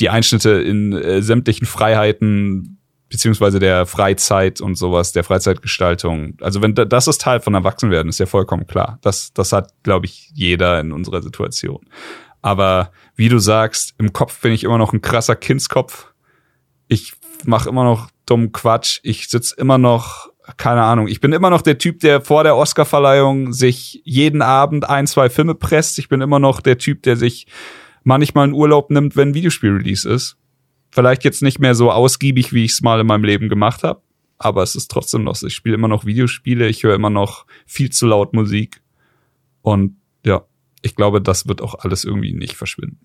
die Einschnitte in äh, sämtlichen Freiheiten beziehungsweise der Freizeit und sowas, der Freizeitgestaltung. Also wenn das ist Teil von Erwachsenwerden, ist ja vollkommen klar. Das, das hat, glaube ich, jeder in unserer Situation. Aber wie du sagst, im Kopf bin ich immer noch ein krasser Kindskopf. Ich mache immer noch dummen Quatsch. Ich sitz immer noch, keine Ahnung, ich bin immer noch der Typ, der vor der Oscarverleihung sich jeden Abend ein, zwei Filme presst. Ich bin immer noch der Typ, der sich manchmal einen Urlaub nimmt, wenn ein Videospiel-Release ist. Vielleicht jetzt nicht mehr so ausgiebig, wie ich es mal in meinem Leben gemacht habe, aber es ist trotzdem noch. Ich spiele immer noch Videospiele, ich höre immer noch viel zu laut Musik. Und ja, ich glaube, das wird auch alles irgendwie nicht verschwinden.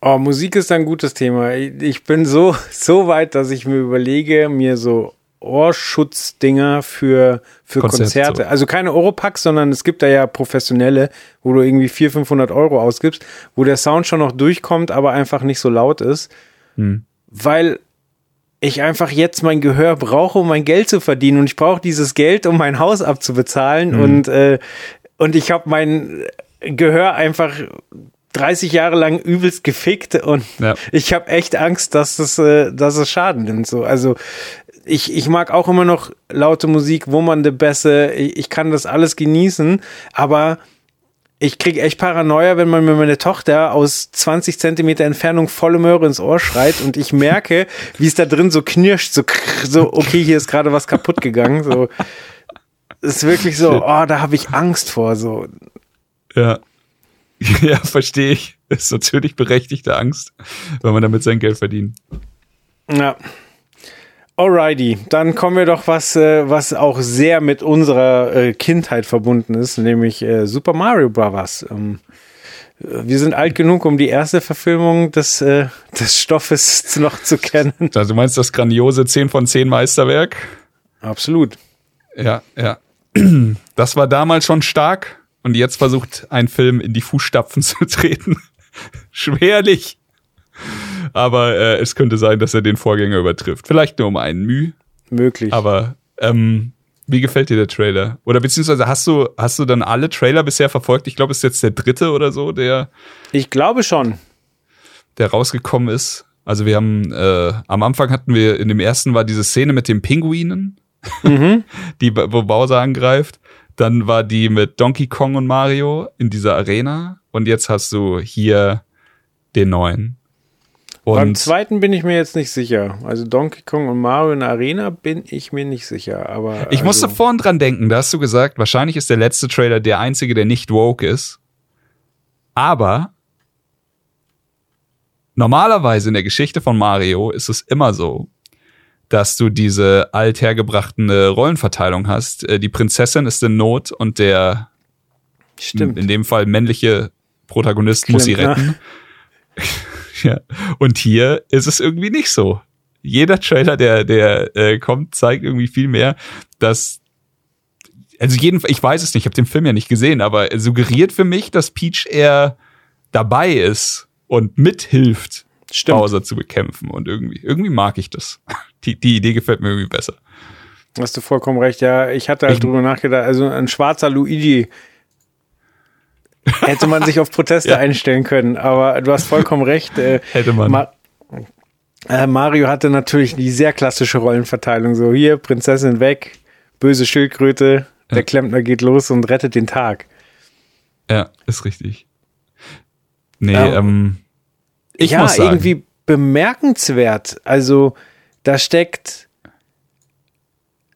Oh, Musik ist ein gutes Thema. Ich bin so, so weit, dass ich mir überlege, mir so Ohrschutzdinger für, für Konzert, Konzerte. So. Also keine Oropax, sondern es gibt da ja professionelle, wo du irgendwie 400, 500 Euro ausgibst, wo der Sound schon noch durchkommt, aber einfach nicht so laut ist. Hm. Weil ich einfach jetzt mein Gehör brauche, um mein Geld zu verdienen. Und ich brauche dieses Geld, um mein Haus abzubezahlen. Hm. Und, äh, und ich habe mein Gehör einfach 30 Jahre lang übelst gefickt und ja. ich habe echt Angst, dass es, äh, dass es Schaden nimmt. So, also ich, ich mag auch immer noch laute Musik, wo man de Bässe, ich, ich kann das alles genießen, aber ich krieg echt Paranoia, wenn man mir meine Tochter aus 20 Zentimeter Entfernung volle Möhre ins Ohr schreit und ich merke, wie es da drin so knirscht, so, so okay, hier ist gerade was kaputt gegangen, so. Ist wirklich so, oh, da habe ich Angst vor, so. Ja. Ja, verstehe ich. Das ist natürlich berechtigte Angst, weil man damit sein Geld verdient. Ja. Alrighty, dann kommen wir doch was, äh, was auch sehr mit unserer äh, Kindheit verbunden ist, nämlich äh, Super Mario Bros. Ähm, wir sind alt genug, um die erste Verfilmung des, des Stoffes noch zu kennen. Also du meinst das grandiose 10 von 10 Meisterwerk? Absolut. Ja, ja. Das war damals schon stark und jetzt versucht ein Film in die Fußstapfen zu treten. Schwerlich. Aber äh, es könnte sein, dass er den Vorgänger übertrifft. Vielleicht nur um einen Mühe. Möglich. Aber ähm, Wie gefällt dir der Trailer? Oder beziehungsweise hast du, hast du dann alle Trailer bisher verfolgt? Ich glaube, es ist jetzt der dritte oder so, der. Ich glaube schon. Der rausgekommen ist. Also wir haben, äh, am Anfang hatten wir, in dem ersten war diese Szene mit den Pinguinen, mhm. die, wo Bowser angreift. Dann war die mit Donkey Kong und Mario in dieser Arena. Und jetzt hast du hier den neuen. Und Beim zweiten bin ich mir jetzt nicht sicher. Also Donkey Kong und Mario in der Arena bin ich mir nicht sicher. Aber ich also musste vorhin dran denken, da hast du gesagt, wahrscheinlich ist der letzte Trailer der einzige, der nicht woke ist. Aber normalerweise in der Geschichte von Mario ist es immer so, dass du diese althergebrachten Rollenverteilung hast. Äh, die Prinzessin ist in Not und der Stimmt. in dem Fall männliche Protagonist Stimmt, muss sie retten. Ja. Und hier ist es irgendwie nicht so. Jeder Trailer, der, der äh, kommt, zeigt irgendwie viel mehr, dass also jeden, ich weiß es nicht, ich habe den Film ja nicht gesehen, aber er suggeriert für mich, dass Peach eher dabei ist und mithilft, Stimmt. Bowser zu bekämpfen. Und irgendwie, irgendwie mag ich das. Die, die Idee gefällt mir irgendwie besser. Hast du vollkommen recht, ja. Ich hatte halt ich, drüber nachgedacht, also ein schwarzer Luigi hätte man sich auf Proteste ja. einstellen können. Aber du hast vollkommen recht. Äh, hätte man. Ma äh, Mario hatte natürlich die sehr klassische Rollenverteilung. So hier, Prinzessin weg, böse Schildkröte, der Klempner geht los und rettet den Tag. Ja, ist richtig. Nee, ähm, ähm ich ja, muss sagen. irgendwie bemerkenswert. Also da steckt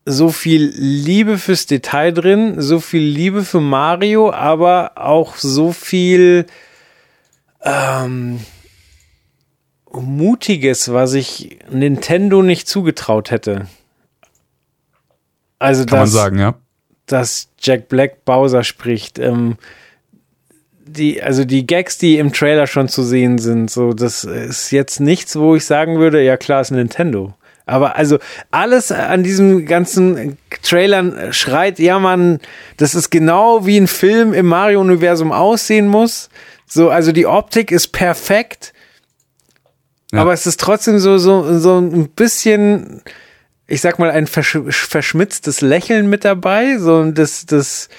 so viel Liebe fürs Detail drin, so viel Liebe für Mario, aber auch so viel ähm, Mutiges, was ich Nintendo nicht zugetraut hätte. Also Kann dass, man sagen, ja. Dass Jack Black Bowser spricht. Ähm, die, also die Gags, die im Trailer schon zu sehen sind, so, das ist jetzt nichts, wo ich sagen würde, ja klar, ist Nintendo. Aber also alles an diesem ganzen Trailern schreit, ja man, das ist genau wie ein Film im Mario-Universum aussehen muss. So, also die Optik ist perfekt. Ja. Aber es ist trotzdem so, so, so ein bisschen, ich sag mal, ein versch verschmitztes Lächeln mit dabei. So, das, das,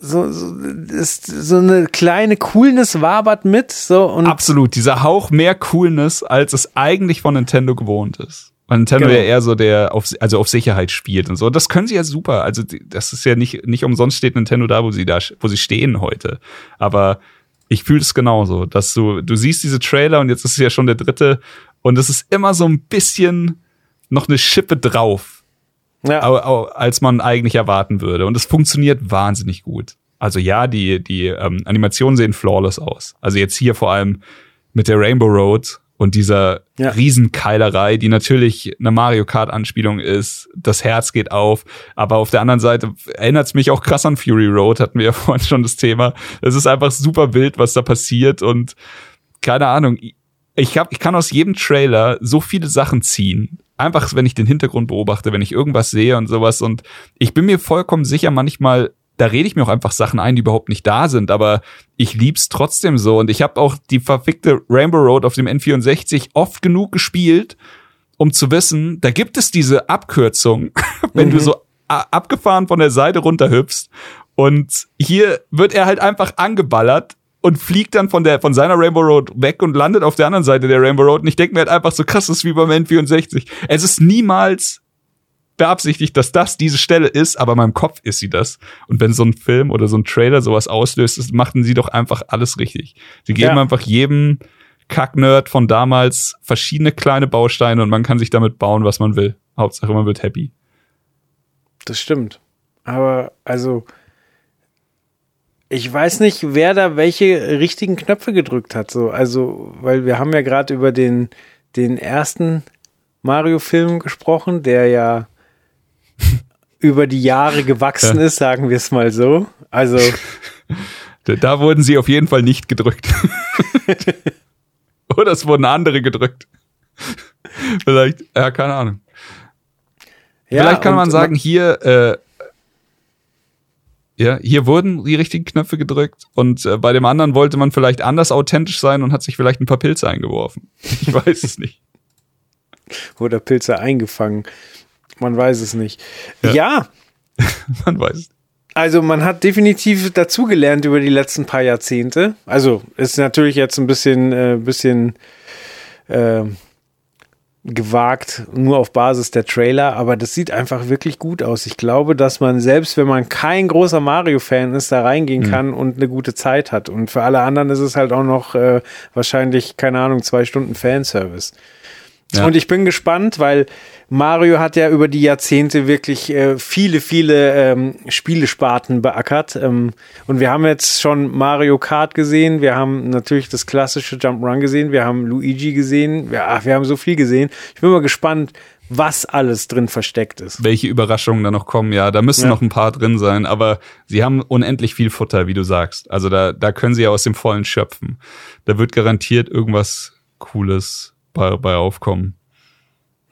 so, so, ist so eine kleine Coolness wabert mit. So, und Absolut, dieser Hauch mehr Coolness, als es eigentlich von Nintendo gewohnt ist. Weil Nintendo genau. ja eher so der auf, also auf Sicherheit spielt und so. Das können sie ja super. Also das ist ja nicht, nicht umsonst steht Nintendo da, wo sie da, wo sie stehen heute. Aber ich fühle es genauso, dass du, du siehst diese Trailer und jetzt ist es ja schon der dritte und es ist immer so ein bisschen noch eine Schippe drauf ja. als man eigentlich erwarten würde. Und es funktioniert wahnsinnig gut. Also ja, die, die ähm, Animationen sehen flawless aus. Also jetzt hier vor allem mit der Rainbow Road und dieser ja. Riesenkeilerei, die natürlich eine Mario Kart Anspielung ist. Das Herz geht auf. Aber auf der anderen Seite erinnert es mich auch krass an Fury Road, hatten wir ja vorhin schon das Thema. Es ist einfach super wild, was da passiert und keine Ahnung. Ich, hab, ich kann aus jedem Trailer so viele Sachen ziehen einfach, wenn ich den Hintergrund beobachte, wenn ich irgendwas sehe und sowas. Und ich bin mir vollkommen sicher, manchmal, da rede ich mir auch einfach Sachen ein, die überhaupt nicht da sind, aber ich lieb's trotzdem so. Und ich habe auch die verfickte Rainbow Road auf dem N64 oft genug gespielt, um zu wissen, da gibt es diese Abkürzung, wenn mhm. du so abgefahren von der Seite runterhüpfst. Und hier wird er halt einfach angeballert und fliegt dann von der von seiner Rainbow Road weg und landet auf der anderen Seite der Rainbow Road. Und ich denke mir halt einfach so krass, das ist wie beim N64. Es ist niemals beabsichtigt, dass das diese Stelle ist, aber in meinem Kopf ist sie das. Und wenn so ein Film oder so ein Trailer sowas auslöst, machten sie doch einfach alles richtig. Sie geben ja. einfach jedem Kacknerd von damals verschiedene kleine Bausteine und man kann sich damit bauen, was man will. Hauptsache, man wird happy. Das stimmt. Aber also ich weiß nicht, wer da welche richtigen Knöpfe gedrückt hat. So, also, weil wir haben ja gerade über den, den ersten Mario-Film gesprochen, der ja über die Jahre gewachsen ja. ist, sagen wir es mal so. Also. Da wurden sie auf jeden Fall nicht gedrückt. Oder es wurden andere gedrückt. Vielleicht, ja, keine Ahnung. Ja, Vielleicht kann man sagen, hier, äh, ja, hier wurden die richtigen Knöpfe gedrückt und äh, bei dem anderen wollte man vielleicht anders authentisch sein und hat sich vielleicht ein paar Pilze eingeworfen. Ich weiß es nicht. Oder Pilze eingefangen. Man weiß es nicht. Ja, ja. man weiß. Also man hat definitiv dazugelernt über die letzten paar Jahrzehnte. Also ist natürlich jetzt ein bisschen, äh, bisschen äh, gewagt, nur auf Basis der Trailer, aber das sieht einfach wirklich gut aus. Ich glaube, dass man selbst, wenn man kein großer Mario-Fan ist, da reingehen mhm. kann und eine gute Zeit hat. Und für alle anderen ist es halt auch noch äh, wahrscheinlich, keine Ahnung, zwei Stunden Fanservice. Ja. Und ich bin gespannt, weil Mario hat ja über die Jahrzehnte wirklich äh, viele, viele ähm, Spielesparten beackert. Ähm, und wir haben jetzt schon Mario Kart gesehen, wir haben natürlich das klassische Jump'n'Run gesehen, wir haben Luigi gesehen, ja, ach, wir haben so viel gesehen. Ich bin mal gespannt, was alles drin versteckt ist. Welche Überraschungen da noch kommen, ja, da müssen ja. noch ein paar drin sein, aber sie haben unendlich viel Futter, wie du sagst. Also da, da können sie ja aus dem Vollen schöpfen. Da wird garantiert irgendwas Cooles bei, bei aufkommen.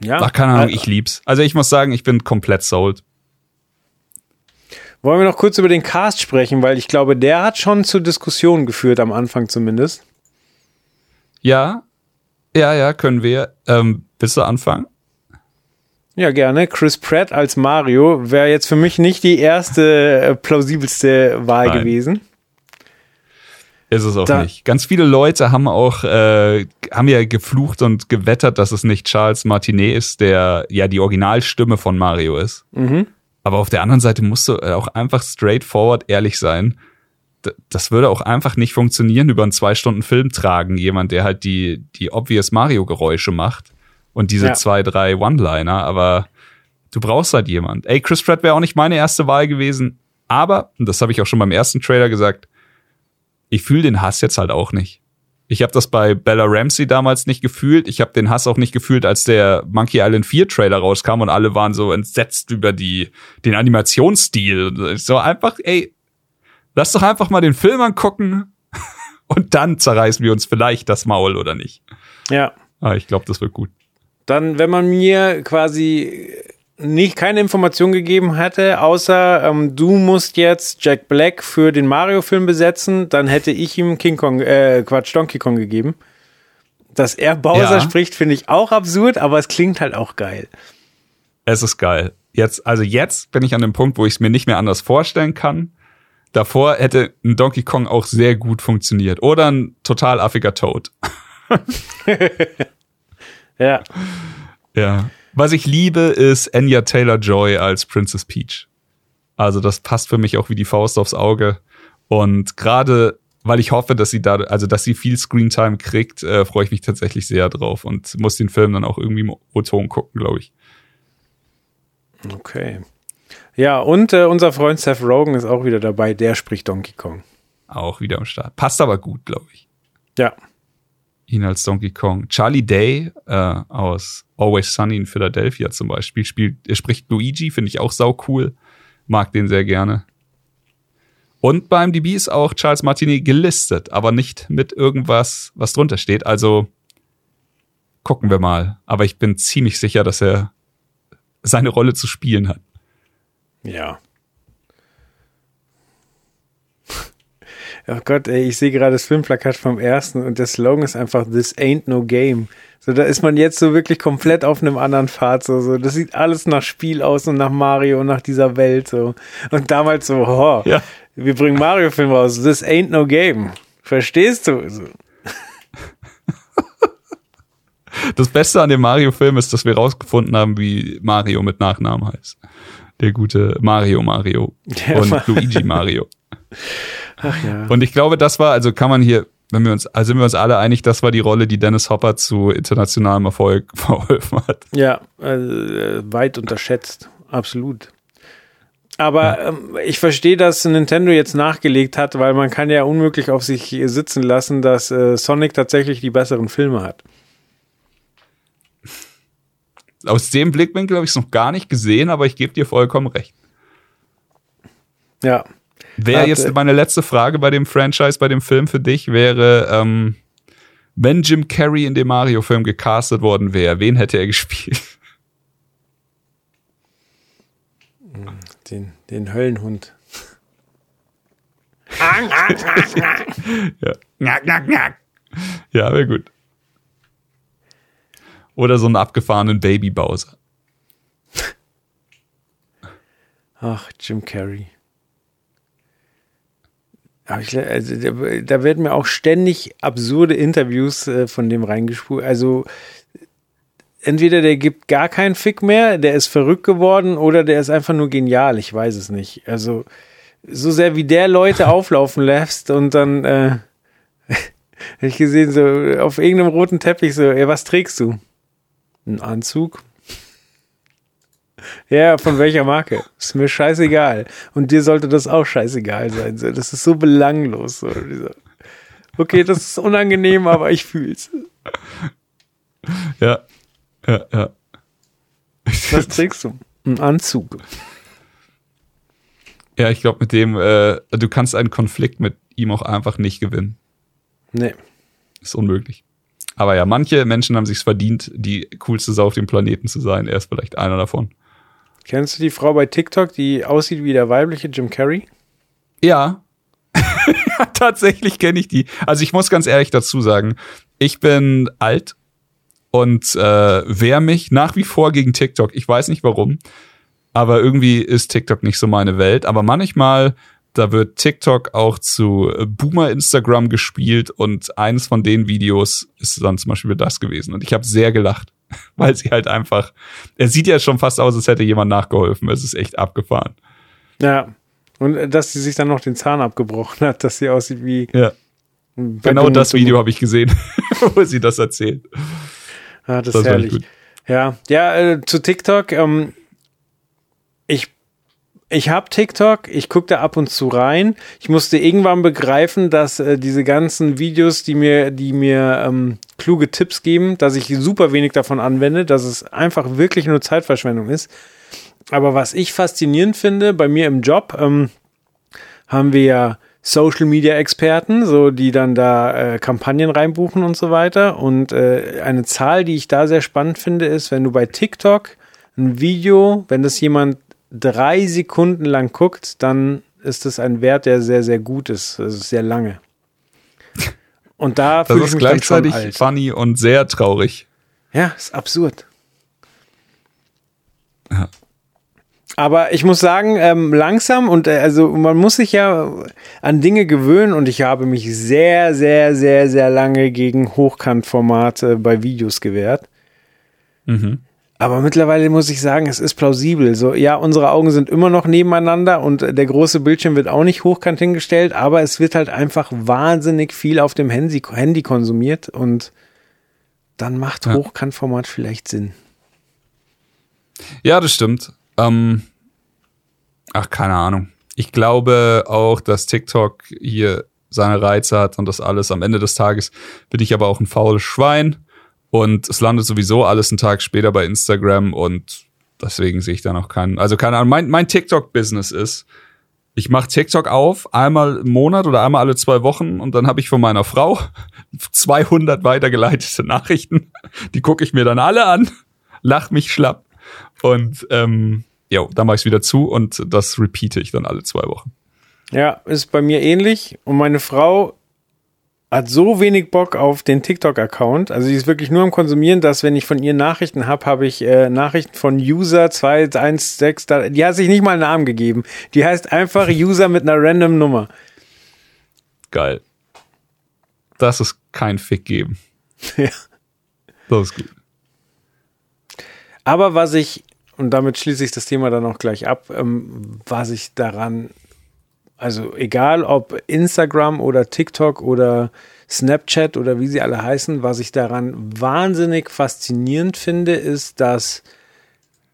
Ja. Ach, keine Ahnung, ich lieb's. Also ich muss sagen, ich bin komplett sold. Wollen wir noch kurz über den Cast sprechen, weil ich glaube, der hat schon zu Diskussionen geführt, am Anfang zumindest. Ja, ja, ja, können wir. Ähm, willst du anfangen? Ja, gerne. Chris Pratt als Mario wäre jetzt für mich nicht die erste äh, plausibelste Wahl Nein. gewesen. Ist es auch da, nicht. Ganz viele Leute haben auch, äh, haben ja geflucht und gewettert, dass es nicht Charles Martinet ist, der ja die Originalstimme von Mario ist. Mhm. Aber auf der anderen Seite musst du auch einfach straightforward ehrlich sein. Das würde auch einfach nicht funktionieren, über einen zwei Stunden Film tragen, jemand, der halt die, die obvious Mario-Geräusche macht und diese ja. zwei, drei One-Liner, aber du brauchst halt jemand. Ey, Chris Pratt wäre auch nicht meine erste Wahl gewesen, aber, und das habe ich auch schon beim ersten Trailer gesagt, ich fühle den Hass jetzt halt auch nicht. Ich habe das bei Bella Ramsey damals nicht gefühlt. Ich habe den Hass auch nicht gefühlt, als der Monkey Island 4 Trailer rauskam und alle waren so entsetzt über die den Animationsstil. So einfach, ey, lass doch einfach mal den Film angucken und dann zerreißen wir uns vielleicht das Maul oder nicht. Ja. Aber ah, ich glaube, das wird gut. Dann, wenn man mir quasi nicht keine Information gegeben hätte, außer ähm, du musst jetzt Jack Black für den Mario-Film besetzen, dann hätte ich ihm King Kong, äh, Quatsch, Donkey Kong gegeben. Dass er Bowser ja. spricht, finde ich auch absurd, aber es klingt halt auch geil. Es ist geil. Jetzt, also jetzt bin ich an dem Punkt, wo ich es mir nicht mehr anders vorstellen kann. Davor hätte ein Donkey Kong auch sehr gut funktioniert. Oder ein total affiger Toad. ja. Ja. Was ich liebe, ist Anya Taylor-Joy als Princess Peach. Also das passt für mich auch wie die Faust aufs Auge. Und gerade weil ich hoffe, dass sie da, also dass sie viel Screentime kriegt, äh, freue ich mich tatsächlich sehr drauf und muss den Film dann auch irgendwie im O-Ton gucken, glaube ich. Okay. Ja, und äh, unser Freund Seth Rogen ist auch wieder dabei, der spricht Donkey Kong. Auch wieder am Start. Passt aber gut, glaube ich. Ja ihn als Donkey Kong. Charlie Day äh, aus Always Sunny in Philadelphia zum Beispiel spielt, er spricht Luigi, finde ich auch sau cool. Mag den sehr gerne. Und beim DB ist auch Charles Martinet gelistet, aber nicht mit irgendwas, was drunter steht. Also gucken wir mal. Aber ich bin ziemlich sicher, dass er seine Rolle zu spielen hat. Ja. Oh Gott, ey, ich sehe gerade das Filmplakat vom ersten und der Slogan ist einfach This ain't no game. So, da ist man jetzt so wirklich komplett auf einem anderen Pfad. So, so. Das sieht alles nach Spiel aus und nach Mario und nach dieser Welt. So. Und damals so, oh, ja. wir bringen Mario-Film raus. This ain't no game. Verstehst du? So. Das Beste an dem Mario-Film ist, dass wir rausgefunden haben, wie Mario mit Nachnamen heißt. Der gute Mario Mario und Luigi Mario. Ach ja. Und ich glaube, das war, also kann man hier, wenn wir uns, also sind wir uns alle einig, das war die Rolle, die Dennis Hopper zu internationalem Erfolg verholfen hat. Ja, äh, weit unterschätzt, absolut. Aber ja. ähm, ich verstehe, dass Nintendo jetzt nachgelegt hat, weil man kann ja unmöglich auf sich sitzen lassen, dass äh, Sonic tatsächlich die besseren Filme hat. Aus dem Blickwinkel habe ich es noch gar nicht gesehen, aber ich gebe dir vollkommen recht. Ja, Wäre jetzt meine letzte Frage bei dem Franchise, bei dem Film für dich, wäre, ähm, wenn Jim Carrey in dem Mario-Film gecastet worden wäre, wen hätte er gespielt? Den, den Höllenhund. ja, ja wäre gut. Oder so einen abgefahrenen Baby Bowser. Ach, Jim Carrey. Ich, also, da, da werden mir auch ständig absurde Interviews äh, von dem reingespult. Also entweder der gibt gar keinen Fick mehr, der ist verrückt geworden, oder der ist einfach nur genial. Ich weiß es nicht. Also so sehr wie der Leute auflaufen lässt und dann äh, habe ich gesehen, so auf irgendeinem roten Teppich so, ey, was trägst du? Ein Anzug? Ja, von welcher Marke? Ist mir scheißegal. Und dir sollte das auch scheißegal sein. Das ist so belanglos. So, okay, das ist unangenehm, aber ich fühl's. Ja, ja, ja. Was trägst du? Ein Anzug. Ja, ich glaube, mit dem, äh, du kannst einen Konflikt mit ihm auch einfach nicht gewinnen. Nee. Ist unmöglich. Aber ja, manche Menschen haben sich verdient, die coolste Sau auf dem Planeten zu sein. Er ist vielleicht einer davon. Kennst du die Frau bei TikTok, die aussieht wie der weibliche Jim Carrey? Ja. Tatsächlich kenne ich die. Also ich muss ganz ehrlich dazu sagen, ich bin alt und äh, wehre mich nach wie vor gegen TikTok. Ich weiß nicht warum, aber irgendwie ist TikTok nicht so meine Welt. Aber manchmal, da wird TikTok auch zu Boomer Instagram gespielt und eines von den Videos ist dann zum Beispiel das gewesen. Und ich habe sehr gelacht. weil sie halt einfach, er sieht ja schon fast aus, als hätte jemand nachgeholfen. Es ist echt abgefahren. Ja. Und äh, dass sie sich dann noch den Zahn abgebrochen hat, dass sie aussieht wie. Ja. Genau das Video habe ich gesehen, wo sie das erzählt. Ah, das, das ist herrlich. Ja, ja, äh, zu TikTok. Ähm, ich habe TikTok, ich gucke da ab und zu rein. Ich musste irgendwann begreifen, dass äh, diese ganzen Videos, die mir, die mir ähm, kluge Tipps geben, dass ich super wenig davon anwende, dass es einfach wirklich nur Zeitverschwendung ist. Aber was ich faszinierend finde, bei mir im Job ähm, haben wir ja Social Media Experten, so die dann da äh, Kampagnen reinbuchen und so weiter. Und äh, eine Zahl, die ich da sehr spannend finde, ist, wenn du bei TikTok ein Video, wenn das jemand drei Sekunden lang guckt, dann ist das ein Wert, der sehr, sehr gut ist. Das ist sehr lange. Und da das ist gleichzeitig funny und sehr traurig. Ja, ist absurd. Ja. Aber ich muss sagen, ähm, langsam und äh, also man muss sich ja an Dinge gewöhnen und ich habe mich sehr, sehr, sehr, sehr lange gegen Hochkantformate bei Videos gewehrt. Mhm. Aber mittlerweile muss ich sagen, es ist plausibel. So, ja, unsere Augen sind immer noch nebeneinander und der große Bildschirm wird auch nicht hochkant hingestellt, aber es wird halt einfach wahnsinnig viel auf dem Handy, Handy konsumiert und dann macht ja. Hochkantformat vielleicht Sinn. Ja, das stimmt. Ähm, ach, keine Ahnung. Ich glaube auch, dass TikTok hier seine Reize hat und das alles. Am Ende des Tages bin ich aber auch ein faules Schwein und es landet sowieso alles einen Tag später bei Instagram und deswegen sehe ich da noch keinen. Also keine Ahnung, mein, mein TikTok-Business ist, ich mache TikTok auf, einmal im Monat oder einmal alle zwei Wochen und dann habe ich von meiner Frau 200 weitergeleitete Nachrichten. Die gucke ich mir dann alle an, lach mich schlapp und ähm, ja, dann mache ich wieder zu und das repeate ich dann alle zwei Wochen. Ja, ist bei mir ähnlich und meine Frau hat so wenig Bock auf den TikTok-Account. Also sie ist wirklich nur am Konsumieren, dass wenn ich von ihr Nachrichten habe, habe ich äh, Nachrichten von User 216. Die hat sich nicht mal einen Namen gegeben. Die heißt einfach User mit einer random Nummer. Geil. Das ist kein Fick geben. Ja. Das ist gut. Aber was ich, und damit schließe ich das Thema dann auch gleich ab, ähm, was ich daran also egal ob Instagram oder TikTok oder Snapchat oder wie sie alle heißen, was ich daran wahnsinnig faszinierend finde, ist, dass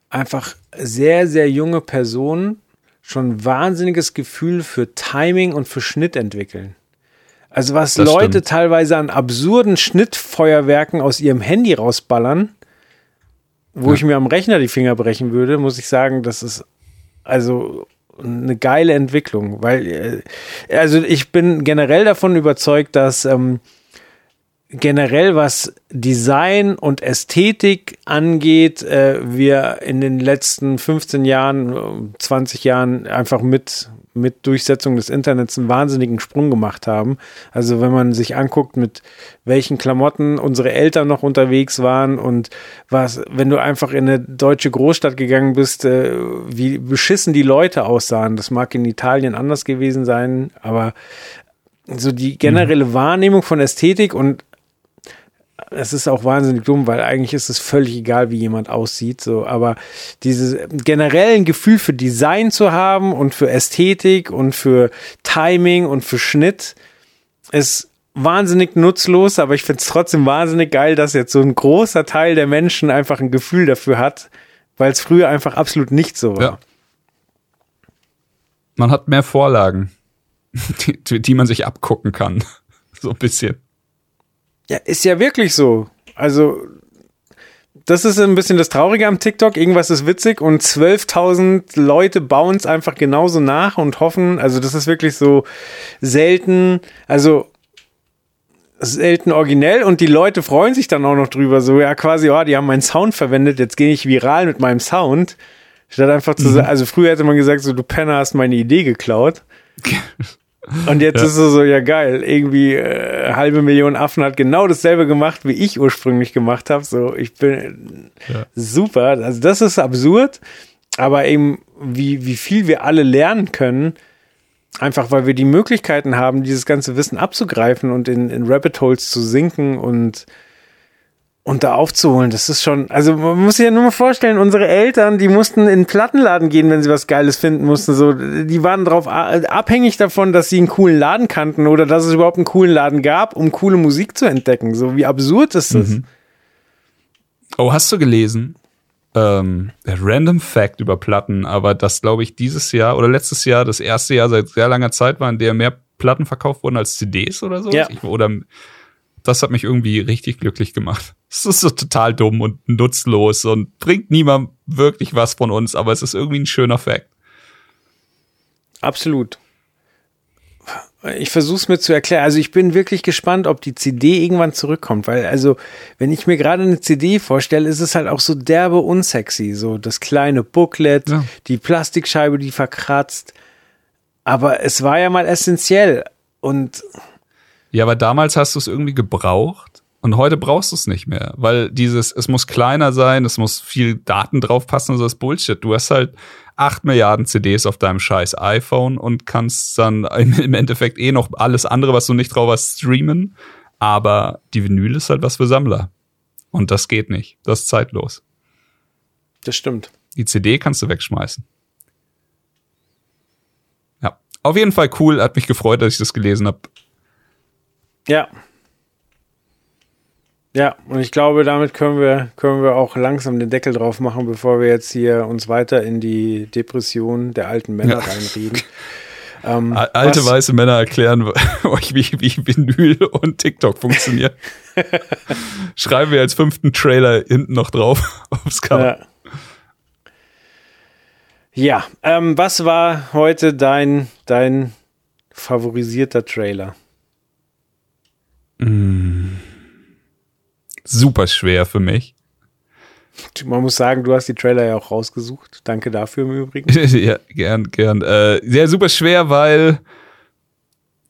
einfach sehr, sehr junge Personen schon wahnsinniges Gefühl für Timing und für Schnitt entwickeln. Also was das Leute stimmt. teilweise an absurden Schnittfeuerwerken aus ihrem Handy rausballern, wo ja. ich mir am Rechner die Finger brechen würde, muss ich sagen, das ist also eine geile Entwicklung, weil äh, also ich bin generell davon überzeugt, dass ähm, generell was Design und Ästhetik angeht, äh, wir in den letzten 15 Jahren, 20 Jahren einfach mit mit Durchsetzung des Internets einen wahnsinnigen Sprung gemacht haben. Also wenn man sich anguckt, mit welchen Klamotten unsere Eltern noch unterwegs waren und was, wenn du einfach in eine deutsche Großstadt gegangen bist, äh, wie beschissen die Leute aussahen. Das mag in Italien anders gewesen sein, aber so die generelle mhm. Wahrnehmung von Ästhetik und es ist auch wahnsinnig dumm, weil eigentlich ist es völlig egal, wie jemand aussieht, so, aber dieses generellen Gefühl für Design zu haben und für Ästhetik und für Timing und für Schnitt ist wahnsinnig nutzlos, aber ich finde es trotzdem wahnsinnig geil, dass jetzt so ein großer Teil der Menschen einfach ein Gefühl dafür hat, weil es früher einfach absolut nicht so war. Ja. Man hat mehr Vorlagen, die, die man sich abgucken kann. So ein bisschen. Ja, ist ja wirklich so. Also, das ist ein bisschen das Traurige am TikTok. Irgendwas ist witzig und 12.000 Leute bauen es einfach genauso nach und hoffen. Also, das ist wirklich so selten. Also, selten originell und die Leute freuen sich dann auch noch drüber. So, ja, quasi, oh, die haben meinen Sound verwendet, jetzt gehe ich viral mit meinem Sound. Statt einfach zu mhm. sagen, also früher hätte man gesagt, so, du Penner hast meine Idee geklaut. Und jetzt ja. ist es so, ja geil, irgendwie äh, halbe Million Affen hat genau dasselbe gemacht, wie ich ursprünglich gemacht habe. So, ich bin ja. super. Also das ist absurd, aber eben wie, wie viel wir alle lernen können, einfach weil wir die Möglichkeiten haben, dieses ganze Wissen abzugreifen und in, in Rabbit Holes zu sinken und und da aufzuholen, das ist schon, also man muss sich ja nur mal vorstellen, unsere Eltern, die mussten in den Plattenladen gehen, wenn sie was Geiles finden mussten, so, die waren darauf abhängig davon, dass sie einen coolen Laden kannten oder dass es überhaupt einen coolen Laden gab, um coole Musik zu entdecken. So, wie absurd ist das? Mhm. Oh, hast du gelesen? Ähm, Random Fact über Platten, aber das glaube ich dieses Jahr oder letztes Jahr, das erste Jahr seit sehr langer Zeit war, in der mehr Platten verkauft wurden als CDs oder so. Ja. oder das hat mich irgendwie richtig glücklich gemacht. Es ist so total dumm und nutzlos und bringt niemand wirklich was von uns, aber es ist irgendwie ein schöner Fact. Absolut. Ich versuche es mir zu erklären. Also ich bin wirklich gespannt, ob die CD irgendwann zurückkommt, weil also wenn ich mir gerade eine CD vorstelle, ist es halt auch so derbe unsexy, so das kleine Booklet, ja. die Plastikscheibe, die verkratzt. Aber es war ja mal essentiell und ja, aber damals hast du es irgendwie gebraucht und heute brauchst du es nicht mehr, weil dieses, es muss kleiner sein, es muss viel Daten draufpassen, so ist Bullshit. Du hast halt acht Milliarden CDs auf deinem scheiß iPhone und kannst dann im Endeffekt eh noch alles andere, was du nicht drauf hast, streamen. Aber die Vinyl ist halt was für Sammler. Und das geht nicht. Das ist zeitlos. Das stimmt. Die CD kannst du wegschmeißen. Ja. Auf jeden Fall cool. Hat mich gefreut, dass ich das gelesen habe. Ja. Ja, und ich glaube, damit können wir, können wir auch langsam den Deckel drauf machen, bevor wir jetzt hier uns weiter in die Depression der alten Männer ja. reinreden. Ähm, Alte was? weiße Männer erklären euch, wie, wie Vinyl und TikTok funktionieren. Schreiben wir als fünften Trailer hinten noch drauf aufs Cover. Ja, ja ähm, was war heute dein, dein favorisierter Trailer? Mm. Super schwer für mich. Man muss sagen, du hast die Trailer ja auch rausgesucht. Danke dafür im Übrigen. ja, gern, gern. Äh, sehr super schwer, weil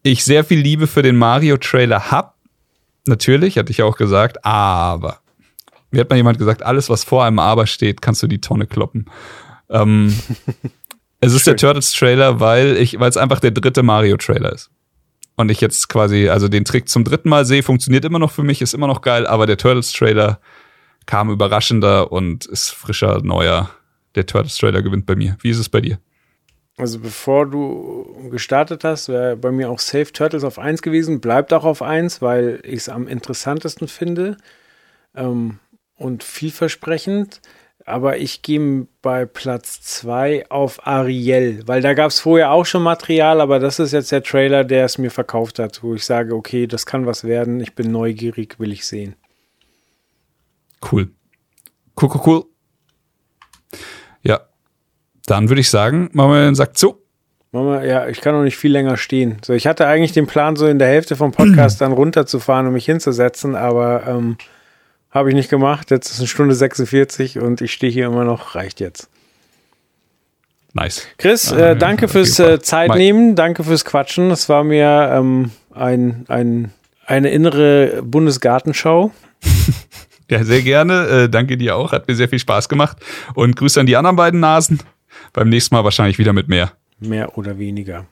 ich sehr viel Liebe für den Mario-Trailer hab. Natürlich, hatte ich auch gesagt, aber. Mir hat mal jemand gesagt, alles, was vor einem Aber steht, kannst du die Tonne kloppen. Ähm, es ist Schön. der Turtles-Trailer, weil ich, weil es einfach der dritte Mario-Trailer ist und ich jetzt quasi, also den Trick zum dritten Mal sehe, funktioniert immer noch für mich, ist immer noch geil, aber der Turtles-Trailer kam überraschender und ist frischer, neuer. Der Turtles-Trailer gewinnt bei mir. Wie ist es bei dir? Also bevor du gestartet hast, wäre bei mir auch Safe Turtles auf 1 gewesen, bleibt auch auf 1, weil ich es am interessantesten finde ähm, und vielversprechend aber ich gehe bei Platz 2 auf Ariel, weil da gab es vorher auch schon Material, aber das ist jetzt der Trailer, der es mir verkauft hat, wo ich sage, okay, das kann was werden, ich bin neugierig, will ich sehen. Cool. Cool, cool, cool. Ja, dann würde ich sagen, machen wir den Sack zu Mama, ja, ich kann noch nicht viel länger stehen. So, ich hatte eigentlich den Plan, so in der Hälfte vom Podcast dann runterzufahren und mich hinzusetzen, aber ähm, habe ich nicht gemacht. Jetzt ist eine Stunde 46 und ich stehe hier immer noch. Reicht jetzt. Nice. Chris, äh, danke fürs äh, Zeitnehmen, danke fürs Quatschen. Es war mir ähm, ein, ein, eine innere Bundesgartenschau. ja, sehr gerne. Äh, danke dir auch. Hat mir sehr viel Spaß gemacht. Und Grüße an die anderen beiden Nasen. Beim nächsten Mal wahrscheinlich wieder mit mehr. Mehr oder weniger.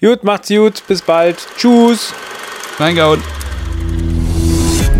Gut, macht's gut. Bis bald. Tschüss. Reingehauen.